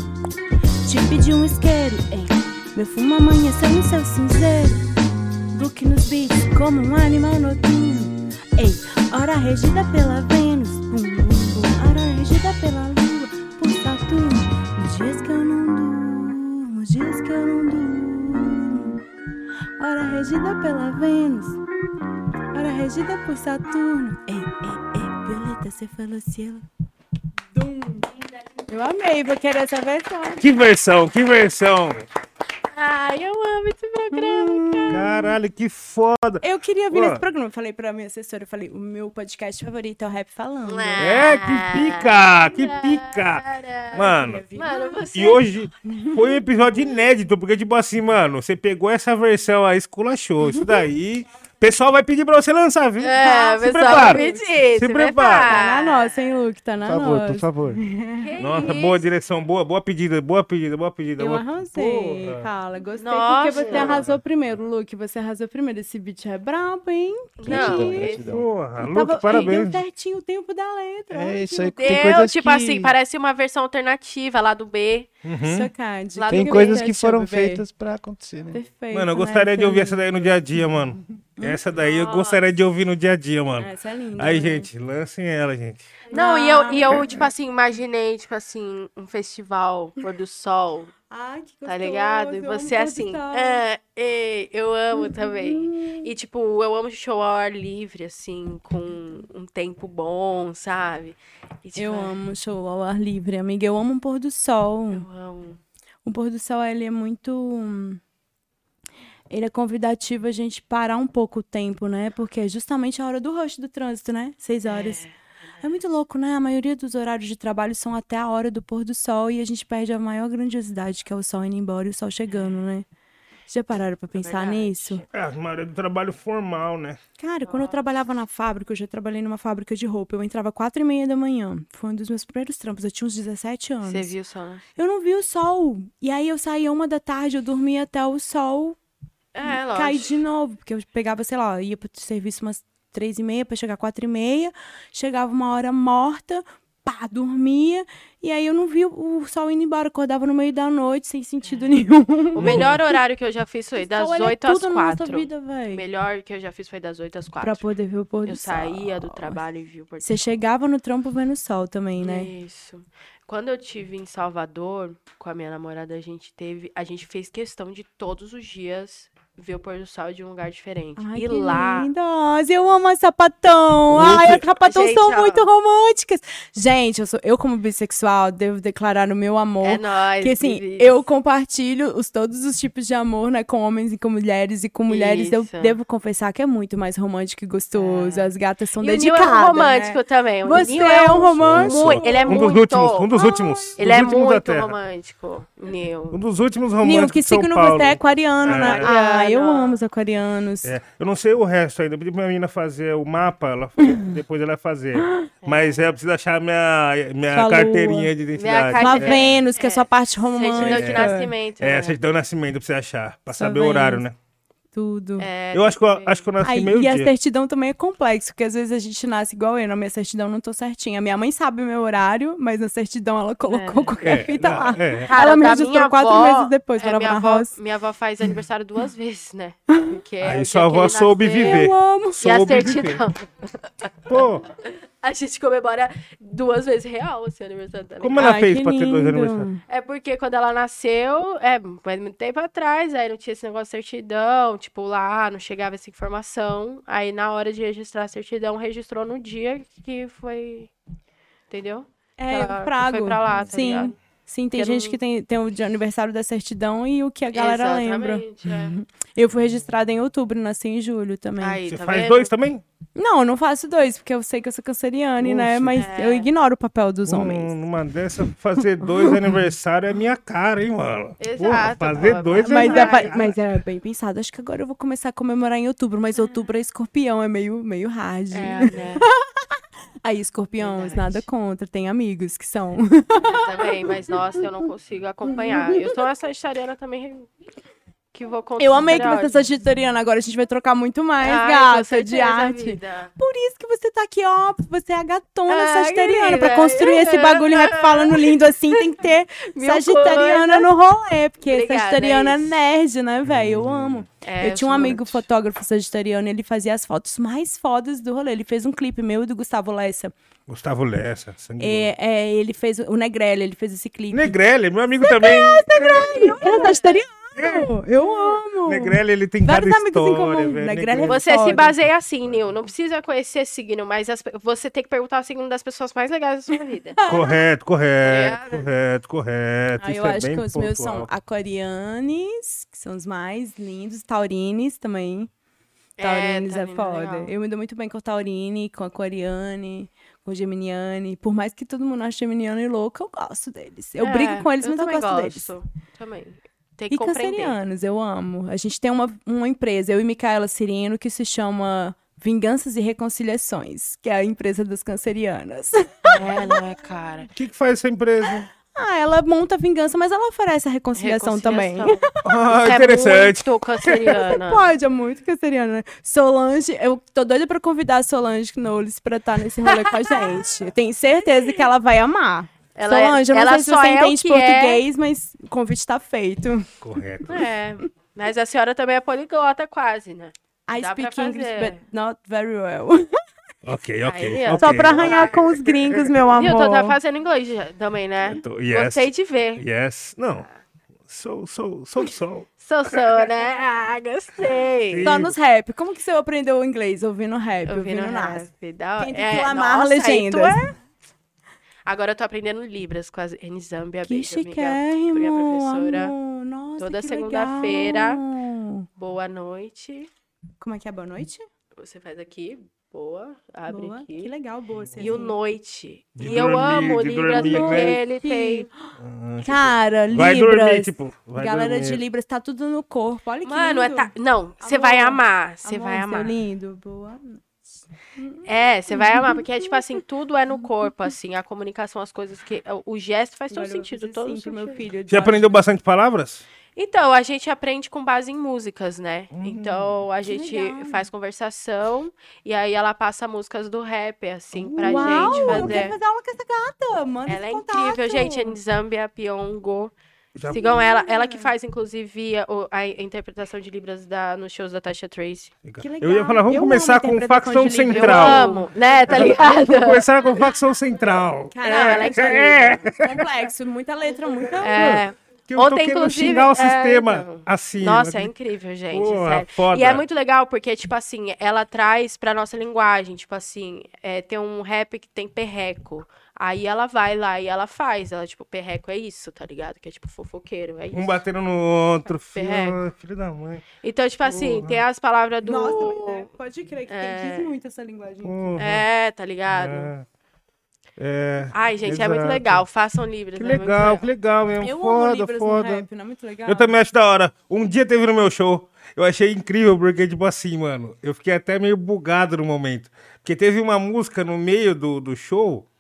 Speaker 1: Te pedi um isqueiro, ei. Meu fumo amanheceu no seu cinzeiro. Look nos beats como um animal noturno. Ei, hora regida pela Vênus. Pela Lua, por Saturno. Nos dias que eu não durmo, nos dias que eu não durmo. Hora regida pela Vênus. Hora regida por Saturno. Ei, ei, ei, Violeta, você falou ela. Dum. Eu amei, vou querer essa versão.
Speaker 3: Que versão, que versão.
Speaker 2: Ai, eu amo esse programa.
Speaker 3: Caralho, que foda.
Speaker 1: Eu queria vir
Speaker 3: Ó.
Speaker 1: nesse programa. Eu falei pra minha assessora, eu falei, o meu podcast favorito é o Rap Falando.
Speaker 3: É, que pica, que pica. Mano,
Speaker 2: Mano, você.
Speaker 3: e hoje foi um episódio inédito, porque, tipo assim, mano, você pegou essa versão aí, esculachou. Isso daí, pessoal vai pedir pra você lançar, viu?
Speaker 2: É,
Speaker 3: se
Speaker 2: pessoal,
Speaker 3: prepara.
Speaker 2: pedir,
Speaker 3: Se
Speaker 2: se
Speaker 3: prepara.
Speaker 1: Tá na
Speaker 2: prepara.
Speaker 1: nossa, hein, Luke? Tá
Speaker 4: Por
Speaker 1: na
Speaker 4: favor,
Speaker 1: nossa.
Speaker 4: por favor.
Speaker 2: Que
Speaker 3: Nossa,
Speaker 2: isso?
Speaker 3: boa direção, boa, boa pedida, boa pedida, boa pedida.
Speaker 1: Eu
Speaker 3: boa...
Speaker 1: arrasei,
Speaker 3: Porra.
Speaker 1: fala. Gostei
Speaker 2: Nossa.
Speaker 1: porque você arrasou primeiro, Luke. Você arrasou primeiro. Esse beat é brabo, hein?
Speaker 2: Não,
Speaker 4: Gratidão.
Speaker 3: Porra, Luke,
Speaker 1: Tava-
Speaker 3: parabéns.
Speaker 1: Deu certinho o tempo da letra.
Speaker 4: É isso aí.
Speaker 1: ótimo.
Speaker 4: Tem
Speaker 2: Deu,
Speaker 4: coisas
Speaker 2: tipo
Speaker 4: que...
Speaker 2: assim, parece uma versão alternativa lá do B.
Speaker 3: Uhum.
Speaker 1: Sacade.
Speaker 2: Lá
Speaker 4: Tem
Speaker 2: do
Speaker 4: coisas que foram feitas pra acontecer, né?
Speaker 1: Perfeito.
Speaker 3: Mano, eu
Speaker 1: né?
Speaker 3: gostaria de
Speaker 1: Essa é
Speaker 3: ouvir essa daí no dia a dia, mano. Essa daí eu gostaria de ouvir no dia a dia, mano.
Speaker 1: Essa é linda.
Speaker 3: Aí,
Speaker 1: né?
Speaker 3: gente, lancem ela, gente.
Speaker 2: Não, e eu, e eu, tipo assim, imaginei, tipo assim, um festival, pôr do sol,
Speaker 1: Ai, que
Speaker 2: tá ligado? E
Speaker 1: gostoso, eu
Speaker 2: você assim, ah, ei, eu amo também. E, tipo, eu amo show ao ar livre, assim, com um tempo bom, sabe? E, tipo,
Speaker 1: Eu amo show ao ar livre, amiga. Eu amo um pôr do sol.
Speaker 2: Eu amo.
Speaker 1: O pôr do sol, ele é muito. Ele é convidativo a gente parar um pouco o tempo, né? Porque é justamente a hora do rush do trânsito, né? Seis horas. É muito louco, né? A maioria dos horários de trabalho são até a hora do pôr do sol e a gente perde a maior grandiosidade, que é o sol indo embora e o sol chegando, né? Já pararam pra pensar
Speaker 2: Verdade.
Speaker 1: nisso?
Speaker 3: É, a maioria do trabalho formal, né?
Speaker 1: Cara, quando eu trabalhava na fábrica, eu já trabalhei numa fábrica de roupa. Eu entrava quatro e meia da manhã. Foi um dos meus primeiros trampos. Eu tinha uns 17 anos.
Speaker 2: Você viu só, né?
Speaker 1: Eu não vi o sol. E aí eu saía uma da tarde, eu dormia até o sol
Speaker 2: É, lógico.
Speaker 1: cair de novo. Porque eu pegava, sei lá, ia pro serviço umas três e meia pra chegar quatro e meia. Chegava uma hora morta, pá, dormia. E aí eu não vi o sol indo embora. Acordava no meio da noite, sem sentido nenhum.
Speaker 2: O melhor horário que eu já fiz foi das
Speaker 1: sol, é
Speaker 2: 8 às
Speaker 1: tudo na nossa
Speaker 2: 4.
Speaker 1: vida,
Speaker 2: O melhor que eu já fiz foi das 8 às 4.
Speaker 1: Pra poder ver o pôr do
Speaker 2: Eu
Speaker 1: sol.
Speaker 2: saía do trabalho e vi o pôr do
Speaker 1: Você chegava no trampo vendo o sol também, né?
Speaker 2: Isso. Quando eu tive em Salvador com a minha namorada, a gente teve, a gente fez questão de todos os dias ver o pôr do sol de um lugar diferente.
Speaker 1: Ai,
Speaker 2: e
Speaker 1: que
Speaker 2: lá,
Speaker 1: lindas! Eu amo as sapatão! Ai, as sapatão
Speaker 2: Gente,
Speaker 1: são
Speaker 2: ó.
Speaker 1: muito românticas! Gente, eu, sou, eu como bissexual, devo declarar o meu amor.
Speaker 2: é nóis.
Speaker 1: que assim, eu compartilho os, todos os tipos de amor, né? Com homens e com mulheres. E com mulheres eu
Speaker 2: Isso.
Speaker 1: devo confessar que é muito mais romântico e gostoso. As gatas são
Speaker 2: E o Nil
Speaker 1: dedicadas.
Speaker 2: é um romântico
Speaker 1: né?
Speaker 2: também. O
Speaker 1: Você
Speaker 2: Nil
Speaker 1: é um romântico?
Speaker 2: Muito, ele é
Speaker 3: um
Speaker 2: muito.
Speaker 3: dos últimos, um dos últimos.
Speaker 2: Ele
Speaker 3: dos
Speaker 2: é
Speaker 3: últimos
Speaker 2: muito romântico, Nil.
Speaker 3: Um dos últimos
Speaker 1: Nil,
Speaker 3: românticos
Speaker 1: que
Speaker 3: de São
Speaker 1: signo
Speaker 3: Paulo.
Speaker 1: você é aquariano,
Speaker 3: É.
Speaker 1: né? Ah, eu amo os aquarianos.
Speaker 3: É, eu não sei o resto ainda. Eu pedi pra minha menina fazer o mapa, ela depois ela vai fazer. Mas é, eu preciso achar minha, minha
Speaker 1: Sua
Speaker 3: carteirinha de identidade.
Speaker 2: Minha
Speaker 1: Uma
Speaker 2: É.
Speaker 1: Vênus, que é a sua parte romântica.
Speaker 2: Certidão de nascimento.
Speaker 3: É,
Speaker 2: né?
Speaker 3: certidão de nascimento pra você achar, pra
Speaker 1: Sua
Speaker 3: saber o horário, né?
Speaker 1: Tudo.
Speaker 2: É,
Speaker 3: Eu acho que eu, acho que eu nasci
Speaker 1: Aí,
Speaker 3: meio
Speaker 1: e a
Speaker 3: dia.
Speaker 1: certidão também é complexo, porque às vezes a gente nasce igual eu, na minha certidão eu não tô certinha. Minha mãe sabe o meu horário, mas na certidão ela colocou qualquer fita
Speaker 3: não,
Speaker 1: lá.
Speaker 3: é.
Speaker 2: Cara,
Speaker 1: ela me registrou quatro
Speaker 2: avó,
Speaker 1: meses depois,
Speaker 2: é, minha, avó,
Speaker 1: roça.
Speaker 2: minha avó faz aniversário duas vezes, né? Porque é
Speaker 3: Aí
Speaker 2: o
Speaker 3: sua avó soube viver.
Speaker 1: Eu amo.
Speaker 2: E a certidão.
Speaker 3: Pô,
Speaker 2: A gente comemora duas vezes real esse aniversário dela.
Speaker 3: como ela
Speaker 1: Ai,
Speaker 3: fez pra ter dois aniversários?
Speaker 2: É porque quando ela nasceu, é, faz muito tempo atrás, aí não tinha esse negócio de certidão, tipo, lá não chegava essa informação. Aí na hora de registrar a certidão, registrou no dia que foi. Entendeu?
Speaker 1: É,
Speaker 2: Ela
Speaker 1: eu frago.
Speaker 2: foi pra lá, tá
Speaker 1: Sim.
Speaker 2: ligado?
Speaker 1: Sim, tem
Speaker 2: Porque
Speaker 1: gente
Speaker 2: não-
Speaker 1: que tem, tem o de aniversário da certidão e o que a galera lembra.
Speaker 2: Exatamente, é.
Speaker 1: Eu fui registrada em outubro, nasci em julho também.
Speaker 2: Aí,
Speaker 3: Você
Speaker 2: tá
Speaker 3: faz
Speaker 2: vendo?
Speaker 3: dois também?
Speaker 1: Não, eu não faço dois, porque eu sei que eu sou canceriana, né? Mas
Speaker 2: É.
Speaker 1: eu ignoro o papel dos
Speaker 3: Hum,
Speaker 1: homens.
Speaker 3: numa dessa, fazer dois aniversários é minha cara, hein, mano?
Speaker 2: Exato,
Speaker 3: Porra, fazer
Speaker 2: pô,
Speaker 3: dois
Speaker 1: Mas
Speaker 3: é
Speaker 1: é,
Speaker 3: minha
Speaker 1: pa-
Speaker 3: cara.
Speaker 1: mas é bem pensado. Acho que agora eu vou começar a comemorar em outubro, mas outubro é escorpião, é meio, meio hard.
Speaker 2: É, né?
Speaker 1: Aí, escorpiões, nada contra. Tem amigos que são.
Speaker 2: Eu também, mas nossa, eu não consigo acompanhar. Eu sou uma sagitariana também que vou contra
Speaker 1: Eu amei que você é sagitariana. Agora a gente vai trocar muito mais,
Speaker 2: Ai,
Speaker 1: gata, de arte.
Speaker 2: vida.
Speaker 1: Por isso que você tá aqui, ó. Você é a gatona
Speaker 2: Ai,
Speaker 1: sagitariana. Pra
Speaker 2: querida.
Speaker 1: construir esse bagulho rap falando lindo assim, tem que ter
Speaker 2: Mil
Speaker 1: sagitariana no rolê. Porque
Speaker 2: Obrigada,
Speaker 1: sagitariana é
Speaker 2: isso.
Speaker 1: nerd, né, velho? Eu amo.
Speaker 2: É,
Speaker 1: eu tinha um amigo
Speaker 2: muito.
Speaker 1: fotógrafo sagitariano, ele fazia as fotos mais fodas do rolê. Ele fez um clipe meu e do Gustavo Lessa.
Speaker 3: Gustavo Lessa, sangue
Speaker 1: É, é, ele fez o Negrelli, ele fez esse clipe.
Speaker 3: Negrelli, meu amigo também.
Speaker 1: Ele é sagitariano. Eu amo.
Speaker 3: Negrelli, ele tem cada
Speaker 1: Vários amigos em
Speaker 3: história,
Speaker 1: comum.
Speaker 3: velho.
Speaker 1: Negrelli é
Speaker 2: Você se baseia assim, Nil. Não precisa conhecer signo, mas as você tem que perguntar o signo das pessoas mais legais da sua vida.
Speaker 3: Correto, correto,
Speaker 2: É.
Speaker 3: correto, correto.
Speaker 1: Ah,
Speaker 3: Isso
Speaker 1: eu
Speaker 3: é
Speaker 1: acho
Speaker 3: bem
Speaker 1: que os meus são
Speaker 3: pontual.
Speaker 1: aquarianes, que são os mais lindos, taurines também.
Speaker 2: É,
Speaker 1: Taurines é,
Speaker 2: é
Speaker 1: foda.
Speaker 2: legal.
Speaker 1: eu me dou muito bem com taurine, com aquariane, com geminiane. Por mais que todo mundo ache geminiano e louco, eu gosto deles. Eu
Speaker 2: É,
Speaker 1: brigo com eles, mas eu
Speaker 2: também
Speaker 1: gosto, deles.
Speaker 2: Também. Tem que
Speaker 1: E
Speaker 2: compreender.
Speaker 1: cancerianos, eu amo. A gente tem uma, uma empresa, eu e Micaela Cirino, que se chama Vinganças e Reconciliações, que é a empresa das cancerianas.
Speaker 2: É, né, cara?
Speaker 3: O que, que faz essa empresa?
Speaker 1: ah, ela monta vingança, mas ela oferece a reconciliação, também.
Speaker 3: Ah,
Speaker 2: Isso
Speaker 3: interessante.
Speaker 2: É muito canceriana.
Speaker 1: Pode, é muito canceriana. né? Solange, eu tô doida pra convidar a Solange Knowles pra estar nesse rolê com a gente. Eu tenho certeza que ela vai amar.
Speaker 2: Ela é-
Speaker 1: Solange, eu não
Speaker 2: ela
Speaker 1: sei se
Speaker 2: só
Speaker 1: você
Speaker 2: é
Speaker 1: entende
Speaker 2: que é.
Speaker 1: português, mas o convite tá feito.
Speaker 3: Correto.
Speaker 2: É. Mas a senhora também é poliglota, quase, né?
Speaker 1: I
Speaker 2: Dá
Speaker 1: speak English, but not very well.
Speaker 3: Ok, ok.
Speaker 2: Aí, ó.
Speaker 3: ok.
Speaker 1: Só pra arranhar com os gringos, meu
Speaker 2: E
Speaker 1: amor.
Speaker 2: eu tô tá fazendo inglês já- também, né?
Speaker 3: Eu tô- yes.
Speaker 2: Gostei de ver.
Speaker 3: Yes. Não. Sou, sou, sou, sou.
Speaker 2: Sou, sou, né? Ah, gostei.
Speaker 1: Só nos rap. Como que você aprendeu o inglês? Ouvindo rap,
Speaker 2: vi
Speaker 1: ouvindo
Speaker 2: no
Speaker 1: nas.
Speaker 2: rap. Da...
Speaker 1: Tem que
Speaker 2: é,
Speaker 1: clamar
Speaker 2: nossa, aí tu
Speaker 1: legendas.
Speaker 2: É- Agora eu tô aprendendo Libras com a Nizambia.
Speaker 1: Que
Speaker 2: Beijo, amiga.
Speaker 1: chiquérrimo,
Speaker 2: Porque a professora,
Speaker 1: amor. Nossa,
Speaker 2: toda segunda-feira. boa noite.
Speaker 1: Como é que é boa noite?
Speaker 2: Você faz aqui, boa, abre
Speaker 1: boa.
Speaker 2: aqui.
Speaker 1: Que legal, boa. Você
Speaker 2: E o noite.
Speaker 3: De
Speaker 2: e eu
Speaker 3: dormir,
Speaker 2: amo
Speaker 3: de
Speaker 2: Libras
Speaker 3: dormir,
Speaker 2: porque
Speaker 3: né?
Speaker 2: ele tem.
Speaker 3: Ah, tipo,
Speaker 1: Cara,
Speaker 3: vai
Speaker 1: Libras.
Speaker 3: dormir, tipo. Vai
Speaker 1: Galera
Speaker 3: dormir.
Speaker 1: de Libras, tá tudo no corpo. Olha que
Speaker 2: Mano, é
Speaker 1: lindo.
Speaker 2: ta... não, você vai amar, você vai amar.
Speaker 1: lindo. Boa.
Speaker 2: É, você vai amar, porque é tipo assim, tudo é no corpo, assim, a comunicação, as coisas que. O gesto faz todo
Speaker 1: Agora eu
Speaker 2: sentido, todo
Speaker 1: pro
Speaker 2: sentido.
Speaker 1: meu filho.
Speaker 3: Você aprendeu bastante palavras?
Speaker 2: Então, a gente aprende com base em músicas, né? Então, a gente
Speaker 1: legal.
Speaker 2: faz conversação e aí ela passa músicas do rap, assim, pra
Speaker 1: Uau,
Speaker 2: gente
Speaker 1: eu
Speaker 2: fazer.
Speaker 1: quero fazer aula com essa gata. Manda
Speaker 2: Ela é
Speaker 1: esse
Speaker 2: incrível,
Speaker 1: contato.
Speaker 2: gente. É Nzambia Piongo.
Speaker 3: Já-
Speaker 2: Sigam ela. Ela que faz, inclusive, a, a interpretação de Libras da, nos shows da Tasha Tracy.
Speaker 1: Que
Speaker 3: Eu ia falar, vamos
Speaker 1: Eu
Speaker 3: começar com facção
Speaker 1: Libras.
Speaker 2: Eu
Speaker 3: central.
Speaker 2: amo, né? Tá ligado?
Speaker 3: Vamos começar com facção central.
Speaker 1: Cara,
Speaker 2: Não, ela é
Speaker 3: é,
Speaker 1: Complexo, muita letra, muita...
Speaker 2: É.
Speaker 3: que eu tô
Speaker 2: Ontem,
Speaker 3: querendo
Speaker 2: inclusive,
Speaker 3: xingar o
Speaker 2: é,
Speaker 3: sistema
Speaker 2: então.
Speaker 3: assim.
Speaker 2: Nossa, é
Speaker 3: né?
Speaker 2: incrível, gente.
Speaker 3: Porra,
Speaker 2: sério.
Speaker 3: foda.
Speaker 2: E é muito legal porque, tipo assim, ela traz pra nossa linguagem, tipo assim, é, tem um rap que tem perreco. Aí ela vai lá e ela faz. Ela, tipo, perreco é isso, tá ligado? Que é tipo fofoqueiro, é isso.
Speaker 3: Um batendo no outro. Filho,
Speaker 2: Perreco.
Speaker 3: filho da mãe.
Speaker 2: Então, tipo assim,
Speaker 3: Porra.
Speaker 2: tem as palavras do.
Speaker 1: Nossa, mas é, pode crer que
Speaker 2: É.
Speaker 1: tem diz muito essa linguagem.
Speaker 3: Porra.
Speaker 2: É, tá ligado?
Speaker 3: É. É.
Speaker 2: Ai, gente, é muito
Speaker 3: Exato.
Speaker 2: legal. Façam Libras.
Speaker 3: Que
Speaker 2: é muito
Speaker 3: legal, que legal mesmo.
Speaker 1: Eu
Speaker 3: foda, foda.
Speaker 1: no rap, não é muito legal?
Speaker 3: Eu também acho da hora. Um dia teve no meu show, eu achei incrível, porque, tipo assim, mano, eu fiquei até meio bugado no momento. Porque teve uma música no meio do, do show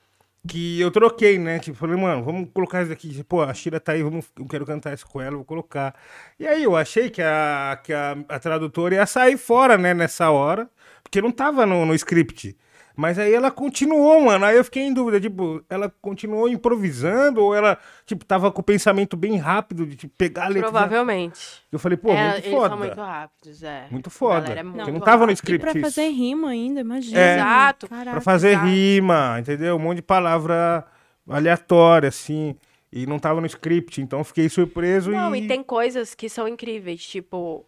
Speaker 3: que eu troquei, né? Tipo, falei, mano, vamos colocar isso aqui. Pô, a Shira tá aí, vamos, eu quero cantar isso com ela, vou colocar. E aí eu achei que a, que a, a tradutora ia sair fora, né, nessa hora, porque não tava no, no script. Mas aí ela continuou, mano. Aí eu fiquei em dúvida, tipo, ela continuou improvisando ou ela, tipo, tava com o pensamento bem rápido de tipo, pegar a letra.
Speaker 2: Provavelmente.
Speaker 3: Eu falei, pô,
Speaker 2: É,
Speaker 3: muito
Speaker 2: eles
Speaker 3: foda.
Speaker 2: são muito rápidos, é.
Speaker 3: Muito foda.
Speaker 2: É
Speaker 3: Porque
Speaker 2: muito
Speaker 3: não tava no
Speaker 2: rápida.
Speaker 1: E
Speaker 3: script
Speaker 1: pra fazer rima ainda, imagina.
Speaker 3: É.
Speaker 2: Exato.
Speaker 1: Caraca.
Speaker 3: Pra fazer
Speaker 2: exato.
Speaker 3: rima, entendeu? Um monte de palavra aleatória, assim. E não tava no script, então eu fiquei surpreso
Speaker 2: Não,
Speaker 3: e...
Speaker 2: e tem coisas que são incríveis, tipo,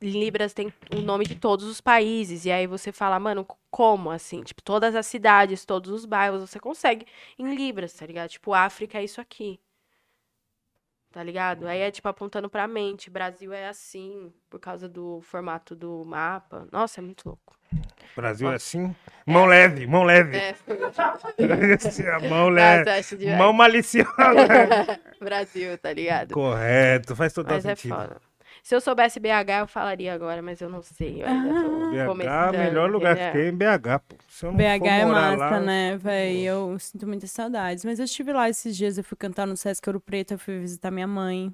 Speaker 2: Libras tem o nome de todos os países, e aí você fala, mano, como assim? Tipo, todas as cidades, todos os bairros, você consegue em Libras, tá ligado? Tipo, África é isso aqui. Tá ligado? Aí é tipo apontando pra mente, Brasil é assim, por causa do formato do mapa. Nossa, é muito louco.
Speaker 3: Brasil é assim. Mão leve, mão leve.
Speaker 2: É,
Speaker 3: mão leve.
Speaker 2: Nossa,
Speaker 3: Mão maliciosa.
Speaker 2: Brasil, tá ligado?
Speaker 3: Correto, faz total
Speaker 2: Mas é
Speaker 3: sentido.
Speaker 2: foda. Se eu soubesse BH, eu falaria agora, mas eu não sei. Eu ainda tô
Speaker 3: BH,
Speaker 2: começando,
Speaker 3: melhor lugar que tem é BH, pô.
Speaker 1: BH é massa,
Speaker 3: lá,
Speaker 1: né, véi? Eu sinto muitas saudades. Mas eu estive lá esses dias, eu fui cantar no Sesc Ouro Preto, eu fui visitar minha mãe.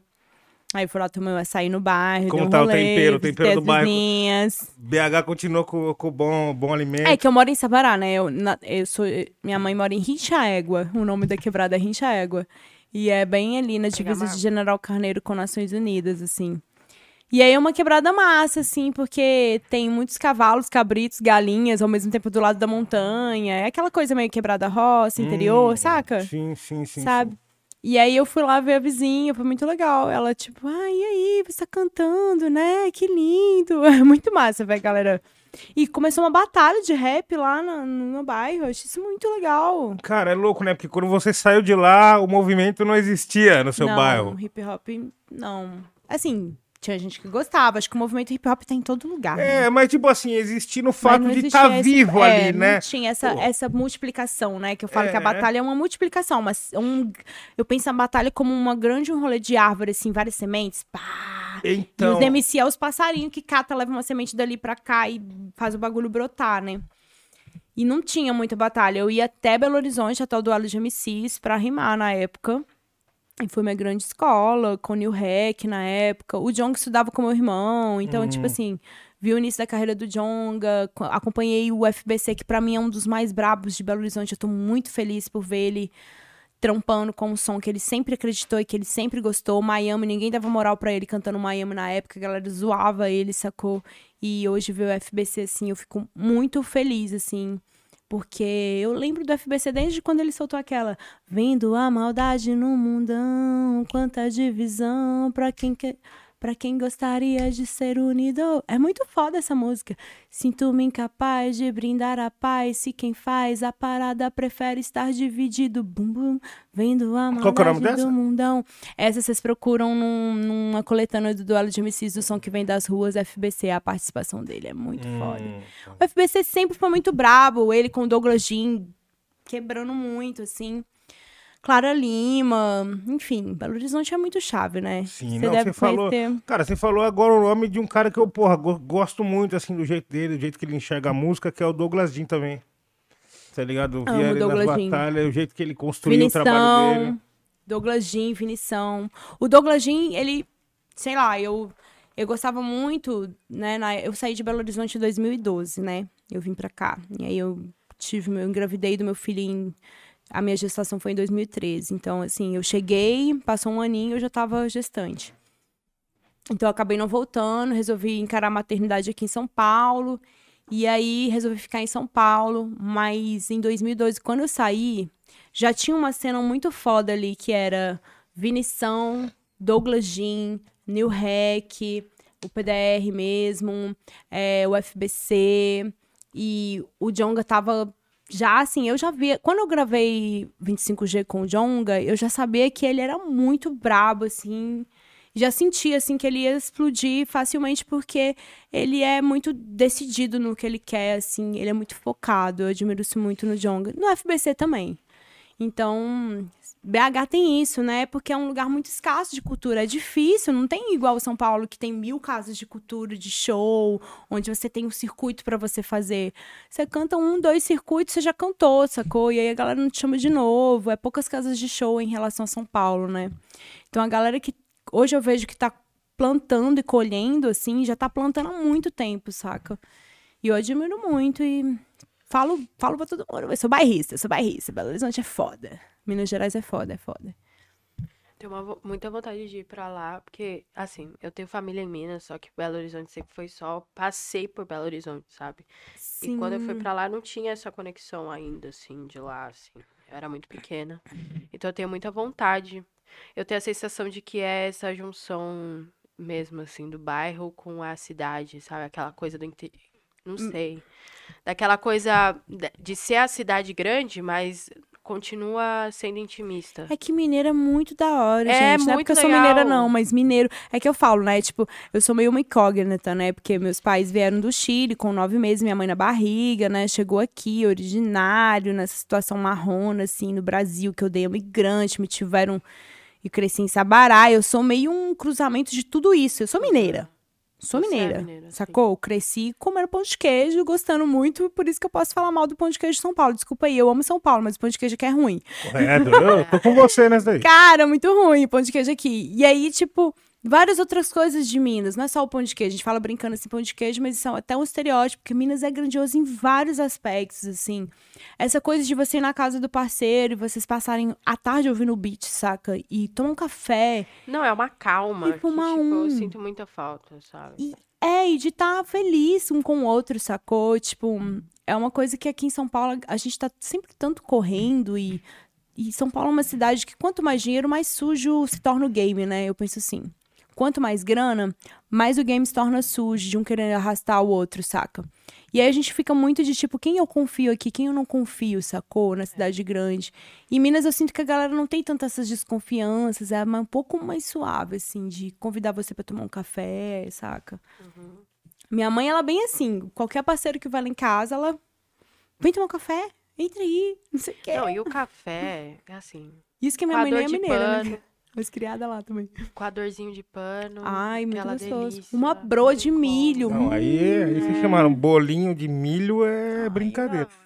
Speaker 1: Aí fui lá tomar um açaí no bairro,
Speaker 3: Como
Speaker 1: um
Speaker 3: tá o
Speaker 1: rolê,
Speaker 3: tempero, o tempero do
Speaker 1: as
Speaker 3: bairro?
Speaker 1: vizinhas.
Speaker 3: BH continuou com, com bom, bom alimento.
Speaker 1: É que eu moro em Sabará, né? Eu, na- eu sou, minha mãe mora em Rinchaégua. O nome da quebrada é Rinchaégua. E é bem ali na divisa de General Carneiro com Nações Unidas, assim. E aí é uma quebrada massa, assim, porque tem muitos cavalos, cabritos, galinhas, ao mesmo tempo do lado da montanha. É aquela coisa meio quebrada roça, interior,
Speaker 3: Hum,
Speaker 1: saca?
Speaker 3: Sim, sim, sim.
Speaker 1: Sabe?
Speaker 3: sim.
Speaker 1: E aí eu fui lá ver a vizinha, foi muito legal. Ela, tipo, ai, e aí, você tá cantando, né? Que lindo. É muito massa, velho, galera. E começou uma batalha de rap lá no, no bairro. Eu achei isso muito legal.
Speaker 3: Cara, é louco, né? Porque quando você saiu de lá, o movimento não existia no seu
Speaker 1: não,
Speaker 3: bairro.
Speaker 1: hip hop, não. Assim, tinha gente que gostava. Acho que o movimento hip hop tá em todo lugar. né?
Speaker 3: É, mas tipo assim, existia no fato de estar
Speaker 1: esse-
Speaker 3: vivo
Speaker 1: é,
Speaker 3: ali, né?
Speaker 1: Não tinha essa,
Speaker 3: Pô.
Speaker 1: essa multiplicação, né? Que eu falo que a
Speaker 3: É.
Speaker 1: batalha é uma multiplicação, mas um, eu penso a batalha como uma grande um rolê de árvore, assim, várias sementes. Pá! E
Speaker 3: Então,
Speaker 1: os MC é os passarinhos que cata, leva uma semente dali pra cá e faz o bagulho brotar, né? E não tinha muita batalha. Eu ia até Belo Horizonte, até o duelo de MCs, pra rimar na época. E foi minha grande escola, com o New Hack na época. O Jong estudava com meu irmão. Então, tipo assim, vi o início da carreira do Jonga, co- acompanhei o FBC, que pra mim é um dos mais brabos de Belo Horizonte. Eu tô muito feliz por ver ele trampando com um som que ele sempre acreditou e que ele sempre gostou. Miami, ninguém dava moral pra ele cantando Miami na época, a galera zoava ele, sacou? E hoje ver o FBC assim, eu fico muito feliz, assim. Porque eu lembro do FBC desde quando ele soltou aquela Vendo a maldade no mundão, quanta divisão pra quem quer. Pra quem gostaria de ser unido. É muito foda essa música. Sinto-me incapaz de brindar a paz. Se quem faz a parada prefere estar dividido. Bum, bum, vendo a
Speaker 3: é
Speaker 1: maldade
Speaker 3: dessa?
Speaker 1: do mundão. Essa vocês procuram num- numa coletânea do duelo de MCs do som que vem das ruas FBC. A participação dele é muito foda.
Speaker 3: Hum,
Speaker 1: O FBC sempre foi muito brabo. Ele com o Douglas Jean quebrando muito, assim. Clara Lima, enfim, Belo Horizonte é muito chave, né?
Speaker 3: Sim, não, você falou-. Cara, você falou agora o nome de um cara que eu, porra, go- gosto muito, assim, do jeito dele, do jeito que ele enxerga a música, que é o Douglas Jean também. Tá ligado? Eu
Speaker 1: Amo
Speaker 3: via ele nas
Speaker 1: Douglas Jean.
Speaker 3: batalhas, o jeito que ele construiu o trabalho dele.
Speaker 1: Douglas Jean, Vinição. O Douglas Jean, ele, sei lá, eu, eu gostava muito, né? na- eu saí de Belo Horizonte em 2012, né? Eu vim pra cá. E aí eu tive meu, engravidei do meu filho em. A minha gestação foi em 2013. Então, assim, eu cheguei, passou um aninho, eu já tava gestante. Então, eu acabei não voltando, resolvi encarar a maternidade aqui em São Paulo. E aí, resolvi ficar em São Paulo. Mas em 2012, quando eu saí, já tinha uma cena muito foda ali, que era Vinição, Douglas Jean, New Rec, o PDR mesmo, é, o FBC. E o Jonga tava já assim, eu já via. Quando eu gravei 25G com o Jonga, eu já sabia que ele era muito brabo, assim. Já sentia, assim, que ele ia explodir facilmente, porque ele é muito decidido no que ele quer, assim. Ele é muito focado. Eu admiro isso muito no Jonga. No FBC também. Então, BH tem isso, né? Porque é um lugar muito escasso de cultura. É difícil, não tem igual São Paulo, que tem mil casas de cultura, de show, onde você tem um circuito pra você fazer. Você canta um, dois circuitos, você já cantou, sacou? E aí a galera não te chama de novo. É poucas casas de show em relação a São Paulo, né? Então a galera que hoje eu vejo que tá plantando e colhendo, assim, já tá plantando há muito tempo, saca? E eu admiro muito e falo, falo pra todo mundo. Eu sou bairrista, sou bairrista. Belo Horizonte é foda. Minas Gerais é foda, é foda.
Speaker 2: Tenho uma muita vontade de ir pra lá, porque, assim, eu tenho família em Minas, só que Belo Horizonte sempre foi só. Passei por Belo Horizonte, sabe? E quando eu fui pra lá, não tinha essa conexão ainda, assim, de lá, assim. Eu era muito pequena. Então eu tenho muita vontade. Eu tenho a sensação de que é essa junção mesmo, assim, do bairro com a cidade, sabe? Aquela coisa do. Não sei. Daquela coisa de ser a cidade grande, mas continua sendo intimista.
Speaker 1: É que mineiro é muito da hora,
Speaker 2: É
Speaker 1: gente. Não é porque eu sou
Speaker 2: legal.
Speaker 1: mineira, não, mas mineiro. É que eu falo, né? Tipo, eu sou meio uma incógnita, né? Porque meus pais vieram do Chile com nove meses, minha mãe na barriga, né? Chegou aqui, originário, nessa situação marrona, assim, no Brasil, que eu dei imigrante, me tiveram. E cresci em Sabará. Eu sou meio um cruzamento de tudo isso. Eu sou mineira. Sou
Speaker 2: Você é
Speaker 1: mineira,
Speaker 2: mineira, sim.
Speaker 1: sacou? Cresci comendo pão de queijo, gostando muito, por isso que eu posso falar mal do pão de queijo de São Paulo. Desculpa aí, eu amo São Paulo, mas o pão de queijo aqui é ruim.
Speaker 3: Correto, eu tô com você nessa daí.
Speaker 1: Cara, muito ruim o pão de queijo aqui. E aí, tipo, várias outras coisas de Minas. Não é só o pão de queijo. A gente fala brincando assim, pão de queijo, mas isso é até um estereótipo, porque Minas é grandioso em vários aspectos, assim. Essa coisa de você ir na casa do parceiro e vocês passarem a tarde ouvindo o beat, saca? E tomar um café.
Speaker 2: Não, é uma calma.
Speaker 1: E
Speaker 2: que,
Speaker 1: fumar
Speaker 2: tipo,
Speaker 1: um.
Speaker 2: eu sinto muita falta, sabe?
Speaker 1: E- É, e de estar feliz um com o outro, sacou? Tipo, é uma coisa que aqui em São Paulo a gente tá sempre tanto correndo e. E São Paulo é uma cidade que quanto mais dinheiro, mais sujo se torna o game, né? Eu penso assim. Quanto mais grana, mais o game se torna sujo, de um querendo arrastar o outro, saca? E aí a gente fica muito de tipo, quem eu confio aqui, quem eu não confio, sacou? Na cidade grande. Em Minas eu sinto que a galera não tem tantas essas desconfianças, é um pouco mais suave, assim, de convidar você pra tomar um café, saca? Minha mãe, ela é bem assim, qualquer parceiro que vai lá em casa, ela vem tomar um café, entra aí, não sei o quê.
Speaker 2: Não, e o café, é assim,
Speaker 1: Isso que a minha mãe nem é mineira,
Speaker 2: pano,
Speaker 1: né? Mas criada lá também.
Speaker 2: com a dorzinho de pano.
Speaker 1: Ai, muito
Speaker 2: aquela
Speaker 1: gostoso.
Speaker 2: delícia,
Speaker 1: Uma broa de milho.
Speaker 3: Não, aí, aí vocês chamaram bolinho de milho é
Speaker 2: Aí
Speaker 3: brincadeira.
Speaker 2: não,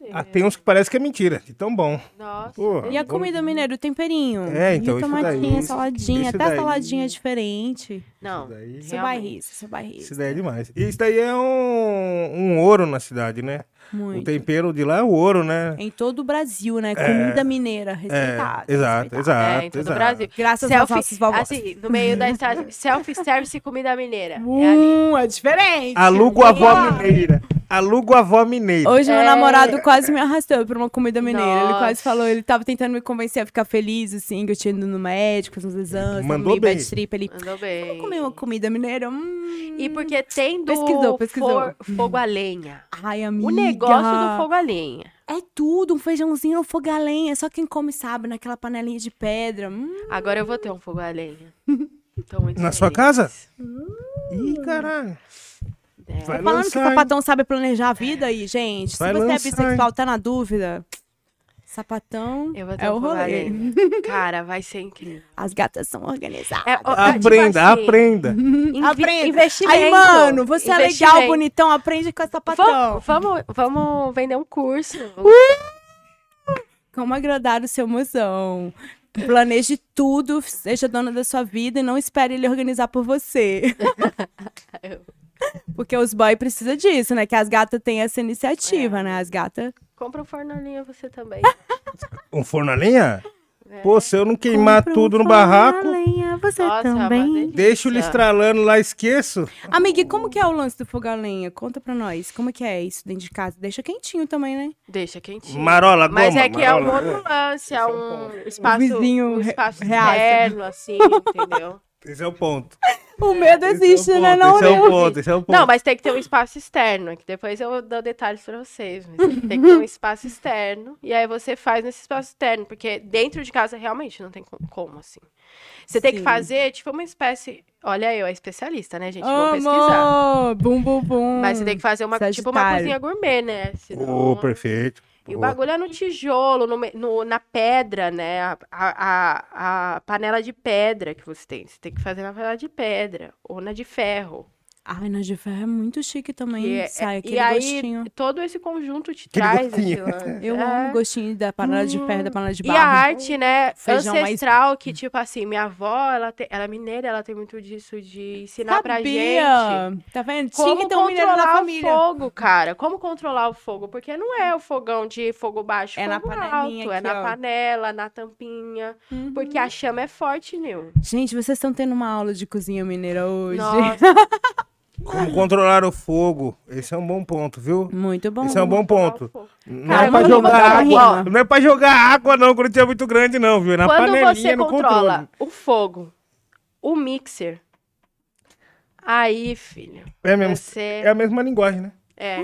Speaker 2: cadê?
Speaker 3: Ah, tem uns que parece que é mentira, de tão bom.
Speaker 2: Nossa.
Speaker 3: Pô,
Speaker 1: E a comida mineira, o temperinho?
Speaker 3: É, então,
Speaker 1: E o tomatinho,
Speaker 3: daí-
Speaker 1: a saladinha, até a
Speaker 3: daí-
Speaker 1: saladinha é diferente.
Speaker 2: Não,
Speaker 3: Isso daí-
Speaker 2: realmente.
Speaker 1: bairrista, sou bairrista.
Speaker 3: Isso daí é demais. E isso daí é um, um ouro na cidade, né? O
Speaker 1: Muito.
Speaker 3: tempero de lá é o ouro, né?
Speaker 1: Em todo o Brasil, né? Comida mineira,
Speaker 3: É,
Speaker 1: respeitada.
Speaker 3: exato,
Speaker 1: respeitada.
Speaker 3: exato.
Speaker 2: É, em todo o
Speaker 3: exato.
Speaker 2: Brasil.
Speaker 1: Graças aos
Speaker 2: Selfie,
Speaker 1: nossos
Speaker 2: assim, no meio da estrada, self-service comida mineira. É ali.
Speaker 1: Hum, é diferente.
Speaker 3: Alugo a avó mineira. Alugo a avó mineira.
Speaker 1: Hoje meu
Speaker 2: É.
Speaker 1: namorado quase me arrastou pra uma comida mineira. Ele
Speaker 2: Nossa.
Speaker 1: quase falou, ele tava tentando me convencer a ficar feliz, assim, que eu tinha ido no médico, uns exames,
Speaker 3: Mandou
Speaker 1: meio
Speaker 3: bem.
Speaker 1: bad trip. Ele,
Speaker 2: Mandou bem.
Speaker 1: comer uma comida mineira? Hum.
Speaker 2: E porque tem do
Speaker 1: Pesquisou, pesquisou.
Speaker 2: for- fogo a lenha.
Speaker 1: Ai, amiga.
Speaker 2: O negócio do fogo a lenha.
Speaker 1: É tudo, um feijãozinho no fogo a lenha. Só quem come sabe, naquela panelinha de pedra. Hum.
Speaker 2: Agora eu vou ter um fogo a lenha. Tô muito
Speaker 3: Na sua
Speaker 2: feliz.
Speaker 3: casa? Ih, caralho.
Speaker 2: É.
Speaker 3: Vai
Speaker 1: Tô falando
Speaker 3: lançar,
Speaker 1: que
Speaker 3: hein?
Speaker 1: sapatão sabe planejar a vida aí, gente.
Speaker 3: Vai
Speaker 1: Se você
Speaker 3: lançar,
Speaker 1: é bissexual, tá na dúvida. Sapatão
Speaker 2: Eu vou ter
Speaker 1: é o rolê.
Speaker 2: Cara, vai ser incrível.
Speaker 1: As gatas são organizadas.
Speaker 2: É, ó, é, tipo
Speaker 3: Aprenda,
Speaker 2: assim,
Speaker 3: aprenda.
Speaker 2: invi-
Speaker 1: Aprenda.
Speaker 2: Investimento.
Speaker 1: Aí, mano, você é legal, bonitão, aprende com a sapatão.
Speaker 2: Vamos, vamos, vamos vender um curso.
Speaker 1: Como agradar o seu mozão. Planeje tudo, seja dona da sua vida e não espere ele organizar por você. Porque os boys precisam disso, né? Que as gatas têm essa iniciativa,
Speaker 2: É.
Speaker 1: né? As gatas.
Speaker 2: Compra um forno a lenha você também.
Speaker 3: Um forno a lenha?
Speaker 2: É.
Speaker 3: Pô, se eu não queimar
Speaker 1: Compra um
Speaker 3: tudo no
Speaker 1: forno a
Speaker 3: barraco,
Speaker 1: lenha, você
Speaker 2: Nossa, é
Speaker 1: também.
Speaker 2: delícia.
Speaker 3: deixo ele estralando lá, esqueço.
Speaker 1: Amiga, como que é o lance do fogo a lenha? Conta pra nós. Como que é isso dentro de casa? Deixa quentinho também, né?
Speaker 2: Deixa quentinho.
Speaker 3: Marola, goma,
Speaker 2: Mas é que é um
Speaker 3: marola.
Speaker 2: outro lance, é um espaço,
Speaker 1: vizinho
Speaker 2: um
Speaker 1: re-
Speaker 2: espaço
Speaker 1: reaça.
Speaker 2: externo, assim, entendeu?
Speaker 3: Esse é o ponto.
Speaker 1: O medo existe,
Speaker 3: é o
Speaker 1: né? Não,
Speaker 3: esse é o ponto, esse é o ponto.
Speaker 2: Não, mas tem que ter um espaço externo, que depois eu dou detalhes pra vocês. Mas tem que ter um espaço externo, e aí você faz nesse espaço externo, porque dentro de casa realmente não tem co- como, assim. Você tem que fazer, tipo, uma espécie... Olha eu, é especialista, né, gente? Vou pesquisar.
Speaker 1: Bum, bum, bum.
Speaker 2: Mas você tem que fazer uma, tipo, uma cozinha gourmet, né? Senão-
Speaker 3: Ô, perfeito.
Speaker 2: E o bagulho é no tijolo, no, no- na pedra, né? A, a, a panela de pedra que você tem. Você tem que fazer na panela de pedra ou na de ferro.
Speaker 1: Ai, na de ferro é muito chique também.
Speaker 2: E, é-
Speaker 1: Sai
Speaker 2: e
Speaker 1: aquele
Speaker 2: aí,
Speaker 1: gostinho.
Speaker 2: todo esse conjunto te
Speaker 3: Aquele
Speaker 2: traz
Speaker 3: gostinho.
Speaker 2: esse.
Speaker 1: Eu
Speaker 2: É.
Speaker 1: amo o gostinho da panela de ferro, da panela de
Speaker 2: E
Speaker 1: barro.
Speaker 2: a arte, né,
Speaker 1: Feijão mais-
Speaker 2: ancestral, que, tipo assim, minha avó, ela, te- ela é mineira, ela tem muito disso de ensinar pra gente.
Speaker 1: Sabia? Tá vendo? Tinha
Speaker 2: Como
Speaker 1: que ter um mineiro na
Speaker 2: controlar o
Speaker 1: família.
Speaker 2: fogo, cara? Como controlar o fogo? Porque não é o fogão de fogo baixo,
Speaker 1: É na
Speaker 2: fogo
Speaker 1: panelinha
Speaker 2: alto. é
Speaker 1: aqui,
Speaker 2: na
Speaker 1: ó.
Speaker 2: panela, na tampinha.
Speaker 1: Uhum.
Speaker 2: Porque a chama é forte, Nil.
Speaker 1: Gente, vocês estão tendo uma aula de cozinha mineira hoje.
Speaker 2: Nossa,
Speaker 3: Como controlar o fogo. Esse é um bom ponto, viu?
Speaker 1: Muito bom.
Speaker 3: Esse é um bom ponto. Não
Speaker 2: Cara,
Speaker 3: é pra jogar água. Não é pra jogar água, não, quando tiver muito grande, não, viu? É na
Speaker 2: Quando
Speaker 3: panelinha,
Speaker 2: você
Speaker 3: no
Speaker 2: controla
Speaker 3: controle.
Speaker 2: o fogo, o mixer, aí, filho,
Speaker 3: É, mesmo,
Speaker 2: você...
Speaker 3: é a mesma linguagem, né?
Speaker 2: É.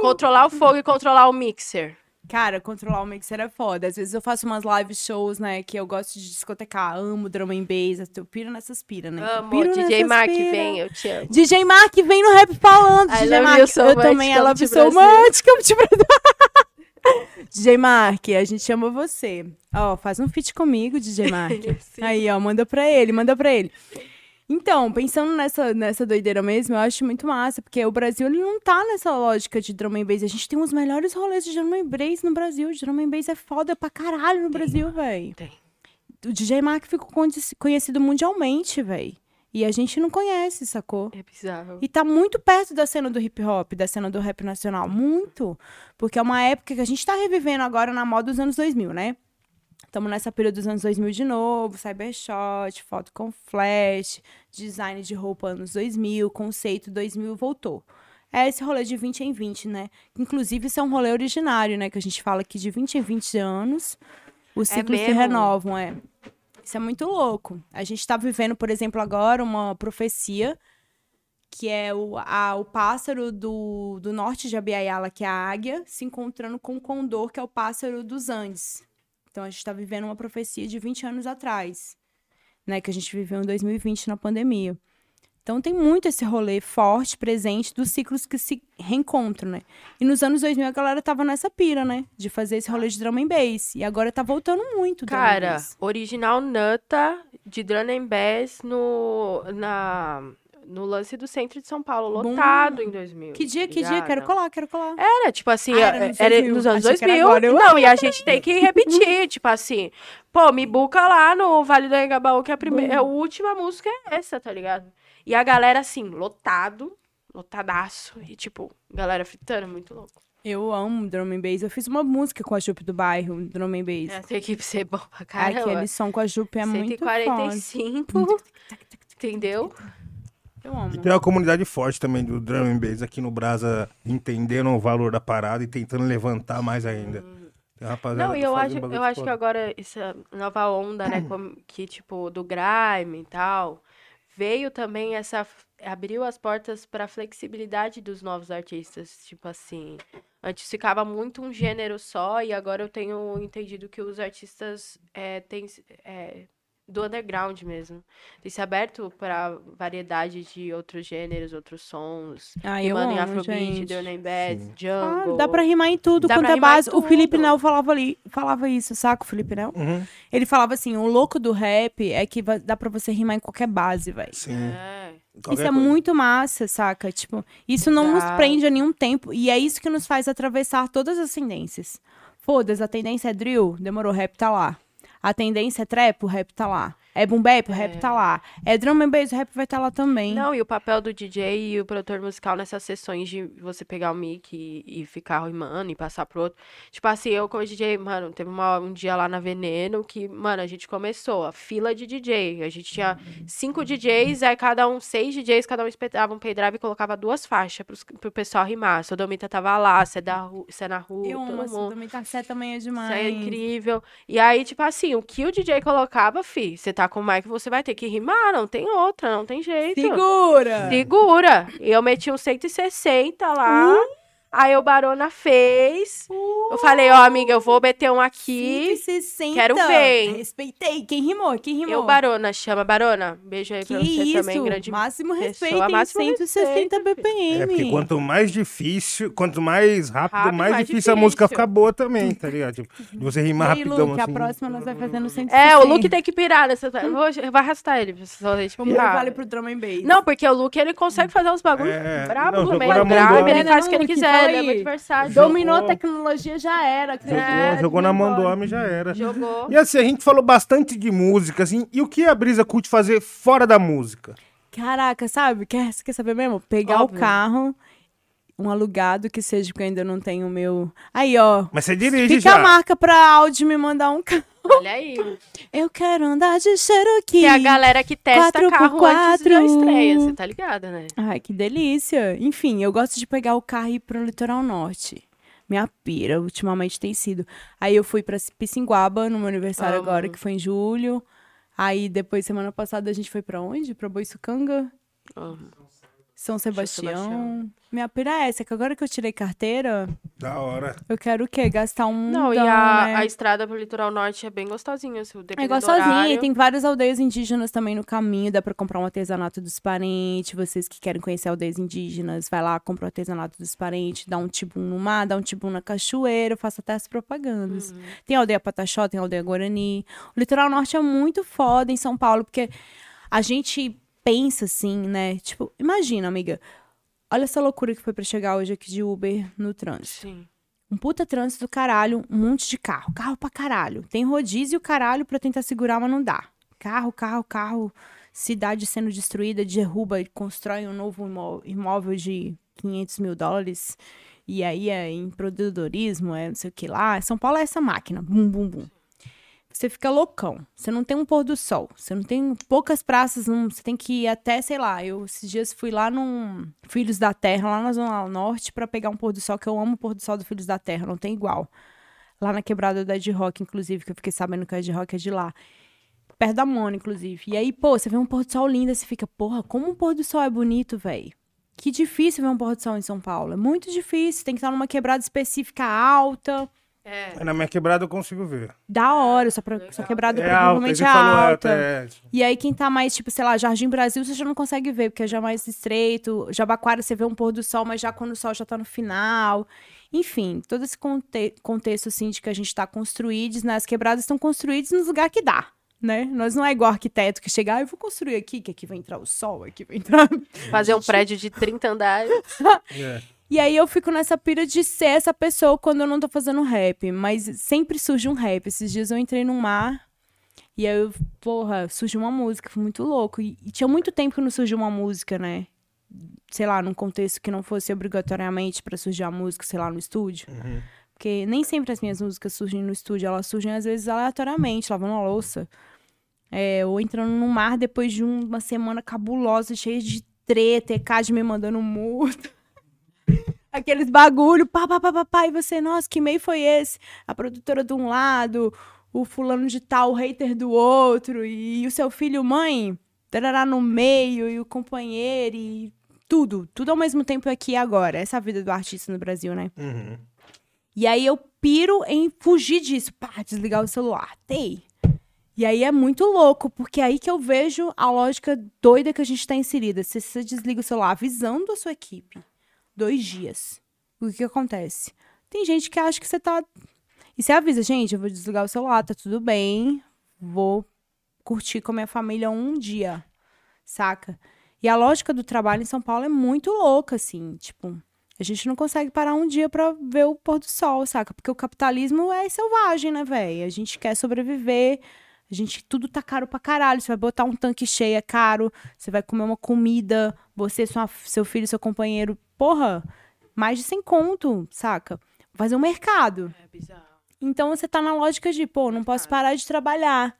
Speaker 2: Controlar o fogo e controlar o mixer.
Speaker 1: Cara, controlar o mixer é foda. Às vezes eu faço umas live shows, né? Que eu gosto de discotecar. Amo drum and bass. Eu piro nessas pira, né? Eu
Speaker 2: Amo,
Speaker 1: piro
Speaker 2: DJ Mark,
Speaker 1: pira.
Speaker 2: vem, eu te amo.
Speaker 1: DJ Mark vem no rap falando.
Speaker 2: I
Speaker 1: DJ Mark,
Speaker 2: so
Speaker 1: eu
Speaker 2: much,
Speaker 1: também you so much. To Brasil. DJ Mark, a gente ama você. Ó, faz um feat comigo, DJ Mark. Aí, ó, manda pra ele, manda pra ele. Então, pensando nessa, nessa doideira mesmo, eu acho muito massa, porque o Brasil ele não tá nessa lógica de drum and bass. A gente tem os melhores rolês de drum and bass no Brasil. Drum and bass é foda pra caralho no Brasil, velho.
Speaker 2: Tem.
Speaker 1: O DJ Mark ficou conhe- conhecido mundialmente, velho. E a gente não conhece, sacou?
Speaker 2: É bizarro.
Speaker 1: E tá muito perto da cena do hip hop, da cena do rap nacional. Muito. Porque é uma época que a gente tá revivendo agora na moda dos anos 2000, né? Estamos nessa período dos anos 2000 de novo, cybershot, foto com flash, design de roupa anos 2000, conceito 2000 voltou. É esse rolê de 20 em 20, né? Inclusive, isso é um rolê originário, né? Que a gente fala que de 20 em 20 anos, os ciclos se
Speaker 2: mesmo?
Speaker 1: renovam, é. Isso é muito louco. A gente tá vivendo, por exemplo, agora uma profecia que é o, a- o pássaro do, do norte de Abiaiala, que é a águia, se encontrando com o condor, que é o pássaro dos Andes. Então a gente está vivendo uma profecia de 20 anos atrás, né? Que a gente viveu em 2020 na pandemia. Então tem muito esse rolê forte, presente, dos ciclos que se reencontram, né? E nos anos 2000 a galera tava nessa pira, né? De fazer esse rolê de drum and bass. E agora tá voltando muito
Speaker 2: Cara, original Nata de Drum and Bass no, na, no lance do centro de São Paulo,
Speaker 1: Bom.
Speaker 2: lotado em 2000.
Speaker 1: Que dia, que dia?
Speaker 2: ligado?
Speaker 1: Quero colar, quero colar.
Speaker 2: Era, tipo assim,
Speaker 1: Ah, era
Speaker 2: era,
Speaker 1: nos
Speaker 2: era
Speaker 1: 2000.
Speaker 2: nos anos
Speaker 1: Achei que era
Speaker 2: 2000.
Speaker 1: agora,
Speaker 2: Não, e a gente tem que repetir, tipo assim, pô, me buca lá no Vale do Engabaú, que a, primeira, a última música é essa, tá ligado? E a galera, assim, lotado, lotadaço, e tipo, galera fritando, muito louco.
Speaker 1: Eu amo drum and bass. Eu fiz uma música com a Jupe do bairro, drum and bass.
Speaker 2: Essa equipe ser bom pra caramba.
Speaker 1: Aquele som com a Jupe é muito foda.
Speaker 2: 145, entendeu?
Speaker 1: Eu amo.
Speaker 3: E tem uma comunidade forte também do drum and bass aqui no Brasa, entendendo o valor da parada e tentando levantar mais ainda. Uma rapaziada
Speaker 2: Não, e eu acho, eu acho que agora essa nova onda, né, que tipo do grime e tal, veio também essa abriu as portas para flexibilidade dos novos artistas, tipo assim, antes ficava muito um gênero só e agora eu tenho entendido que os artistas é, têm é, do underground mesmo, tem se aberto para variedade de outros gêneros, outros sons,
Speaker 1: Ah, eu
Speaker 2: rimando em
Speaker 1: amo,
Speaker 2: Afrobeat, and Bass,
Speaker 3: Sim.
Speaker 1: Ah,
Speaker 2: Jungle.
Speaker 1: dá pra rimar em tudo,
Speaker 2: Dá
Speaker 1: quanto é base. O Felipe. Nel falava, ali, falava isso, saca o Felipe Nel?
Speaker 3: Uhum.
Speaker 1: Ele falava assim, o louco do rap é que dá pra você rimar em qualquer base, velho.
Speaker 3: Sim.
Speaker 2: É.
Speaker 3: Qualquer
Speaker 1: Isso é
Speaker 3: coisa.
Speaker 1: muito massa, saca? Tipo, isso não nos
Speaker 2: Exato.
Speaker 1: prende a nenhum tempo. E é isso que nos faz atravessar todas as tendências. Foda-se, a tendência é drill, demorou, rap tá lá. A tendência é trap, o rap tá lá. É boom bap, o rap tá lá. É drum and bass, o rap vai estar lá também.
Speaker 2: Não, e o papel do DJ e o produtor musical nessas sessões de você pegar o mic e, e ficar rimando e passar pro outro. Tipo assim, eu como DJ, mano, teve uma- um dia lá na Veneno que, mano, a gente começou a fila de DJ. A gente tinha cinco DJs, aí cada um, seis DJs, cada um espetava um pendrive e colocava duas faixas pros, pro pessoal rimar. A Sodomita tava lá, você é, é na rua,
Speaker 1: Eu
Speaker 2: todo
Speaker 1: amo,
Speaker 2: mundo.
Speaker 1: tá certo também é
Speaker 2: Isso
Speaker 1: demais.
Speaker 2: aí é incrível. E aí, tipo assim, o que o DJ colocava, fi, você tá com o mic, você vai ter que rimar, não tem outra, não tem jeito.
Speaker 1: Segura!
Speaker 2: Segura. E eu meti um 160 lá. Aí o Barona fez. Eu falei, ó, amiga, eu vou meter um aqui.
Speaker 1: 160.
Speaker 2: quero ver?
Speaker 1: Respeitei. Quem rimou? Quem rimou?
Speaker 2: Eu, Barona, chama Barona. Beijo aí
Speaker 1: Que
Speaker 2: pra você
Speaker 1: isso?
Speaker 2: também, grande
Speaker 1: Máximo
Speaker 2: pessoa,
Speaker 1: respeito em
Speaker 2: máximo
Speaker 1: 160
Speaker 2: respeito,
Speaker 1: BPM.
Speaker 3: É, porque quanto mais difícil, quanto mais rápido,
Speaker 2: Rápido,
Speaker 3: mais,
Speaker 2: mais
Speaker 3: difícil, a música
Speaker 2: difícil.
Speaker 3: fica boa também, tá ligado? Tipo, de você rimar
Speaker 1: aí,
Speaker 3: rapidão
Speaker 1: Luke,
Speaker 3: assim.
Speaker 1: a próxima nós vai fazendo 160.
Speaker 2: É, o Luke tem que pirar nessa. Eu vou, eu vou arrastar ele. gente
Speaker 1: Vamos
Speaker 2: pirar.
Speaker 1: vale pro drum and bass.
Speaker 2: Não, porque o Luke ele consegue fazer uns bagulhos
Speaker 3: É,
Speaker 2: brabo no meio grave, ele faz o que ele quiser, é
Speaker 1: aí.
Speaker 2: muito versátil.
Speaker 1: Dominou a tecnologia, já era.
Speaker 3: Jogou,
Speaker 1: É,
Speaker 3: jogou na mão do
Speaker 1: embora.
Speaker 3: homem já era.
Speaker 2: Jogou.
Speaker 3: E assim, a gente falou bastante de música, assim, e o que a Brisa curte fazer fora da música?
Speaker 1: Caraca, sabe? Quer, você quer saber mesmo? Pegar
Speaker 2: Óbvio.
Speaker 1: o carro, um alugado que seja, porque eu ainda não tenho o meu. Aí, ó.
Speaker 3: Mas você dirige
Speaker 1: Fica
Speaker 3: já.
Speaker 1: a marca pra Audi me mandar um carro.
Speaker 2: Olha aí.
Speaker 1: Eu quero andar de Cherokee.
Speaker 2: Tem a galera que testa
Speaker 1: Quatro por
Speaker 2: carro antes da estreia, você tá ligada, né?
Speaker 1: Ai, que delícia. Enfim, eu gosto de pegar o carro e ir pro litoral norte. Minha pira, ultimamente tem sido. Aí eu fui pra Pissinguaba no meu aniversário
Speaker 2: Amo.
Speaker 1: agora, que foi em julho. Aí depois, semana passada, a gente foi pra onde? Pra Boiçucanga?
Speaker 2: Amo.
Speaker 1: São Sebastião.
Speaker 2: Sebastião.
Speaker 1: Minha pira é essa, que agora que eu tirei carteira,
Speaker 3: Da hora.
Speaker 1: eu quero o quê? Gastar um.
Speaker 2: Não, e a,
Speaker 1: né?
Speaker 2: a estrada pro litoral norte é bem gostosinha, se
Speaker 1: É gostosinha, e tem várias aldeias indígenas também no caminho, dá pra comprar um artesanato dos parentes, vocês que querem conhecer aldeias indígenas, vai lá, compra o artesanato dos parentes, dá um tibum no mar, dá um tibum na cachoeira, eu faço até as propagandas.
Speaker 2: Uhum.
Speaker 1: Tem a aldeia Pataxó, tem a aldeia Guarani. O litoral norte é muito foda em São Paulo, porque a gente pensa assim, né? Tipo, imagina, amiga, olha essa loucura que foi pra chegar hoje aqui de Uber no trânsito.
Speaker 2: Sim.
Speaker 1: Um puta trânsito do caralho, um monte de carro. Carro pra caralho. Tem rodízio caralho pra tentar segurar, mas não dá. Carro, carro, carro. Cidade sendo destruída, derruba e constrói um novo imó- imóvel de 500 mil dólares. E aí é empreendedorismo, é não sei o que lá. São Paulo é essa máquina. Bum, bum, bum. Você fica loucão. Você não tem um pôr do sol. Você não tem poucas praças. Não, você tem que ir até, sei lá. Eu esses dias fui lá num Filhos da Terra, lá na Zona Norte, pra pegar um pôr do sol, que eu amo o pôr do sol do Filhos da Terra. Não tem igual. Lá na quebrada da Ed Rock, inclusive, que eu fiquei sabendo que a Ed Rock é de lá. Perto da Mona, inclusive. E aí, pô, você vê um pôr do sol lindo, você fica, porra, como um pôr do sol é bonito, velho. Que difícil ver um pôr do sol em São Paulo. É muito difícil. Tem que estar numa quebrada específica alta.
Speaker 2: É.
Speaker 3: Na minha quebrada eu consigo ver.
Speaker 1: Da hora, sua, pro- sua quebrada
Speaker 3: É alta,
Speaker 1: provavelmente
Speaker 3: você
Speaker 1: é
Speaker 3: falou
Speaker 1: alta.
Speaker 3: alta. É.
Speaker 1: E aí, quem tá mais, tipo, sei lá, Jardim Brasil, você já não consegue ver, porque é já mais estreito. Jabaquara, você vê um pôr do sol, mas já quando o sol já tá no final. Enfim, todo esse conte- contexto, assim, de que a gente tá construídos, né? As quebradas estão construídas nos lugares que dá, né? Nós não é igual arquiteto que chega, ah, eu vou construir aqui, que aqui vai entrar o sol, aqui vai entrar...
Speaker 2: Fazer um prédio de 30 andares.
Speaker 3: É.
Speaker 1: E aí eu fico nessa pira de ser essa pessoa quando eu não tô fazendo rap. Mas sempre surge um rap. Esses dias eu entrei no mar e aí, eu, porra, surgiu uma música. Foi muito louco. E, e tinha muito tempo que não surgiu uma música, né? Sei lá, num contexto que não fosse obrigatoriamente pra surgir a música, sei lá, no estúdio. Porque nem sempre as minhas músicas surgem no estúdio. Elas surgem, às vezes, aleatoriamente, lavando a louça. É, ou entrando no mar depois de um- uma semana cabulosa, cheia de treta, ECAD me mandando multa. Aqueles bagulho, pá, pá, pá, pá, pá, e você, nossa, que e-mail foi esse? A produtora de um lado, o fulano de tal, o hater do outro, e, e o seu filho, mãe, tarará no meio, e o companheiro, e tudo, tudo ao mesmo tempo aqui e agora. Essa é a vida do artista no Brasil, né?
Speaker 3: Uhum.
Speaker 1: E aí eu piro em fugir disso, pá, desligar o celular, tei. E aí é muito louco, porque é aí que eu vejo a lógica doida que a gente tá inserida. Se você desliga o celular avisando a sua equipe, dois dias, o que, que acontece? Tem gente que acha que você tá. E você avisa, gente, eu vou desligar o celular, tá tudo bem, vou curtir com a minha família um dia, saca? E a lógica do trabalho em São Paulo é muito louca, assim, tipo. A gente não consegue parar um dia pra ver o pôr do sol, saca? Porque o capitalismo é selvagem, né, velho? A gente quer sobreviver, a gente, tudo tá caro pra caralho. Você vai botar um tanque cheio, é caro. Você vai comer uma comida, você, sua, seu filho, seu companheiro. Porra, mais de 100 conto, saca? Fazer um mercado.
Speaker 2: É bizarro.
Speaker 1: Então você tá na lógica de, pô, não posso parar de trabalhar.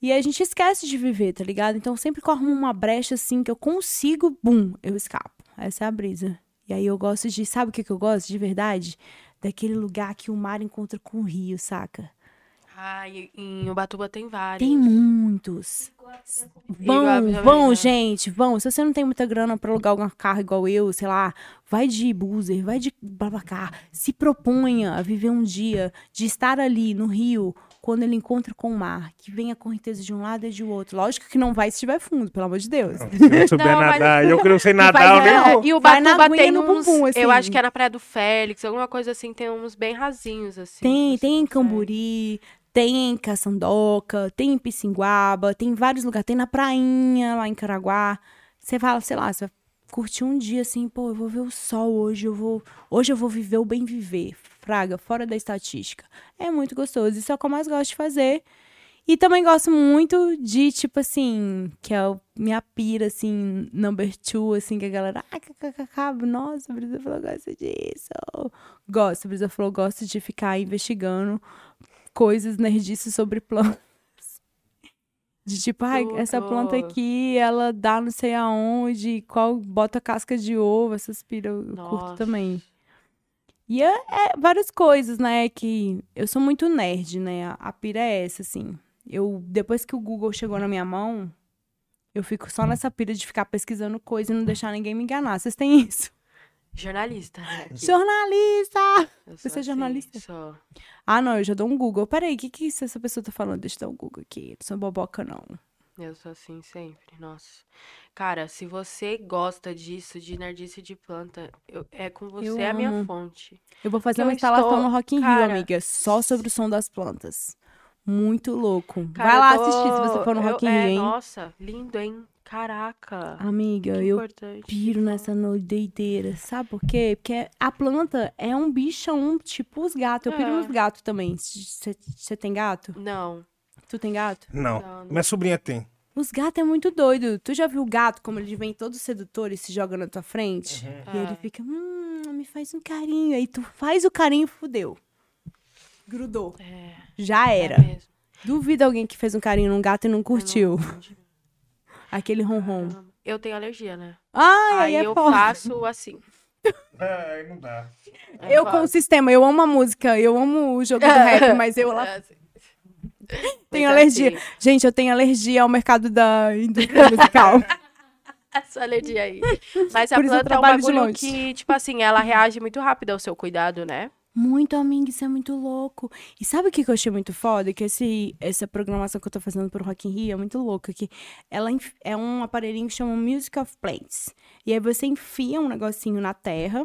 Speaker 1: E a gente esquece de viver, tá ligado? Então sempre que eu arrumo uma brecha assim que eu consigo, bum, eu escapo. Essa é a brisa. E aí eu gosto de, sabe o que, que eu gosto de verdade? Daquele lugar que o mar encontra com o rio, saca?
Speaker 2: Ah, em Ubatuba tem vários.
Speaker 1: Tem muitos. Vão, vão,
Speaker 2: Vitória.
Speaker 1: gente, vão. Se você não tem muita grana pra alugar um carro igual eu, sei lá, vai de buzer, vai de Babacar. Se proponha a viver um dia de estar ali no rio quando ele encontra com o mar, que vem a correnteza de um lado e de outro. Lógico que não vai se estiver fundo, pelo amor de Deus.
Speaker 3: Se eu souber
Speaker 2: Não, mas-
Speaker 3: nadar, eu que não sei
Speaker 1: vai
Speaker 3: nadar, eu nem.
Speaker 2: E o Batuba tem
Speaker 1: no
Speaker 2: uns,
Speaker 1: bumbum, assim.
Speaker 2: eu acho que é na Praia do Félix, alguma coisa assim, tem uns bem rasinhos, assim.
Speaker 1: Tem, tem em. Camburi, tem em Caçandoca, tem em Pissinguaba, tem em vários lugares, tem na Prainha, lá em Caraguá. Você fala, sei lá, você curtir um dia assim, pô, eu vou ver o sol hoje, eu vou, hoje eu vou viver o bem viver, fraga, fora da estatística. É muito gostoso, isso é o que eu mais gosto de fazer. E também gosto muito de, tipo assim, que é o minha pira, assim, number two, assim, que a galera, ah, kkk, nossa, a Brisa falou, gosta disso. Gosto, a Brisa falou, gosto de ficar investigando coisas nerdices sobre plantas. De tipo, ai, essa planta aqui, ela dá não sei aonde, qual bota casca de ovo, essas pira eu curto
Speaker 2: Nossa.
Speaker 1: também. E é, é várias coisas, né, que eu sou muito nerd, né, a, a pira é essa, assim. Eu, depois que o Google chegou na minha mão, eu fico só nessa pira de ficar pesquisando coisa e não deixar ninguém me enganar. Vocês têm isso?
Speaker 2: Jornalista, né?
Speaker 1: Jornalista!
Speaker 2: Eu
Speaker 1: Você
Speaker 2: sou
Speaker 1: é jornalista?
Speaker 2: sou.
Speaker 1: Ah, não, eu já dou um Google. Peraí, o que, que isso- essa pessoa tá falando? Deixa eu dar um Google aqui. Não sou boboca, não.
Speaker 2: Eu sou assim sempre, nossa. Cara, se você gosta disso, de nerdice de planta, eu- é com você
Speaker 1: Eu
Speaker 2: é a minha
Speaker 1: amo.
Speaker 2: fonte.
Speaker 1: Eu vou fazer
Speaker 2: Eu
Speaker 1: uma instalação
Speaker 2: estou-
Speaker 1: no Rock in Rio,
Speaker 2: cara,
Speaker 1: amiga. Só sobre o som das plantas. Muito louco.
Speaker 2: Cara,
Speaker 1: Vai lá
Speaker 2: eu tô-
Speaker 1: assistir se você for no
Speaker 2: eu-
Speaker 1: Rock in
Speaker 2: é,
Speaker 1: Rio, hein?
Speaker 2: Nossa, lindo, hein? Caraca.
Speaker 1: Amiga,
Speaker 2: que
Speaker 1: eu
Speaker 2: importante.
Speaker 1: piro nessa noideira. Sabe por quê? Porque a planta é um bichão, tipo os gatos. Eu piro
Speaker 2: É.
Speaker 1: nos gatos também. Você tem gato?
Speaker 2: Não.
Speaker 1: Tu tem gato?
Speaker 3: Não.
Speaker 2: Não, não.
Speaker 3: Minha sobrinha tem.
Speaker 1: Os gatos é muito doido. Tu já viu o gato como ele vem todo sedutor e se joga na tua frente? E ele
Speaker 2: É.
Speaker 1: fica, hum, me faz um carinho. Aí tu faz o carinho, fudeu. Grudou.
Speaker 2: É,
Speaker 1: Já
Speaker 2: é
Speaker 1: era.
Speaker 2: mesmo.
Speaker 1: Duvido alguém que fez um carinho num gato e não curtiu.
Speaker 2: não-
Speaker 1: Aquele ronron.
Speaker 2: Eu tenho alergia, né?
Speaker 1: Ai,
Speaker 2: Aí
Speaker 1: é
Speaker 2: eu
Speaker 1: foda.
Speaker 2: faço assim.
Speaker 3: É, aí não dá.
Speaker 1: Eu com o sistema, eu amo a música, eu amo o jogo do rap, mas eu lá
Speaker 2: É assim.
Speaker 1: tenho
Speaker 2: Mas
Speaker 1: alergia.
Speaker 2: assim,
Speaker 1: Gente, eu tenho alergia ao mercado da indústria musical.
Speaker 2: essa alergia aí. Mas a
Speaker 1: Por isso eu
Speaker 2: planta é um bagulho que, tipo assim, ela reage muito rápido ao seu cuidado, né?
Speaker 1: Muito, amiga, isso é muito louco. E sabe o que eu achei muito foda? Que esse, essa programação que eu tô fazendo pro Rock in Rio é muito louca. Que ela é um aparelhinho que chama Music of Plants. E aí você enfia um negocinho na terra,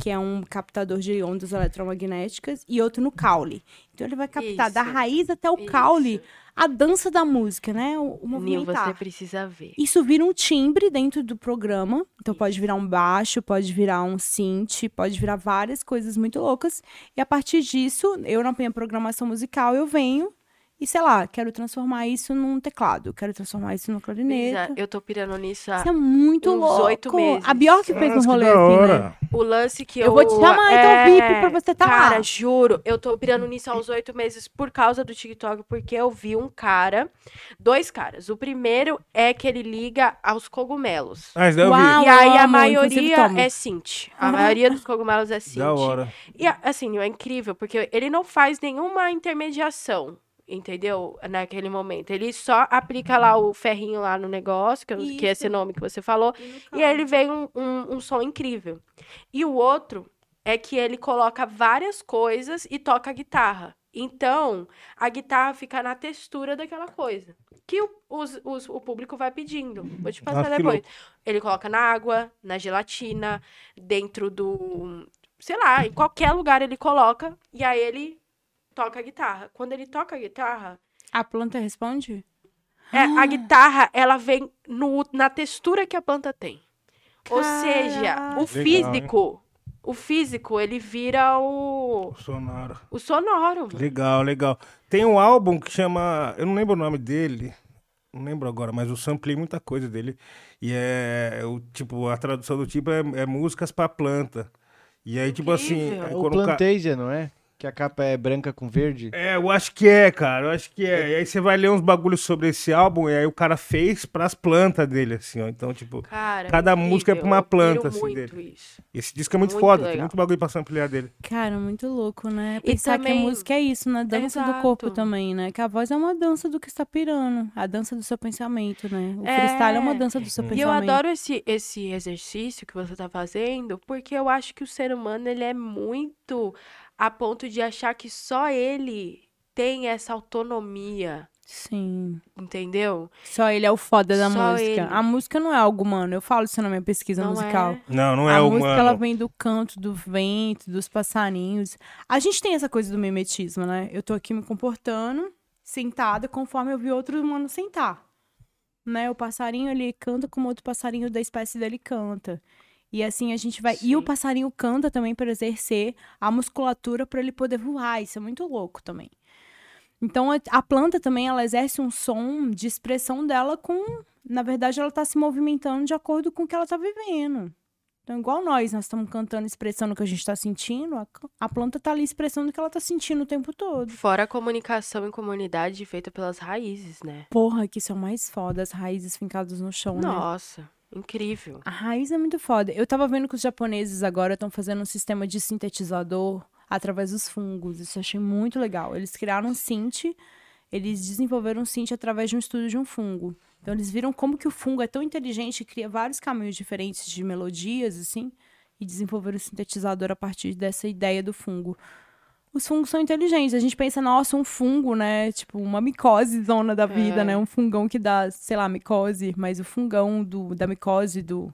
Speaker 1: que é um captador de ondas eletromagnéticas, e outro no caule. Então ele vai captar da
Speaker 2: Isso.
Speaker 1: raiz até o
Speaker 2: Isso.
Speaker 1: caule a dança da música, né? O, o movimentar.
Speaker 2: você precisa ver.
Speaker 1: Isso vira um timbre dentro do programa. Então pode virar um baixo, pode virar um synth, pode virar várias coisas muito loucas. E a partir disso, eu na minha programação musical, eu venho E sei lá, quero transformar isso num teclado, quero transformar isso numa clarineta.
Speaker 2: Brisa, eu tô pirando nisso há
Speaker 1: Isso é muito
Speaker 2: uns
Speaker 1: louco.
Speaker 2: oito meses.
Speaker 1: A Bjork fez um
Speaker 3: Nossa, que
Speaker 1: rolê
Speaker 3: da
Speaker 1: assim, né?
Speaker 3: hora.
Speaker 2: O lance que eu.
Speaker 1: Eu vou te chamar, então, VIP, pra você tá lá.
Speaker 2: Cara, juro, eu tô pirando nisso há uns oito meses por causa do TikTok, porque eu vi um cara, dois caras. O primeiro é que ele liga aos cogumelos.
Speaker 3: Ah, isso daí eu vi.
Speaker 1: Uau.
Speaker 2: e aí a
Speaker 1: amo, inclusive
Speaker 2: maioria
Speaker 1: tomo.
Speaker 2: é Sint. A maioria dos cogumelos é Sint.
Speaker 3: Da hora.
Speaker 2: E assim, é incrível, porque ele não faz nenhuma intermediação. Entendeu? Naquele momento. Ele só aplica lá o ferrinho lá no negócio, que, é esse nome que você falou. E aí ele vem um, um, um som incrível. E o outro é que ele coloca várias coisas e toca a guitarra. Então, a guitarra fica na textura daquela coisa. Que o, os- os- o público vai pedindo. Vou te passar
Speaker 3: que
Speaker 2: depois. Ele coloca na água, na gelatina, dentro do. Sei lá, em qualquer lugar ele coloca. E aí ele toca a guitarra. Quando ele toca a guitarra,
Speaker 1: A planta responde?
Speaker 2: é, a guitarra, ela vem no, na textura que a planta tem. Ou seja,
Speaker 1: Caraca.
Speaker 2: o
Speaker 3: Legal,
Speaker 2: físico, o físico, ele vira o, o sonoro. mano.
Speaker 3: Legal, legal. Tem um álbum que chama. Eu não lembro o nome dele. Não lembro agora, mas eu samplei muita coisa dele. E é. O, tipo, a tradução do tipo é, é músicas pra planta. E aí, tipo assim.
Speaker 2: Incrível.
Speaker 4: É o
Speaker 3: o ca-
Speaker 4: Plantasia, não é? Que a capa é branca com verde.
Speaker 3: É, eu acho que é, cara. Eu acho que é. E aí você vai ler uns bagulhos sobre esse álbum, e aí o cara fez pras plantas dele, assim, ó. Então, tipo,
Speaker 2: Cara,
Speaker 3: Cada
Speaker 2: incrível.
Speaker 3: música é pra uma
Speaker 2: Eu
Speaker 3: planta, assim,
Speaker 2: muito
Speaker 3: dele.
Speaker 2: isso.
Speaker 3: esse disco é muito,
Speaker 2: Muito
Speaker 3: foda. Tem
Speaker 2: legal.
Speaker 3: muito bagulho pra samplear dele.
Speaker 1: Cara, muito louco, né?
Speaker 2: E
Speaker 1: Pensar que a
Speaker 2: também-
Speaker 1: música é isso, né? Dança do
Speaker 2: Exato.
Speaker 1: corpo também, né? Que a voz é uma dança do que está pirando. A dança do seu pensamento, né? O
Speaker 2: É.
Speaker 1: freestyle é uma dança do seu
Speaker 2: E
Speaker 1: pensamento.
Speaker 2: eu adoro esse, esse exercício que você tá fazendo, porque eu acho que o ser humano, ele é muito a ponto de achar que só ele tem essa autonomia,
Speaker 1: Sim.
Speaker 2: entendeu?
Speaker 1: Só ele é o foda da
Speaker 2: Só
Speaker 1: música.
Speaker 2: ele.
Speaker 1: A música não é algo humano. Eu falo isso na minha pesquisa
Speaker 2: Não
Speaker 1: musical.
Speaker 2: é.
Speaker 3: Não, não é
Speaker 1: a
Speaker 3: humano.
Speaker 1: música ela vem do canto, do vento, dos passarinhos. A gente tem essa coisa do mimetismo, né? Eu tô aqui me comportando, sentada, conforme eu vi outro humano sentar. Né? O passarinho ele canta como outro passarinho da espécie dele canta. E assim a gente vai. E o
Speaker 2: Sim.
Speaker 1: passarinho canta também para exercer a musculatura para ele poder voar. Isso é muito louco também. Então a, planta também ela exerce um som de expressão dela com, na verdade, ela tá se movimentando de acordo com o que ela tá vivendo. Então, igual nós, nós estamos cantando, expressando o que a gente tá sentindo, a, a planta tá ali expressando o que ela tá sentindo o tempo todo.
Speaker 2: Fora a comunicação em comunidade feita pelas raízes, né?
Speaker 1: Porra, que isso é o mais foda, as raízes fincadas no chão, né?
Speaker 2: Nossa, incrível.
Speaker 1: A raiz é muito foda. Eu tava vendo que os japoneses agora estão fazendo um sistema de sintetizador através dos fungos. Isso eu achei muito legal. Eles criaram um synth, eles desenvolveram um synth através de um estudo de um fungo. Então eles viram como que o fungo é tão inteligente e cria vários caminhos diferentes de melodias, assim, e desenvolveram o sintetizador a partir dessa ideia do fungo. Os fungos são inteligentes. A gente pensa, nossa, um fungo, né? Tipo, uma micose zona da vida,
Speaker 2: É.
Speaker 1: né? Um fungão que dá, sei lá, micose, mas o fungão do, da micose, do,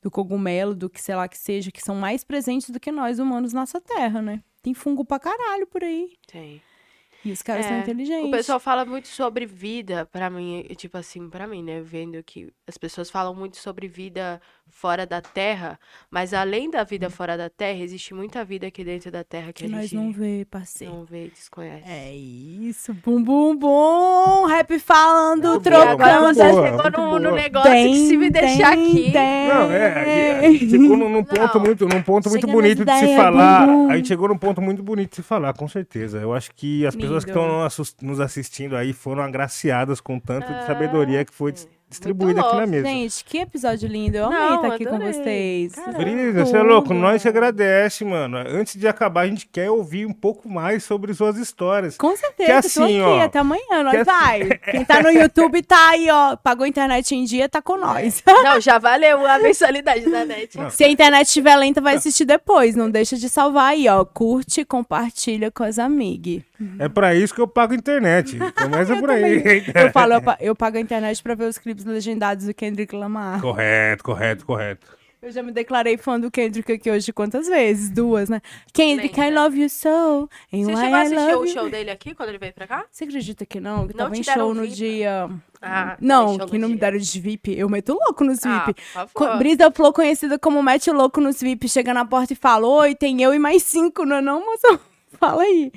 Speaker 1: do cogumelo, do que sei lá que seja, que são mais presentes do que nós humanos nessa terra, né? Tem fungo pra caralho por aí.
Speaker 2: Tem.
Speaker 1: E os caras são
Speaker 2: É,
Speaker 1: inteligentes.
Speaker 2: O pessoal fala muito sobre vida, pra mim, tipo assim, pra mim, né? Vendo que as pessoas falam muito sobre vida fora da Terra, mas além da vida fora da Terra, existe muita vida aqui dentro da Terra que,
Speaker 1: que
Speaker 2: a
Speaker 1: nós
Speaker 2: gente
Speaker 1: não vê, parceiro.
Speaker 2: não vê desconhece.
Speaker 1: É isso. Bum, bum, bum. Rap falando, trocando.
Speaker 2: Agora você chegou no, negócio que se me deixar aqui.
Speaker 1: tem.
Speaker 3: Não, é, a gente chegou num, num ponto
Speaker 2: Não.
Speaker 3: muito, num ponto muito bonito de se falar.
Speaker 1: bumbum.
Speaker 3: A gente chegou num ponto muito bonito de se falar, com certeza. Eu acho que as pessoas que
Speaker 1: Lindo.
Speaker 3: estão nos- nos assistindo aí foram agraciadas com tanto de sabedoria que foi dis- distribuída aqui na mesa.
Speaker 1: Gente, que episódio lindo. Eu amei
Speaker 2: Não,
Speaker 1: estar aqui com
Speaker 2: adorei.
Speaker 1: vocês.
Speaker 2: Caramba.
Speaker 3: Brisa, você é louco, nós te agradece, mano. Antes de acabar, a gente quer ouvir um pouco mais sobre suas histórias.
Speaker 1: Com certeza,
Speaker 3: Que
Speaker 1: tô
Speaker 3: assim,
Speaker 1: aqui
Speaker 3: ó,
Speaker 1: até amanhã, nós
Speaker 3: que assim-
Speaker 1: vai. Quem tá no YouTube tá aí, ó, pagou a internet em dia, tá com nós.
Speaker 2: Não, já valeu a mensalidade da net.
Speaker 3: Não.
Speaker 1: Se a internet estiver lenta, vai assistir depois. Não deixa de salvar aí, ó. Curte, compartilha com as amigas.
Speaker 3: É pra isso que eu pago internet. Começa por aí.
Speaker 1: Eu falo, eu, pa- eu pago a internet pra ver os clipes legendados do Kendrick Lamar.
Speaker 3: correto, correto, correto.
Speaker 1: Eu já me declarei fã do Kendrick aqui hoje quantas vezes? Duas, né? Kendrick, I
Speaker 2: Lembra.
Speaker 1: love you so. And
Speaker 2: Você chegou a
Speaker 1: I
Speaker 2: assistir o
Speaker 1: you-
Speaker 2: show dele aqui, quando ele veio pra cá?
Speaker 1: Você acredita que não? Que
Speaker 2: Não
Speaker 1: tava
Speaker 2: te
Speaker 1: em show no
Speaker 2: VIP?
Speaker 1: dia.
Speaker 2: Ah,
Speaker 1: Não, que não me
Speaker 2: dia.
Speaker 1: deram de VIP. Eu meto louco nos
Speaker 2: Ah,
Speaker 1: VIP.
Speaker 2: favor.
Speaker 1: Brisa Flow, conhecida como Mete Louco nos VIP, chega na porta e fala: Oi, tem eu e mais cinco, não é não, moça? Fala aí.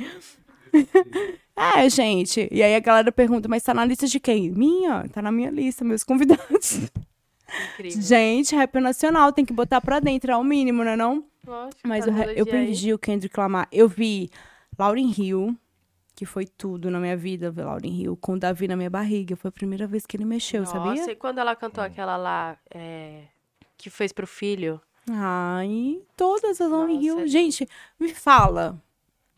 Speaker 1: É, gente. E aí a galera pergunta, mas tá na lista de quem? Minha, tá na minha lista, meus convidados.
Speaker 2: Incrível.
Speaker 1: Gente, rap nacional, tem que botar pra dentro, é o mínimo, né não?
Speaker 2: Lógico,
Speaker 1: Mas
Speaker 2: tá
Speaker 1: eu
Speaker 2: aí.
Speaker 1: perdi o Kendrick Lamar. Eu vi Lauryn Hill, que foi tudo na minha vida, ver Lauryn Hill, com o Davi na minha barriga. Foi a primeira vez que ele mexeu,
Speaker 2: Nossa,
Speaker 1: sabia?
Speaker 2: e quando ela cantou aquela lá, é, que fez pro filho?
Speaker 1: Ai, todas as
Speaker 2: Nossa,
Speaker 1: Hill.
Speaker 2: é
Speaker 1: Gente, me fala.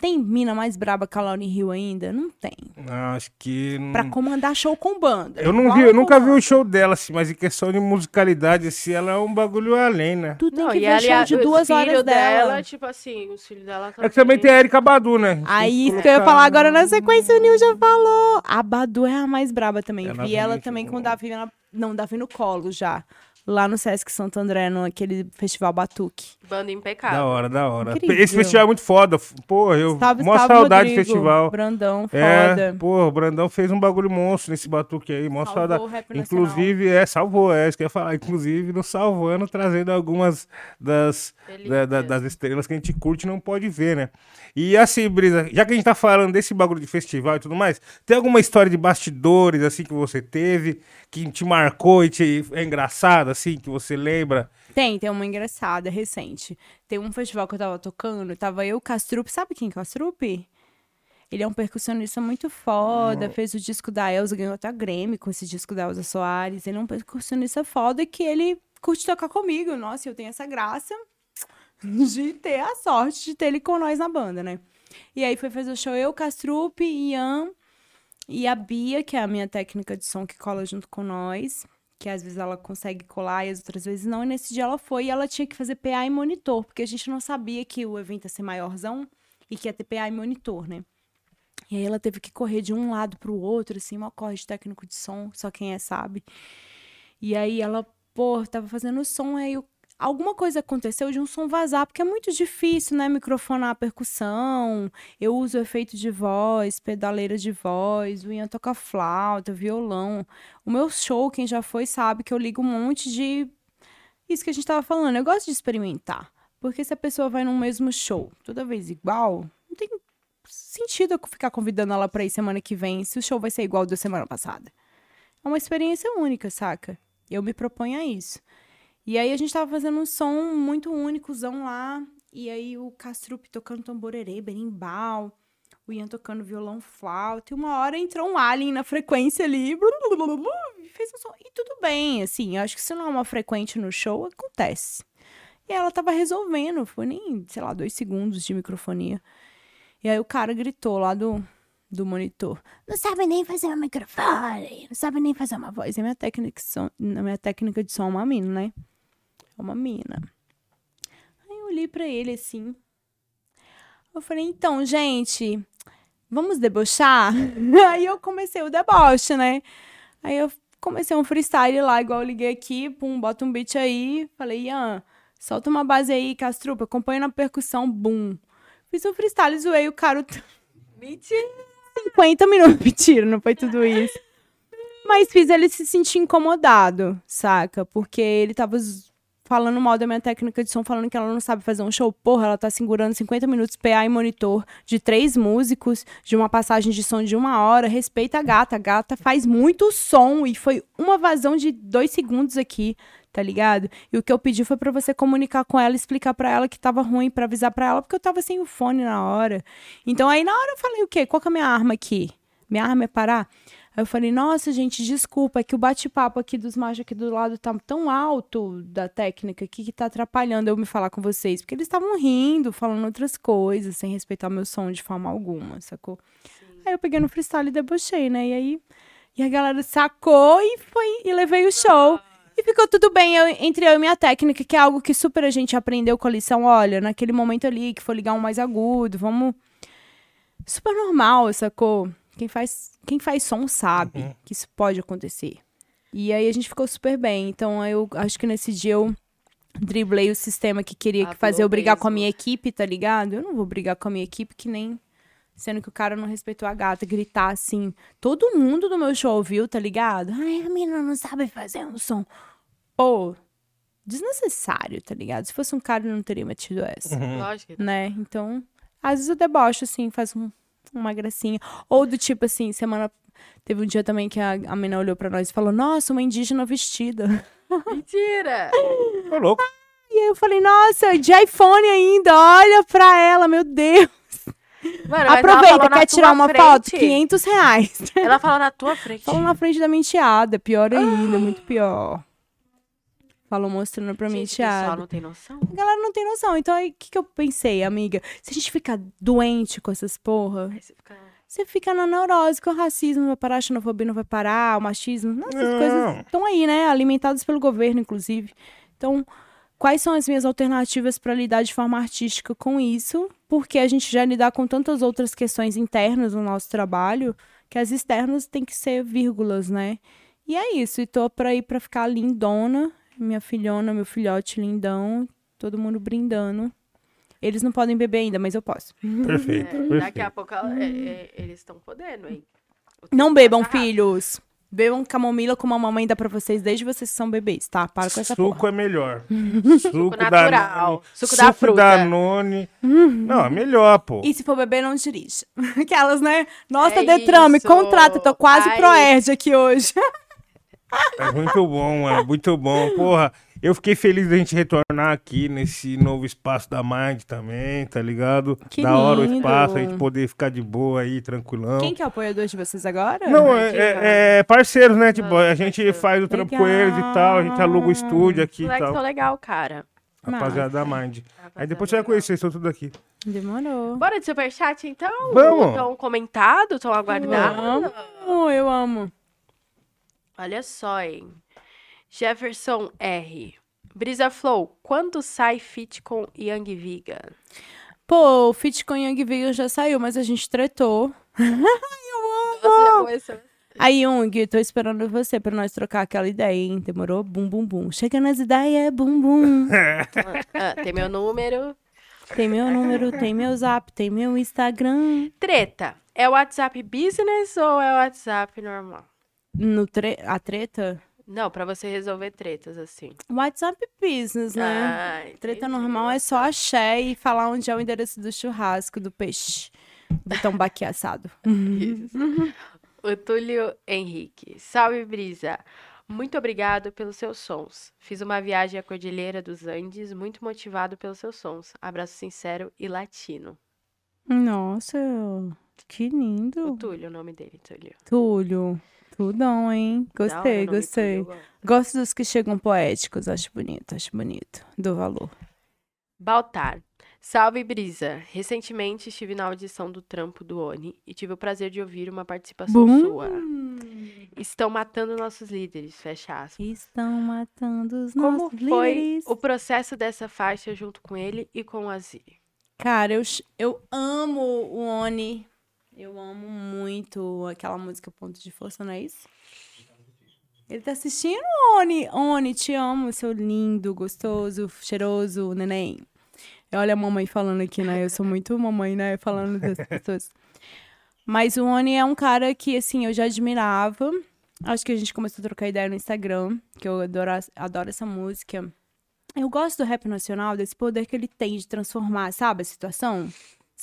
Speaker 1: Tem mina mais braba que a Lauryn Hill ainda? Não tem.
Speaker 3: Não, acho que. não-
Speaker 1: Pra comandar show com banda.
Speaker 3: Eu não vi,
Speaker 1: a
Speaker 3: eu nunca vi um show dela, assim, mas em questão de musicalidade, assim, ela é um bagulho além, né?
Speaker 1: Tu tem
Speaker 2: Não,
Speaker 1: que ver
Speaker 2: ela,
Speaker 1: show de
Speaker 2: os
Speaker 1: duas horas dela.
Speaker 2: tipo assim, os filhos dela
Speaker 3: É que também tem a Erika Badu, né?
Speaker 1: Aí, isso que eu ia falar agora na sequência, o Nil já falou. A Badu é a mais braba também.
Speaker 3: Ela
Speaker 1: Vi
Speaker 3: vem
Speaker 1: ela também com o Davi, na- não, Davi no colo já. Lá no Sesc Santo André, no aquele festival Batuque.
Speaker 2: Banda impecável.
Speaker 3: Da hora, da hora.
Speaker 1: Incrível.
Speaker 3: Esse festival é muito foda. Pô, eu.
Speaker 1: Salve,
Speaker 3: mó saudade do
Speaker 1: Rodrigo.
Speaker 3: festival.
Speaker 1: Brandão,
Speaker 3: É,
Speaker 1: foda.
Speaker 3: pô, o Brandão fez um bagulho monstro nesse batuque aí, mó
Speaker 1: Salvou
Speaker 3: saudade.
Speaker 1: o rap nacional.
Speaker 3: Inclusive, é, salvou, é isso que eu ia falar. Inclusive, nos salvando, trazendo algumas das, da- da- das estrelas que a gente curte e não pode ver, né? E assim, Brisa, já que a gente tá falando desse bagulho de festival e tudo mais, tem alguma história de bastidores, assim, que você teve, que te marcou e te, é engraçado, assim, que você lembra?
Speaker 1: Tem, tem uma engraçada, recente. Tem um festival que eu tava tocando, tava eu, Castrup. Sabe quem é Castrup? Ele é um percussionista muito foda, fez o disco da Elza, ganhou até a Grammy com esse disco da Elza Soares. Ele é um percussionista foda que ele curte tocar comigo. Nossa, eu tenho essa graça de ter a sorte de ter ele com nós na banda, né? E aí foi fazer o show eu, Castrup, Ian e a Bia, que é a minha técnica de som que cola junto com nós que às vezes ela consegue colar e as outras vezes não. E nesse dia ela foi e ela tinha que fazer PA e monitor, porque a gente não sabia que o evento ia ser maiorzão e que ia ter PA e monitor, né? E aí ela teve que correr de um lado pro outro, assim, uma corre de técnico de som, só quem é sabe. E aí ela, pô, tava fazendo som, aí o- alguma coisa aconteceu de um som vazar, porque é muito difícil, né, microfonar a percussão. Eu uso efeito de voz, pedaleira de voz, o Ian toca flauta, violão. O meu show, quem já foi sabe que eu ligo um monte de. Isso que a gente tava falando. Eu gosto de experimentar. Porque se a pessoa vai num mesmo show toda vez igual, não tem sentido eu ficar convidando ela pra ir semana que vem se o show vai ser igual da semana passada. É uma experiência única, saca? Eu me proponho a isso. E aí a gente tava fazendo um som muito únicozão lá. E aí o Castrup tocando tamborerê, berimbau o Ian tocando violão flauta, e uma hora entrou um alien na frequência ali, e fez um som. E tudo bem, assim, eu acho que se não é uma frequente no show, acontece. E ela tava resolvendo, foi nem, sei lá, dois segundos de microfonia. E aí o cara gritou lá do, do monitor, não sabe nem fazer um microfone, não sabe nem fazer uma voz. A minha técnica de som, minha técnica de som é uma mina, né? É uma mina. Aí eu olhei pra ele assim, eu falei, então, gente, vamos debochar? Aí eu comecei o deboche, né? Aí eu comecei um freestyle lá, igual eu liguei aqui, pum, bota um beat aí. Falei, Ian, solta uma base aí, Castrupa, acompanha na percussão, bum. Fiz um freestyle, zoei o cara.
Speaker 2: Mentira.
Speaker 1: 50 minutos. Mentira, não foi tudo isso. Mas fiz ele se sentir incomodado, saca? Porque ele tava falando mal da minha técnica de som, falando que ela não sabe fazer um show. Porra, ela tá segurando 50 minutos PA e monitor de três músicos, de uma passagem de som de uma hora. Respeita a gata. A gata faz muito som e foi uma vazão de dois segundos aqui, tá ligado? E o que eu pedi foi pra você comunicar com ela, explicar pra ela que tava ruim, pra avisar pra ela, porque eu tava sem o fone na hora. Então aí na hora eu falei o quê? Qual que é a minha arma aqui? Minha arma é parar? Aí eu falei, nossa, gente, desculpa, é que o bate-papo aqui dos machos aqui do lado tá tão alto da técnica aqui que tá atrapalhando eu me falar com vocês. Porque eles estavam rindo, falando outras coisas, sem respeitar meu som de forma alguma, sacou? Aí eu peguei no freestyle e debochei, né? E aí e a galera sacou e foi e levei o show. E ficou tudo bem eu- entre eu e minha técnica, que é algo que super a gente aprendeu com a lição. Olha, naquele momento ali que for ligar um mais agudo, vamos. Super normal, sacou? Quem faz, quem faz som sabe que isso pode acontecer. E aí a gente ficou super bem. Então eu acho que nesse dia eu driblei o sistema que queria que
Speaker 2: Falou
Speaker 1: fazer eu brigar com a
Speaker 2: mesmo.
Speaker 1: minha equipe, tá ligado? Eu não vou brigar com a minha equipe que nem. Sendo que o cara não respeitou a gata, gritar assim. Todo mundo do meu show ouviu, tá ligado? Ai, a menina não sabe fazer um som. Pô, desnecessário, tá ligado? Se fosse um cara, eu não teria metido essa,
Speaker 2: Lógico. que-
Speaker 1: né? Então, às vezes o deboche, assim, faz um, uma gracinha. Ou do tipo assim, semana. Teve um dia também que a, a menina olhou pra nós e falou: Nossa, uma indígena vestida.
Speaker 2: Mentira!
Speaker 3: Ô, louco.
Speaker 1: E aí eu falei: Nossa, de iPhone ainda, olha pra ela, meu Deus.
Speaker 2: Mano,
Speaker 1: Aproveita, quer tirar uma
Speaker 2: frente.
Speaker 1: foto? 500 reais.
Speaker 2: Ela falou na tua frente.
Speaker 1: Falou na frente da minha enteada, pior ainda, muito pior. Falou mostrando pra
Speaker 2: Gente, o pessoal
Speaker 1: enteada.
Speaker 2: não tem noção.
Speaker 1: A galera não tem noção. Então aí, o que, que eu pensei, amiga? Se a gente ficar doente com essas porra,
Speaker 2: Aí você fica...
Speaker 1: você fica na neurose, que o racismo não vai parar, a xenofobia não vai parar, o machismo. Nossa, essas
Speaker 3: Não.
Speaker 1: coisas estão aí, né? Alimentadas pelo governo, inclusive. Então, quais são as minhas alternativas para lidar de forma artística com isso? Porque a gente já lidar com tantas outras questões internas no nosso trabalho, que as externas têm que ser vírgulas, né? E é isso. E tô pra ir pra ficar lindona, minha filhona, meu filhote lindão, todo mundo brindando. Eles não podem beber ainda, mas eu posso.
Speaker 3: Perfeito,
Speaker 2: É, daqui a
Speaker 3: perfeito.
Speaker 2: pouco ela- é, é, eles estão podendo, hein?
Speaker 1: Não bebam, filhos. Bebam camomila como a mamãe dá pra vocês desde vocês que são bebês, tá? Para com essa
Speaker 3: Suco
Speaker 1: porra.
Speaker 3: é melhor. Suco
Speaker 2: natural.
Speaker 3: Danone.
Speaker 2: Suco da fruta.
Speaker 3: Danone. Não, é melhor, pô.
Speaker 1: E se for beber, não dirija. Aquelas, né? Nossa,
Speaker 2: É
Speaker 1: Detran, me contrata. Tô quase
Speaker 2: Ai.
Speaker 1: Proerd aqui hoje.
Speaker 3: É muito bom, mano. Muito bom. Porra, eu fiquei feliz da gente retornar aqui nesse novo espaço da Mind também, tá ligado?
Speaker 1: Que
Speaker 3: da hora o
Speaker 1: lindo.
Speaker 3: espaço, a gente poder ficar de boa aí, tranquilão.
Speaker 1: Quem que é o apoiador de vocês agora?
Speaker 3: Não, é, é- é parceiros, né? Tipo, a gente
Speaker 2: parceiro.
Speaker 3: faz o trampo com eles e tal, a gente aluga o estúdio aqui e
Speaker 2: Moleque
Speaker 3: tal.
Speaker 2: tão legal, cara.
Speaker 3: Rapaziada da Mind. Aí depois você vai conhecer, estão tudo aqui.
Speaker 1: Demorou.
Speaker 2: Bora de superchat, então?
Speaker 3: Vamos.
Speaker 2: Tão comentado, tão aguardado.
Speaker 1: Amo, eu amo.
Speaker 2: Olha só, hein? Jefferson R. Brisa Flow, quando sai fit com Young Viga?
Speaker 1: Pô, o Fit com Young Vegan já saiu, mas a gente tretou.
Speaker 2: Já começou?
Speaker 1: Aí, Young, tô esperando você pra nós trocar aquela ideia, hein? Demorou? Bum, bum, bum. Chega nas ideias, bum, bum.
Speaker 2: Ah, tem meu número.
Speaker 1: Tem meu número, tem meu zap, tem meu Instagram.
Speaker 2: Treta, é o WhatsApp Business ou é o WhatsApp normal?
Speaker 1: No tre a treta?
Speaker 2: Não, pra você resolver tretas, assim.
Speaker 1: WhatsApp Business, né?
Speaker 2: Ah,
Speaker 1: Treta normal é só axé e falar onde é o endereço do churrasco, do peixe. Do tambaqui assado.
Speaker 2: Isso. O Túlio Henrique. Salve, Brisa. Muito obrigado pelos seus sons. Fiz uma viagem à Cordilheira dos Andes, muito motivado pelos seus sons. Abraço sincero e latino.
Speaker 1: Nossa, que
Speaker 2: O
Speaker 1: lindo.
Speaker 2: Túlio, o nome dele, Túlio.
Speaker 1: Túlio, tudão, hein?
Speaker 2: Hora
Speaker 1: Gostei, gostei.
Speaker 2: Gosto.
Speaker 1: Dos que chegam poéticos, acho bonito, acho bonito. Dou valor.
Speaker 2: Baltar. Salve, Brisa. Recentemente estive na audição do trampo do ONI e tive o prazer de ouvir uma participação
Speaker 1: Bum.
Speaker 2: sua. Estão matando nossos líderes, fecha aspas.
Speaker 1: Estão matando os
Speaker 2: Como
Speaker 1: nossos
Speaker 2: foi
Speaker 1: líderes.
Speaker 2: o processo dessa faixa junto com ele e com o Azir?
Speaker 1: Cara, eu, eu amo o Oni. Eu amo muito aquela música Ponto de Força, não é isso? Ele tá assistindo, Oni? Oni, te amo, seu lindo, gostoso, cheiroso, neném. Olha a mamãe falando aqui, né? Eu sou muito mamãe, né? Falando das pessoas. Mas o Oni é um cara que, assim, eu já admirava. Acho que a gente começou a trocar ideia no Instagram, que eu adoro, adoro essa música. Eu gosto do rap nacional, desse poder que ele tem de transformar, sabe, a situação.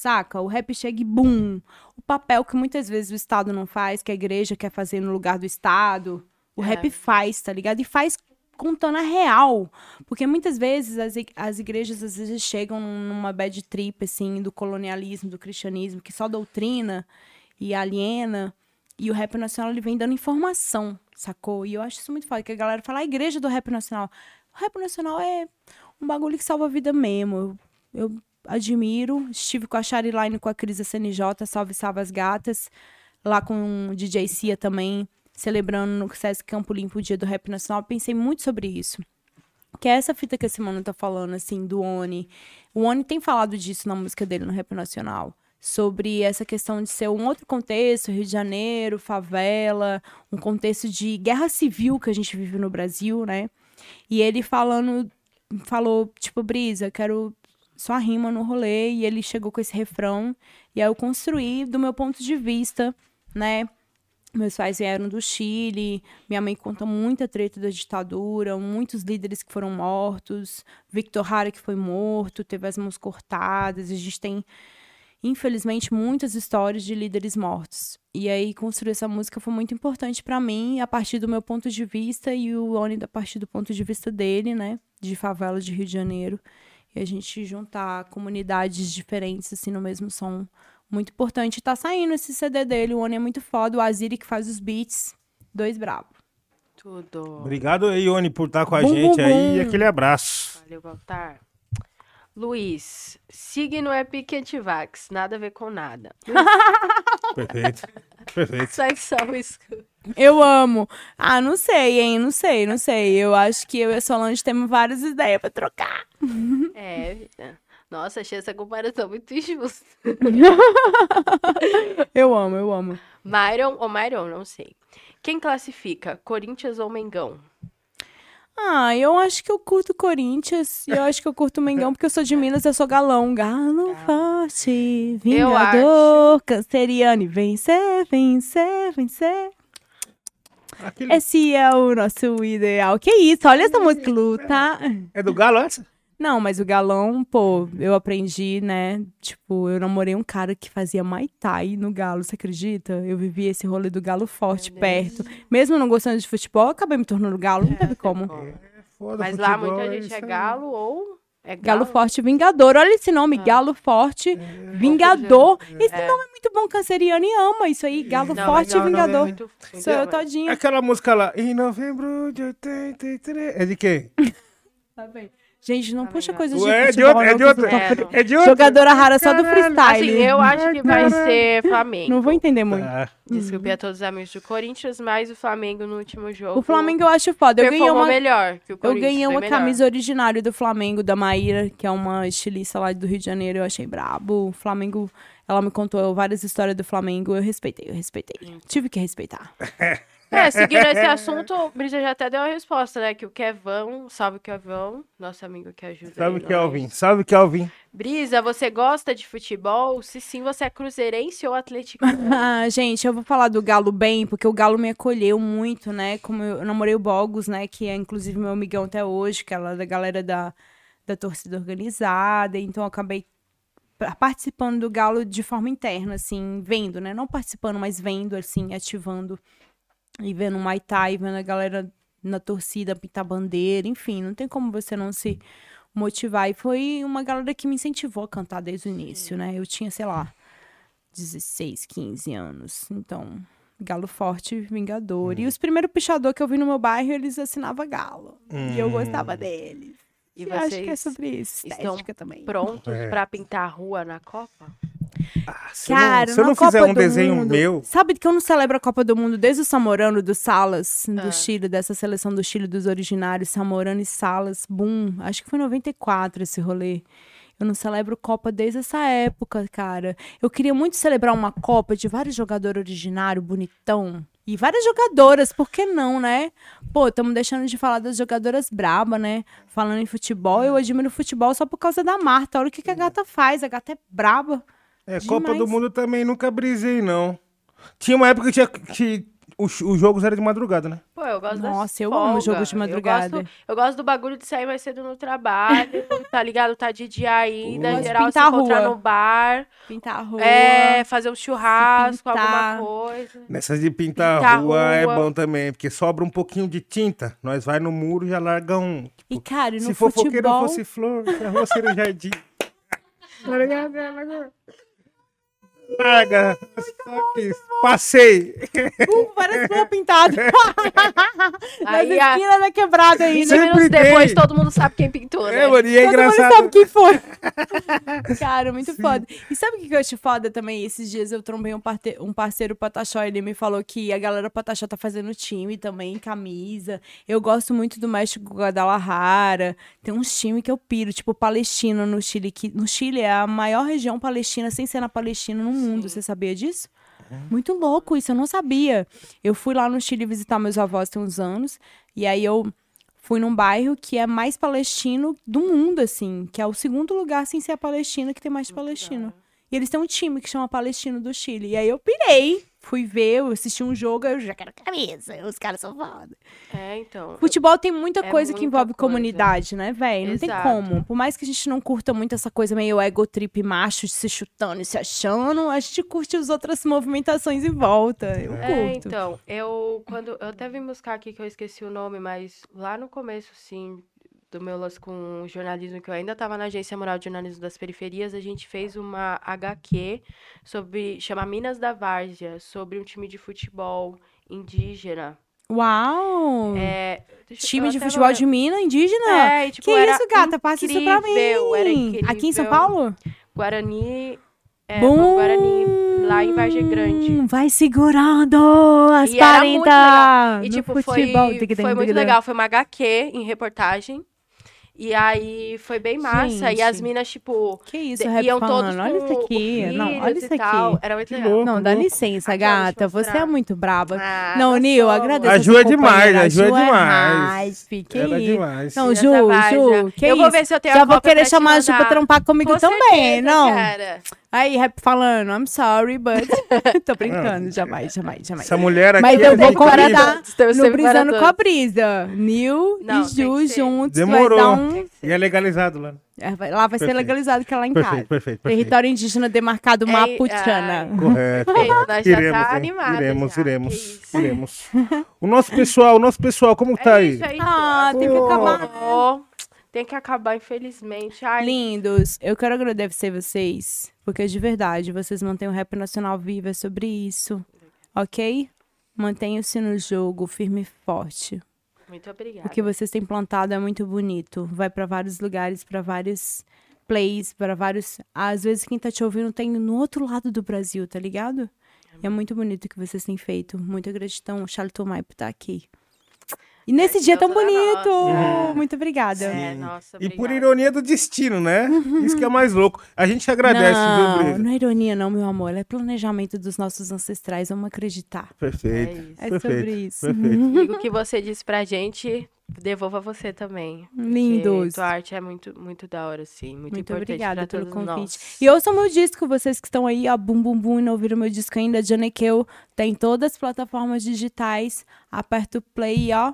Speaker 1: Saca? O rap chega e bum. O papel que muitas vezes o Estado não faz, que a igreja quer fazer no lugar do Estado. O
Speaker 2: É.
Speaker 1: rap faz, tá ligado? E faz contando a real. Porque muitas vezes as, as igrejas às vezes chegam numa bad trip, assim, do colonialismo, do cristianismo, que só doutrina e aliena. E o rap nacional ele vem dando informação, sacou? E eu acho isso muito foda, que a galera fala, a igreja do rap nacional. O rap nacional é um bagulho que salva a vida mesmo. Eu, eu admiro. Estive com a Chariline, com a Cris CNJ, Salve Salve as Gatas. Lá com o DJ Cia também, celebrando no Sesc Campo Limpo o dia do rap nacional. Pensei muito sobre isso. Que é essa fita que esse mano tá falando, assim, do Oni. O Oni tem falado disso na música dele no rap nacional. Sobre essa questão de ser um outro contexto, Rio de Janeiro, favela, um contexto de guerra civil que a gente vive no Brasil, né? E ele falando, falou, tipo, Brisa, quero só rima no rolê. E ele chegou com esse refrão. E aí eu construí do meu ponto de vista, né? Meus pais vieram do Chile, minha mãe conta muita treta da ditadura, muitos líderes que foram mortos, Victor Hara que foi morto, teve as mãos cortadas, a gente tem infelizmente, muitas histórias de líderes mortos. E aí, construir essa música foi muito importante para mim, a partir do meu ponto de vista, e o Oni a partir do ponto de vista dele, né? De favela de Rio de Janeiro. E a gente juntar comunidades diferentes, assim, no mesmo som. Muito importante. Tá saindo esse CD dele, o Oni é muito foda. O Aziri que faz os beats, dois bravos.
Speaker 2: Tudo.
Speaker 3: Obrigado, Ione, por estar com a
Speaker 1: Bum,
Speaker 3: gente
Speaker 1: bum,
Speaker 3: aí. E aquele abraço.
Speaker 2: Valeu, Baltar. Luiz, signo é pique antivax, nada a ver com nada.
Speaker 3: Perfeito. Perfeito.
Speaker 2: Sai só o escudo.
Speaker 1: Eu amo. Ah, não sei, hein? Não sei, não sei. Eu acho que eu e a Solange temos várias ideias pra trocar.
Speaker 2: É, vida. Nossa, achei essa comparação muito injusta.
Speaker 1: Eu amo, eu amo.
Speaker 2: Myron ou Myron, não sei. Quem classifica? Corinthians ou Mengão?
Speaker 1: Ah, eu acho que eu curto Corinthians. E eu acho que eu curto Mengão, porque eu sou de Minas, eu sou galão. Galo forte, vingador, canceriano e vencer, vencer, vencer.
Speaker 3: Aquele-
Speaker 1: Esse é o nosso ideal. Que isso, olha essa música, luta.
Speaker 3: É do Galo essa?
Speaker 1: Não, mas o galão, pô, eu aprendi, né? Tipo, eu namorei um cara que fazia Muay Thai no galo, você acredita? Eu vivi esse rolê do galo forte perto. Mesmo não gostando de futebol, eu acabei me tornando galo, não teve como.
Speaker 3: Foda,
Speaker 2: Mas lá
Speaker 3: futebol
Speaker 2: muita
Speaker 3: é
Speaker 2: gente é
Speaker 3: aí.
Speaker 2: galo ou é
Speaker 1: Galo
Speaker 2: galo.
Speaker 1: Forte Vingador. Olha esse nome, Galo Forte Vingador. Esse
Speaker 2: É.
Speaker 1: nome é muito bom, canceriano e ama isso aí. Galo
Speaker 2: Não,
Speaker 1: Forte
Speaker 2: não, não, é
Speaker 1: Vingador.
Speaker 2: muito-
Speaker 1: Sou eu todinha.
Speaker 3: Aquela música lá, em novembro de 83. É de quem?
Speaker 1: Tá bem. Gente, não
Speaker 2: Tá
Speaker 1: puxa
Speaker 2: vendo?
Speaker 1: coisa de
Speaker 3: Ué, é de
Speaker 1: futebol,
Speaker 3: outra. É de
Speaker 1: tô
Speaker 2: É,
Speaker 1: fri-
Speaker 2: não.
Speaker 3: É de outra.
Speaker 1: Jogadora rara só do freestyle.
Speaker 2: Assim, eu acho que vai ser Flamengo.
Speaker 1: Não vou entender muito.
Speaker 3: Ah,
Speaker 2: Desculpe a todos os amigos do Corinthians, mas o Flamengo no último jogo.
Speaker 1: O Flamengo eu acho foda. Eu ganhei uma,
Speaker 2: melhor que o
Speaker 1: Eu ganhei uma camisa originária do Flamengo, da Maíra, que é uma estilista lá do Rio de Janeiro. Eu achei brabo. O Flamengo, ela me contou várias histórias do Flamengo. Eu respeitei, eu respeitei. Tive que respeitar.
Speaker 2: É, seguindo esse assunto, o Brisa já até deu a resposta, né? Que o Kevão, salve o Kevão, nosso amigo que ajuda.
Speaker 3: Salve,
Speaker 2: aí, nós.
Speaker 3: Kelvin. Salve, Kelvin.
Speaker 2: Brisa, você gosta de futebol? Se sim, você é cruzeirense ou atleticano?
Speaker 1: Ah, gente, eu vou falar do Galo bem, porque o Galo me acolheu muito, né? Como eu namorei o Bogos, né? Que é inclusive meu amigão até hoje, que é lá da galera da, da torcida organizada. Então eu acabei pa- participando do Galo de forma interna, assim, vendo, né? Não participando, mas vendo, assim, ativando e vendo o Muay Thai, vendo a galera na torcida pintar bandeira, enfim, não tem como você não se motivar. E foi uma galera que me incentivou a cantar desde o início, né? Eu tinha, sei lá, 16, 15 anos. Então, Galo Forte, Vingador.
Speaker 3: Hum.
Speaker 1: E os primeiros pichador que eu vi no meu bairro, eles assinavam Galo. E eu
Speaker 3: Hum.
Speaker 1: gostava deles.
Speaker 2: E
Speaker 1: E acho que é sobre isso.
Speaker 2: estão
Speaker 1: Estética também.
Speaker 2: prontos
Speaker 3: É.
Speaker 2: pra pintar a rua na Copa?
Speaker 3: Ah, se eu
Speaker 1: Cara,
Speaker 3: não, se eu não
Speaker 1: Copa
Speaker 3: fizer um desenho
Speaker 1: Mundo,
Speaker 3: meu,
Speaker 1: Sabe que eu não celebro a Copa do Mundo desde o Samorano, do Salas, do
Speaker 2: Ah.
Speaker 1: Chile, dessa seleção do Chile dos originários, Samorano e Salas, boom. Acho que foi em 94 esse rolê. Eu não celebro Copa desde essa época, cara. Eu queria muito celebrar uma Copa de vários jogadores originários, bonitão. E várias jogadoras, por que não, né? Pô, estamos deixando de falar das jogadoras braba, né? Falando em futebol, eu admiro futebol só por causa da Marta. Olha o que, que a gata faz. A gata é braba.
Speaker 3: É, Copa do
Speaker 1: Demais.
Speaker 3: Mundo também nunca brisei, não. Tinha uma época que, tinha, que os, os jogos eram de madrugada, né?
Speaker 2: Pô, eu gosto das
Speaker 1: Nossa, eu amo
Speaker 2: folga.
Speaker 1: jogo de madrugada.
Speaker 2: Eu gosto, eu gosto do bagulho de sair mais cedo no trabalho, tá ligado? Tá de dia ainda, em geral se encontrar
Speaker 1: rua.
Speaker 2: no bar.
Speaker 1: Pintar a rua.
Speaker 2: É, fazer um churrasco, alguma coisa.
Speaker 3: Nessas de pintar,
Speaker 2: Pintar
Speaker 3: a rua, é
Speaker 2: rua.
Speaker 3: bom também, porque sobra um pouquinho de tinta. Nós vai no muro e já larga um. tipo,
Speaker 1: E, cara, e no
Speaker 3: se fofoqueiro
Speaker 1: futebol...
Speaker 3: fosse flor, se a rua seria um jardim. Tá ligado? Que Passei.
Speaker 1: Uh, flores pintadas. Nas
Speaker 2: Aí, a-
Speaker 1: esquinas da quebrada aí.
Speaker 2: 20
Speaker 3: Sempre
Speaker 2: minutos depois,
Speaker 3: tem.
Speaker 2: todo mundo sabe quem pintou, né?
Speaker 3: É, mano, e é
Speaker 1: Todo mundo
Speaker 3: engraçado.
Speaker 1: sabe quem foi. Cara, muito foda. E sabe o que que eu acho foda também? Esses dias eu trombei um, parte- um parceiro Pataxó, ele me falou que a galera Pataxó tá fazendo time também, camisa. Eu gosto muito do México Guadalajara. Tem uns times que eu piro, tipo Palestina no Chile. Que no Chile é a maior região palestina, sem ser na Palestina, no mundo. Você sabia disso? Muito louco isso, eu não sabia. Eu fui lá no Chile visitar meus avós tem uns anos, e aí eu fui num bairro que é mais palestino do mundo, assim, que é o segundo lugar sem ser a Palestina que tem mais palestino. E eles têm um time que chama Palestino do Chile. E aí eu pirei. Fui ver, eu assisti um jogo, eu já quero camisa. Os caras são foda.
Speaker 2: É, então.
Speaker 1: Futebol tem muita
Speaker 2: É
Speaker 1: coisa que
Speaker 2: muita
Speaker 1: envolve
Speaker 2: coisa.
Speaker 1: comunidade, né, velho? Não tem como. Por mais que a gente não curta muito essa coisa meio ego trip macho, de se chutando e se achando, a gente curte as outras movimentações em volta. Eu
Speaker 2: É,
Speaker 1: curto.
Speaker 2: então, eu quando eu até vim buscar aqui que eu esqueci o nome, mas lá no começo, sim, do meu lance com jornalismo, que eu ainda estava na Agência Moral de Jornalismo das Periferias, a gente fez uma HQ sobre, chama Minas da Várzea, sobre um time de futebol indígena.
Speaker 1: Uau!
Speaker 2: É,
Speaker 1: Time de futebol
Speaker 2: lem-
Speaker 1: de mina indígena?
Speaker 2: É, tipo,
Speaker 1: que isso, gata? Passa isso pra mim. Aqui em São. Paulo?
Speaker 2: Guarani, é,
Speaker 1: Bom.
Speaker 2: Guarani, lá em Vargem Grande.
Speaker 1: Vai segurando as
Speaker 2: E era muito
Speaker 1: 40
Speaker 2: legal. E, tipo, foi, foi muito legal. Foi uma HQ em reportagem. E aí foi bem massa. E as
Speaker 1: Gente.
Speaker 2: minas, tipo,
Speaker 1: Que isso,
Speaker 2: de-
Speaker 1: rap
Speaker 2: iam
Speaker 1: falando.
Speaker 2: todos
Speaker 1: Olha isso aqui. Não, olha isso aqui.
Speaker 2: Era muito legal.
Speaker 3: louco.
Speaker 1: Não, dá
Speaker 3: louco.
Speaker 1: licença, gata. Você é muito braba.
Speaker 2: Ah,
Speaker 1: não, Nil, agradeço.
Speaker 3: A Ju é demais, a Ju é demais.
Speaker 1: hype, Que
Speaker 3: Ela é demais.
Speaker 1: Não, Ju. Ju, que
Speaker 2: Eu
Speaker 1: isso?
Speaker 2: vou ver se eu tenho
Speaker 1: Já
Speaker 2: a
Speaker 1: vou querer chamar a Ju pra trampar comigo
Speaker 2: Com
Speaker 1: também,
Speaker 2: certeza,
Speaker 1: não.
Speaker 2: cara.
Speaker 1: Aí, rap falando, I'm sorry, but... Tô brincando, jamais, jamais, jamais.
Speaker 3: Essa mulher aqui.
Speaker 1: Mas
Speaker 3: é
Speaker 1: eu vou
Speaker 3: incrível.
Speaker 1: concordar
Speaker 2: Estamos
Speaker 1: no Brisando com a. Brisa. Nil
Speaker 2: Não,
Speaker 1: e Ju
Speaker 2: ser.
Speaker 1: juntos
Speaker 3: Demorou.
Speaker 1: vai dar um...
Speaker 3: E é legalizado lá.
Speaker 1: é, vai- Lá vai ser
Speaker 3: Perfeito.
Speaker 1: legalizado que é lá em
Speaker 3: Perfeito,
Speaker 1: casa.
Speaker 3: perfeito, perfeito.
Speaker 1: Território indígena demarcado
Speaker 2: É,
Speaker 1: Mapuchana.
Speaker 2: ai.
Speaker 3: Correto.
Speaker 2: Perfeito, nós já
Speaker 3: iremos,
Speaker 2: tá
Speaker 3: hein?
Speaker 2: animada
Speaker 3: iremos,
Speaker 2: já,
Speaker 3: iremos, iremos. O nosso pessoal, o nosso pessoal, como tá
Speaker 2: É
Speaker 3: aí?
Speaker 2: isso, é isso.
Speaker 1: Ah, tem que acabar.
Speaker 2: Ó, Tem que acabar, infelizmente. Ai,
Speaker 1: Lindos, eu quero agradecer vocês, porque de verdade, vocês mantêm o rap nacional vivo, é sobre isso, ok? Mantenham-se no jogo, firme e forte.
Speaker 2: muito obrigada.
Speaker 1: O que vocês têm plantado é muito bonito. Vai pra vários lugares, pra vários plays, pra vários. Às vezes quem tá te ouvindo tem no outro lado do Brasil, tá ligado? E é muito bonito o que vocês têm feito. Muita gratidão, Charlie Tomai, por estar aqui. E nesse
Speaker 2: É,
Speaker 1: dia tão
Speaker 2: toda
Speaker 1: bonito!
Speaker 2: nossa.
Speaker 1: Muito obrigada.
Speaker 2: É, nossa,
Speaker 3: E por
Speaker 2: obrigada.
Speaker 3: ironia do destino, né? Isso que é mais louco. A gente agradece,
Speaker 1: não,
Speaker 3: viu, Brisa?
Speaker 1: não é ironia, não, meu amor. É planejamento dos nossos ancestrais. Vamos acreditar.
Speaker 3: Perfeito.
Speaker 2: É isso.
Speaker 1: É
Speaker 3: perfeito,
Speaker 1: sobre isso.
Speaker 3: Perfeito.
Speaker 2: O que você disse pra gente, devolva você também.
Speaker 1: Lindos.
Speaker 2: Tua arte é muito, muito da hora, sim. Muito,
Speaker 1: Muito
Speaker 2: importante
Speaker 1: obrigada
Speaker 2: pra
Speaker 1: pelo
Speaker 2: todos
Speaker 1: convite.
Speaker 2: nós.
Speaker 1: E ouçam meu disco, vocês que estão aí, ó, bum bum bum, e não ouviram meu disco ainda, Janekeu, tem todas as plataformas digitais. Aperta o play ó,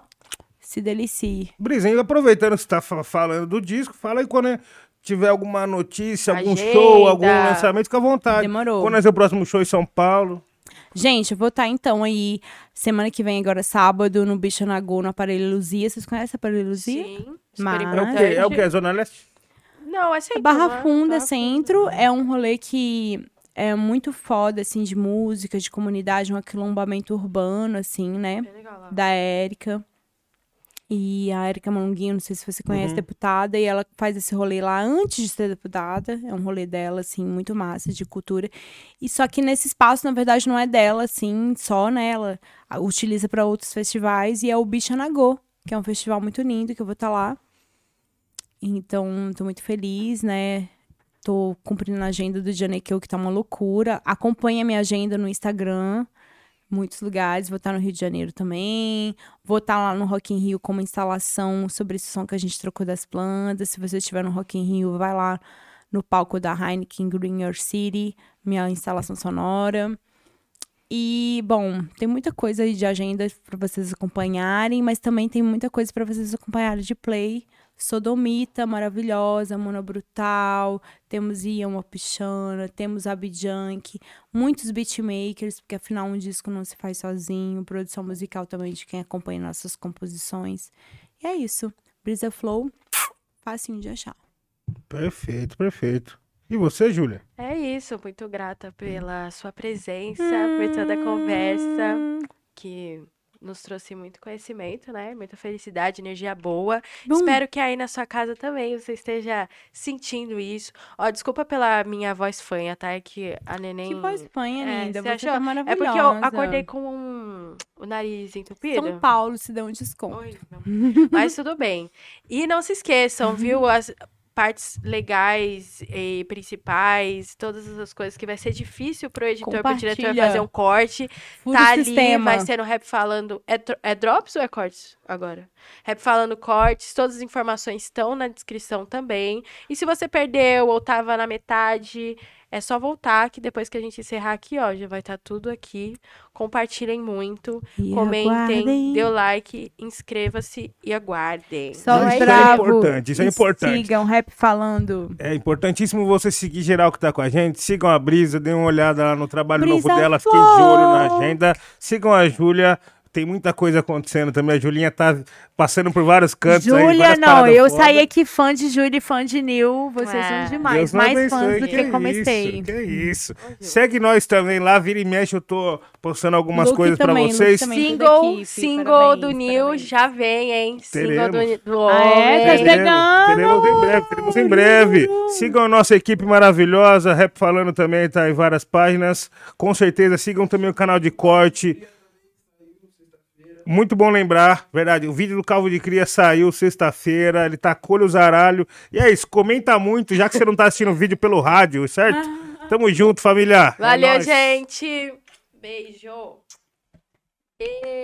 Speaker 1: se delicie.
Speaker 3: Brizinho, aproveitando que você tá fa- falando do disco, fala aí quando tiver alguma notícia, algum
Speaker 2: Agenda.
Speaker 3: show, algum lançamento, fica à vontade.
Speaker 1: Demorou.
Speaker 3: Quando é seu próximo show em São Paulo?
Speaker 1: Gente, eu vou estar então aí semana que vem, agora sábado, no Bicho Nagô, no Aparelho Luzia. Vocês conhecem o Aparelho Luzia?
Speaker 2: Sim,
Speaker 1: Mas-
Speaker 3: É o quê? É o quê? Zona Leste?
Speaker 2: Não, é sempre.
Speaker 1: Barra Funda
Speaker 2: Barra
Speaker 1: Centro é um rolê que é muito foda, assim, de música, de comunidade, um aquilombamento urbano, assim, né?
Speaker 2: Bem legal lá.
Speaker 1: Da Érica. E a Érica Malunguinho, não sei se você conhece,
Speaker 3: Uhum.
Speaker 1: deputada, e ela faz esse rolê lá antes de ser deputada. É um rolê dela, assim, muito massa, de cultura. E só que nesse espaço, na verdade, não é dela, assim, só, né? Ela a- utiliza para outros festivais, e é o Bicha Nagô, que é um festival muito lindo, que eu vou estar lá. Então, tô muito feliz, né? Tô cumprindo a agenda do Janekeu, que tá uma loucura. Acompanha a minha agenda no Instagram. Muitos lugares. Vou estar no Rio de Janeiro também. Vou estar lá no Rock in Rio com uma instalação sobre esse som que a gente trocou das plantas. Se você estiver no Rock in Rio, vai lá no palco da Heineken Green Your City. Minha instalação sonora. E, bom, tem muita coisa aí de agenda para vocês acompanharem, mas também tem muita coisa para vocês acompanharem de play. Sodomita, maravilhosa, Mona Brutal, temos Ian Wapichana, temos Abidjank, muitos beatmakers, porque afinal um disco não se faz sozinho, produção musical também de quem acompanha nossas composições. E é isso. Brisa Flow, facinho de achar.
Speaker 3: Perfeito, perfeito. E você, Júlia?
Speaker 2: É isso, muito grata pela sua presença, por toda a conversa, que nos trouxe muito conhecimento, né? Muita felicidade, energia boa.
Speaker 1: Bom.
Speaker 2: Espero que aí na sua casa também você esteja sentindo isso. Ó, desculpa pela minha voz fanha, tá? É que a neném...
Speaker 1: Que voz fanha,
Speaker 2: É,
Speaker 1: linda.
Speaker 2: você achou?
Speaker 1: tá maravilhosa.
Speaker 2: É porque eu acordei com um- o nariz entupido.
Speaker 1: São Paulo se dá um desconto.
Speaker 2: Oi. Mas tudo bem. E não se esqueçam, viu? As partes legais e principais, todas essas coisas que vai ser difícil pro editor, pro diretor fazer um corte.
Speaker 1: Fura
Speaker 2: tá ali,
Speaker 1: sistema.
Speaker 2: vai ser no rap falando. É, é drops ou é cortes agora? Rap falando cortes, todas as informações estão na descrição também. E se você perdeu ou tava na metade, É só voltar que depois que a gente encerrar aqui, ó, já vai estar tudo aqui. Compartilhem muito,
Speaker 1: E
Speaker 2: comentem,
Speaker 1: aguardem.
Speaker 2: dê o like, inscreva-se e aguardem.
Speaker 1: Só
Speaker 3: Isso
Speaker 1: os
Speaker 3: é
Speaker 1: bravos.
Speaker 3: importante, isso é importante.
Speaker 1: Sigam rap falando.
Speaker 3: É importantíssimo você seguir geral que tá com a gente. Sigam a Brisa, dêem uma olhada lá no trabalho
Speaker 1: Brisa
Speaker 3: novo dela. Fiquem de olho na agenda. Sigam a Júlia. Tem muita coisa acontecendo também. A Julinha tá passando por vários cantos.
Speaker 1: Júlia,
Speaker 3: várias
Speaker 1: não, eu
Speaker 3: foda.
Speaker 1: saí aqui fã de Júlia e fã de Nil. Vocês
Speaker 2: É.
Speaker 1: são demais. Mais
Speaker 3: abençoe,
Speaker 1: fãs do
Speaker 3: que
Speaker 1: que comecei.
Speaker 3: Isso, que isso. Segue nós também lá, vira e mexe. Eu tô postando algumas
Speaker 1: Luke
Speaker 3: coisas
Speaker 1: Luke
Speaker 3: vocês.
Speaker 1: também.
Speaker 2: Single, single
Speaker 1: parabéns,
Speaker 2: do Nil já vem, hein? Single do,
Speaker 3: Teremos.
Speaker 2: do
Speaker 1: Ah, é? Tá chegando!
Speaker 3: Teremos em breve, teremos em breve. Sigam a nossa equipe maravilhosa, Rap Falando também tá em várias páginas. Com certeza, sigam também o canal de corte. Muito bom lembrar, verdade, o vídeo do Calvo de Cria saiu sexta-feira, ele tá colho zaralho. E é isso, comenta muito, já que você não tá assistindo o vídeo pelo rádio, certo? Tamo junto, família. É
Speaker 2: Valeu,
Speaker 3: nóis.
Speaker 2: gente. Beijo. E...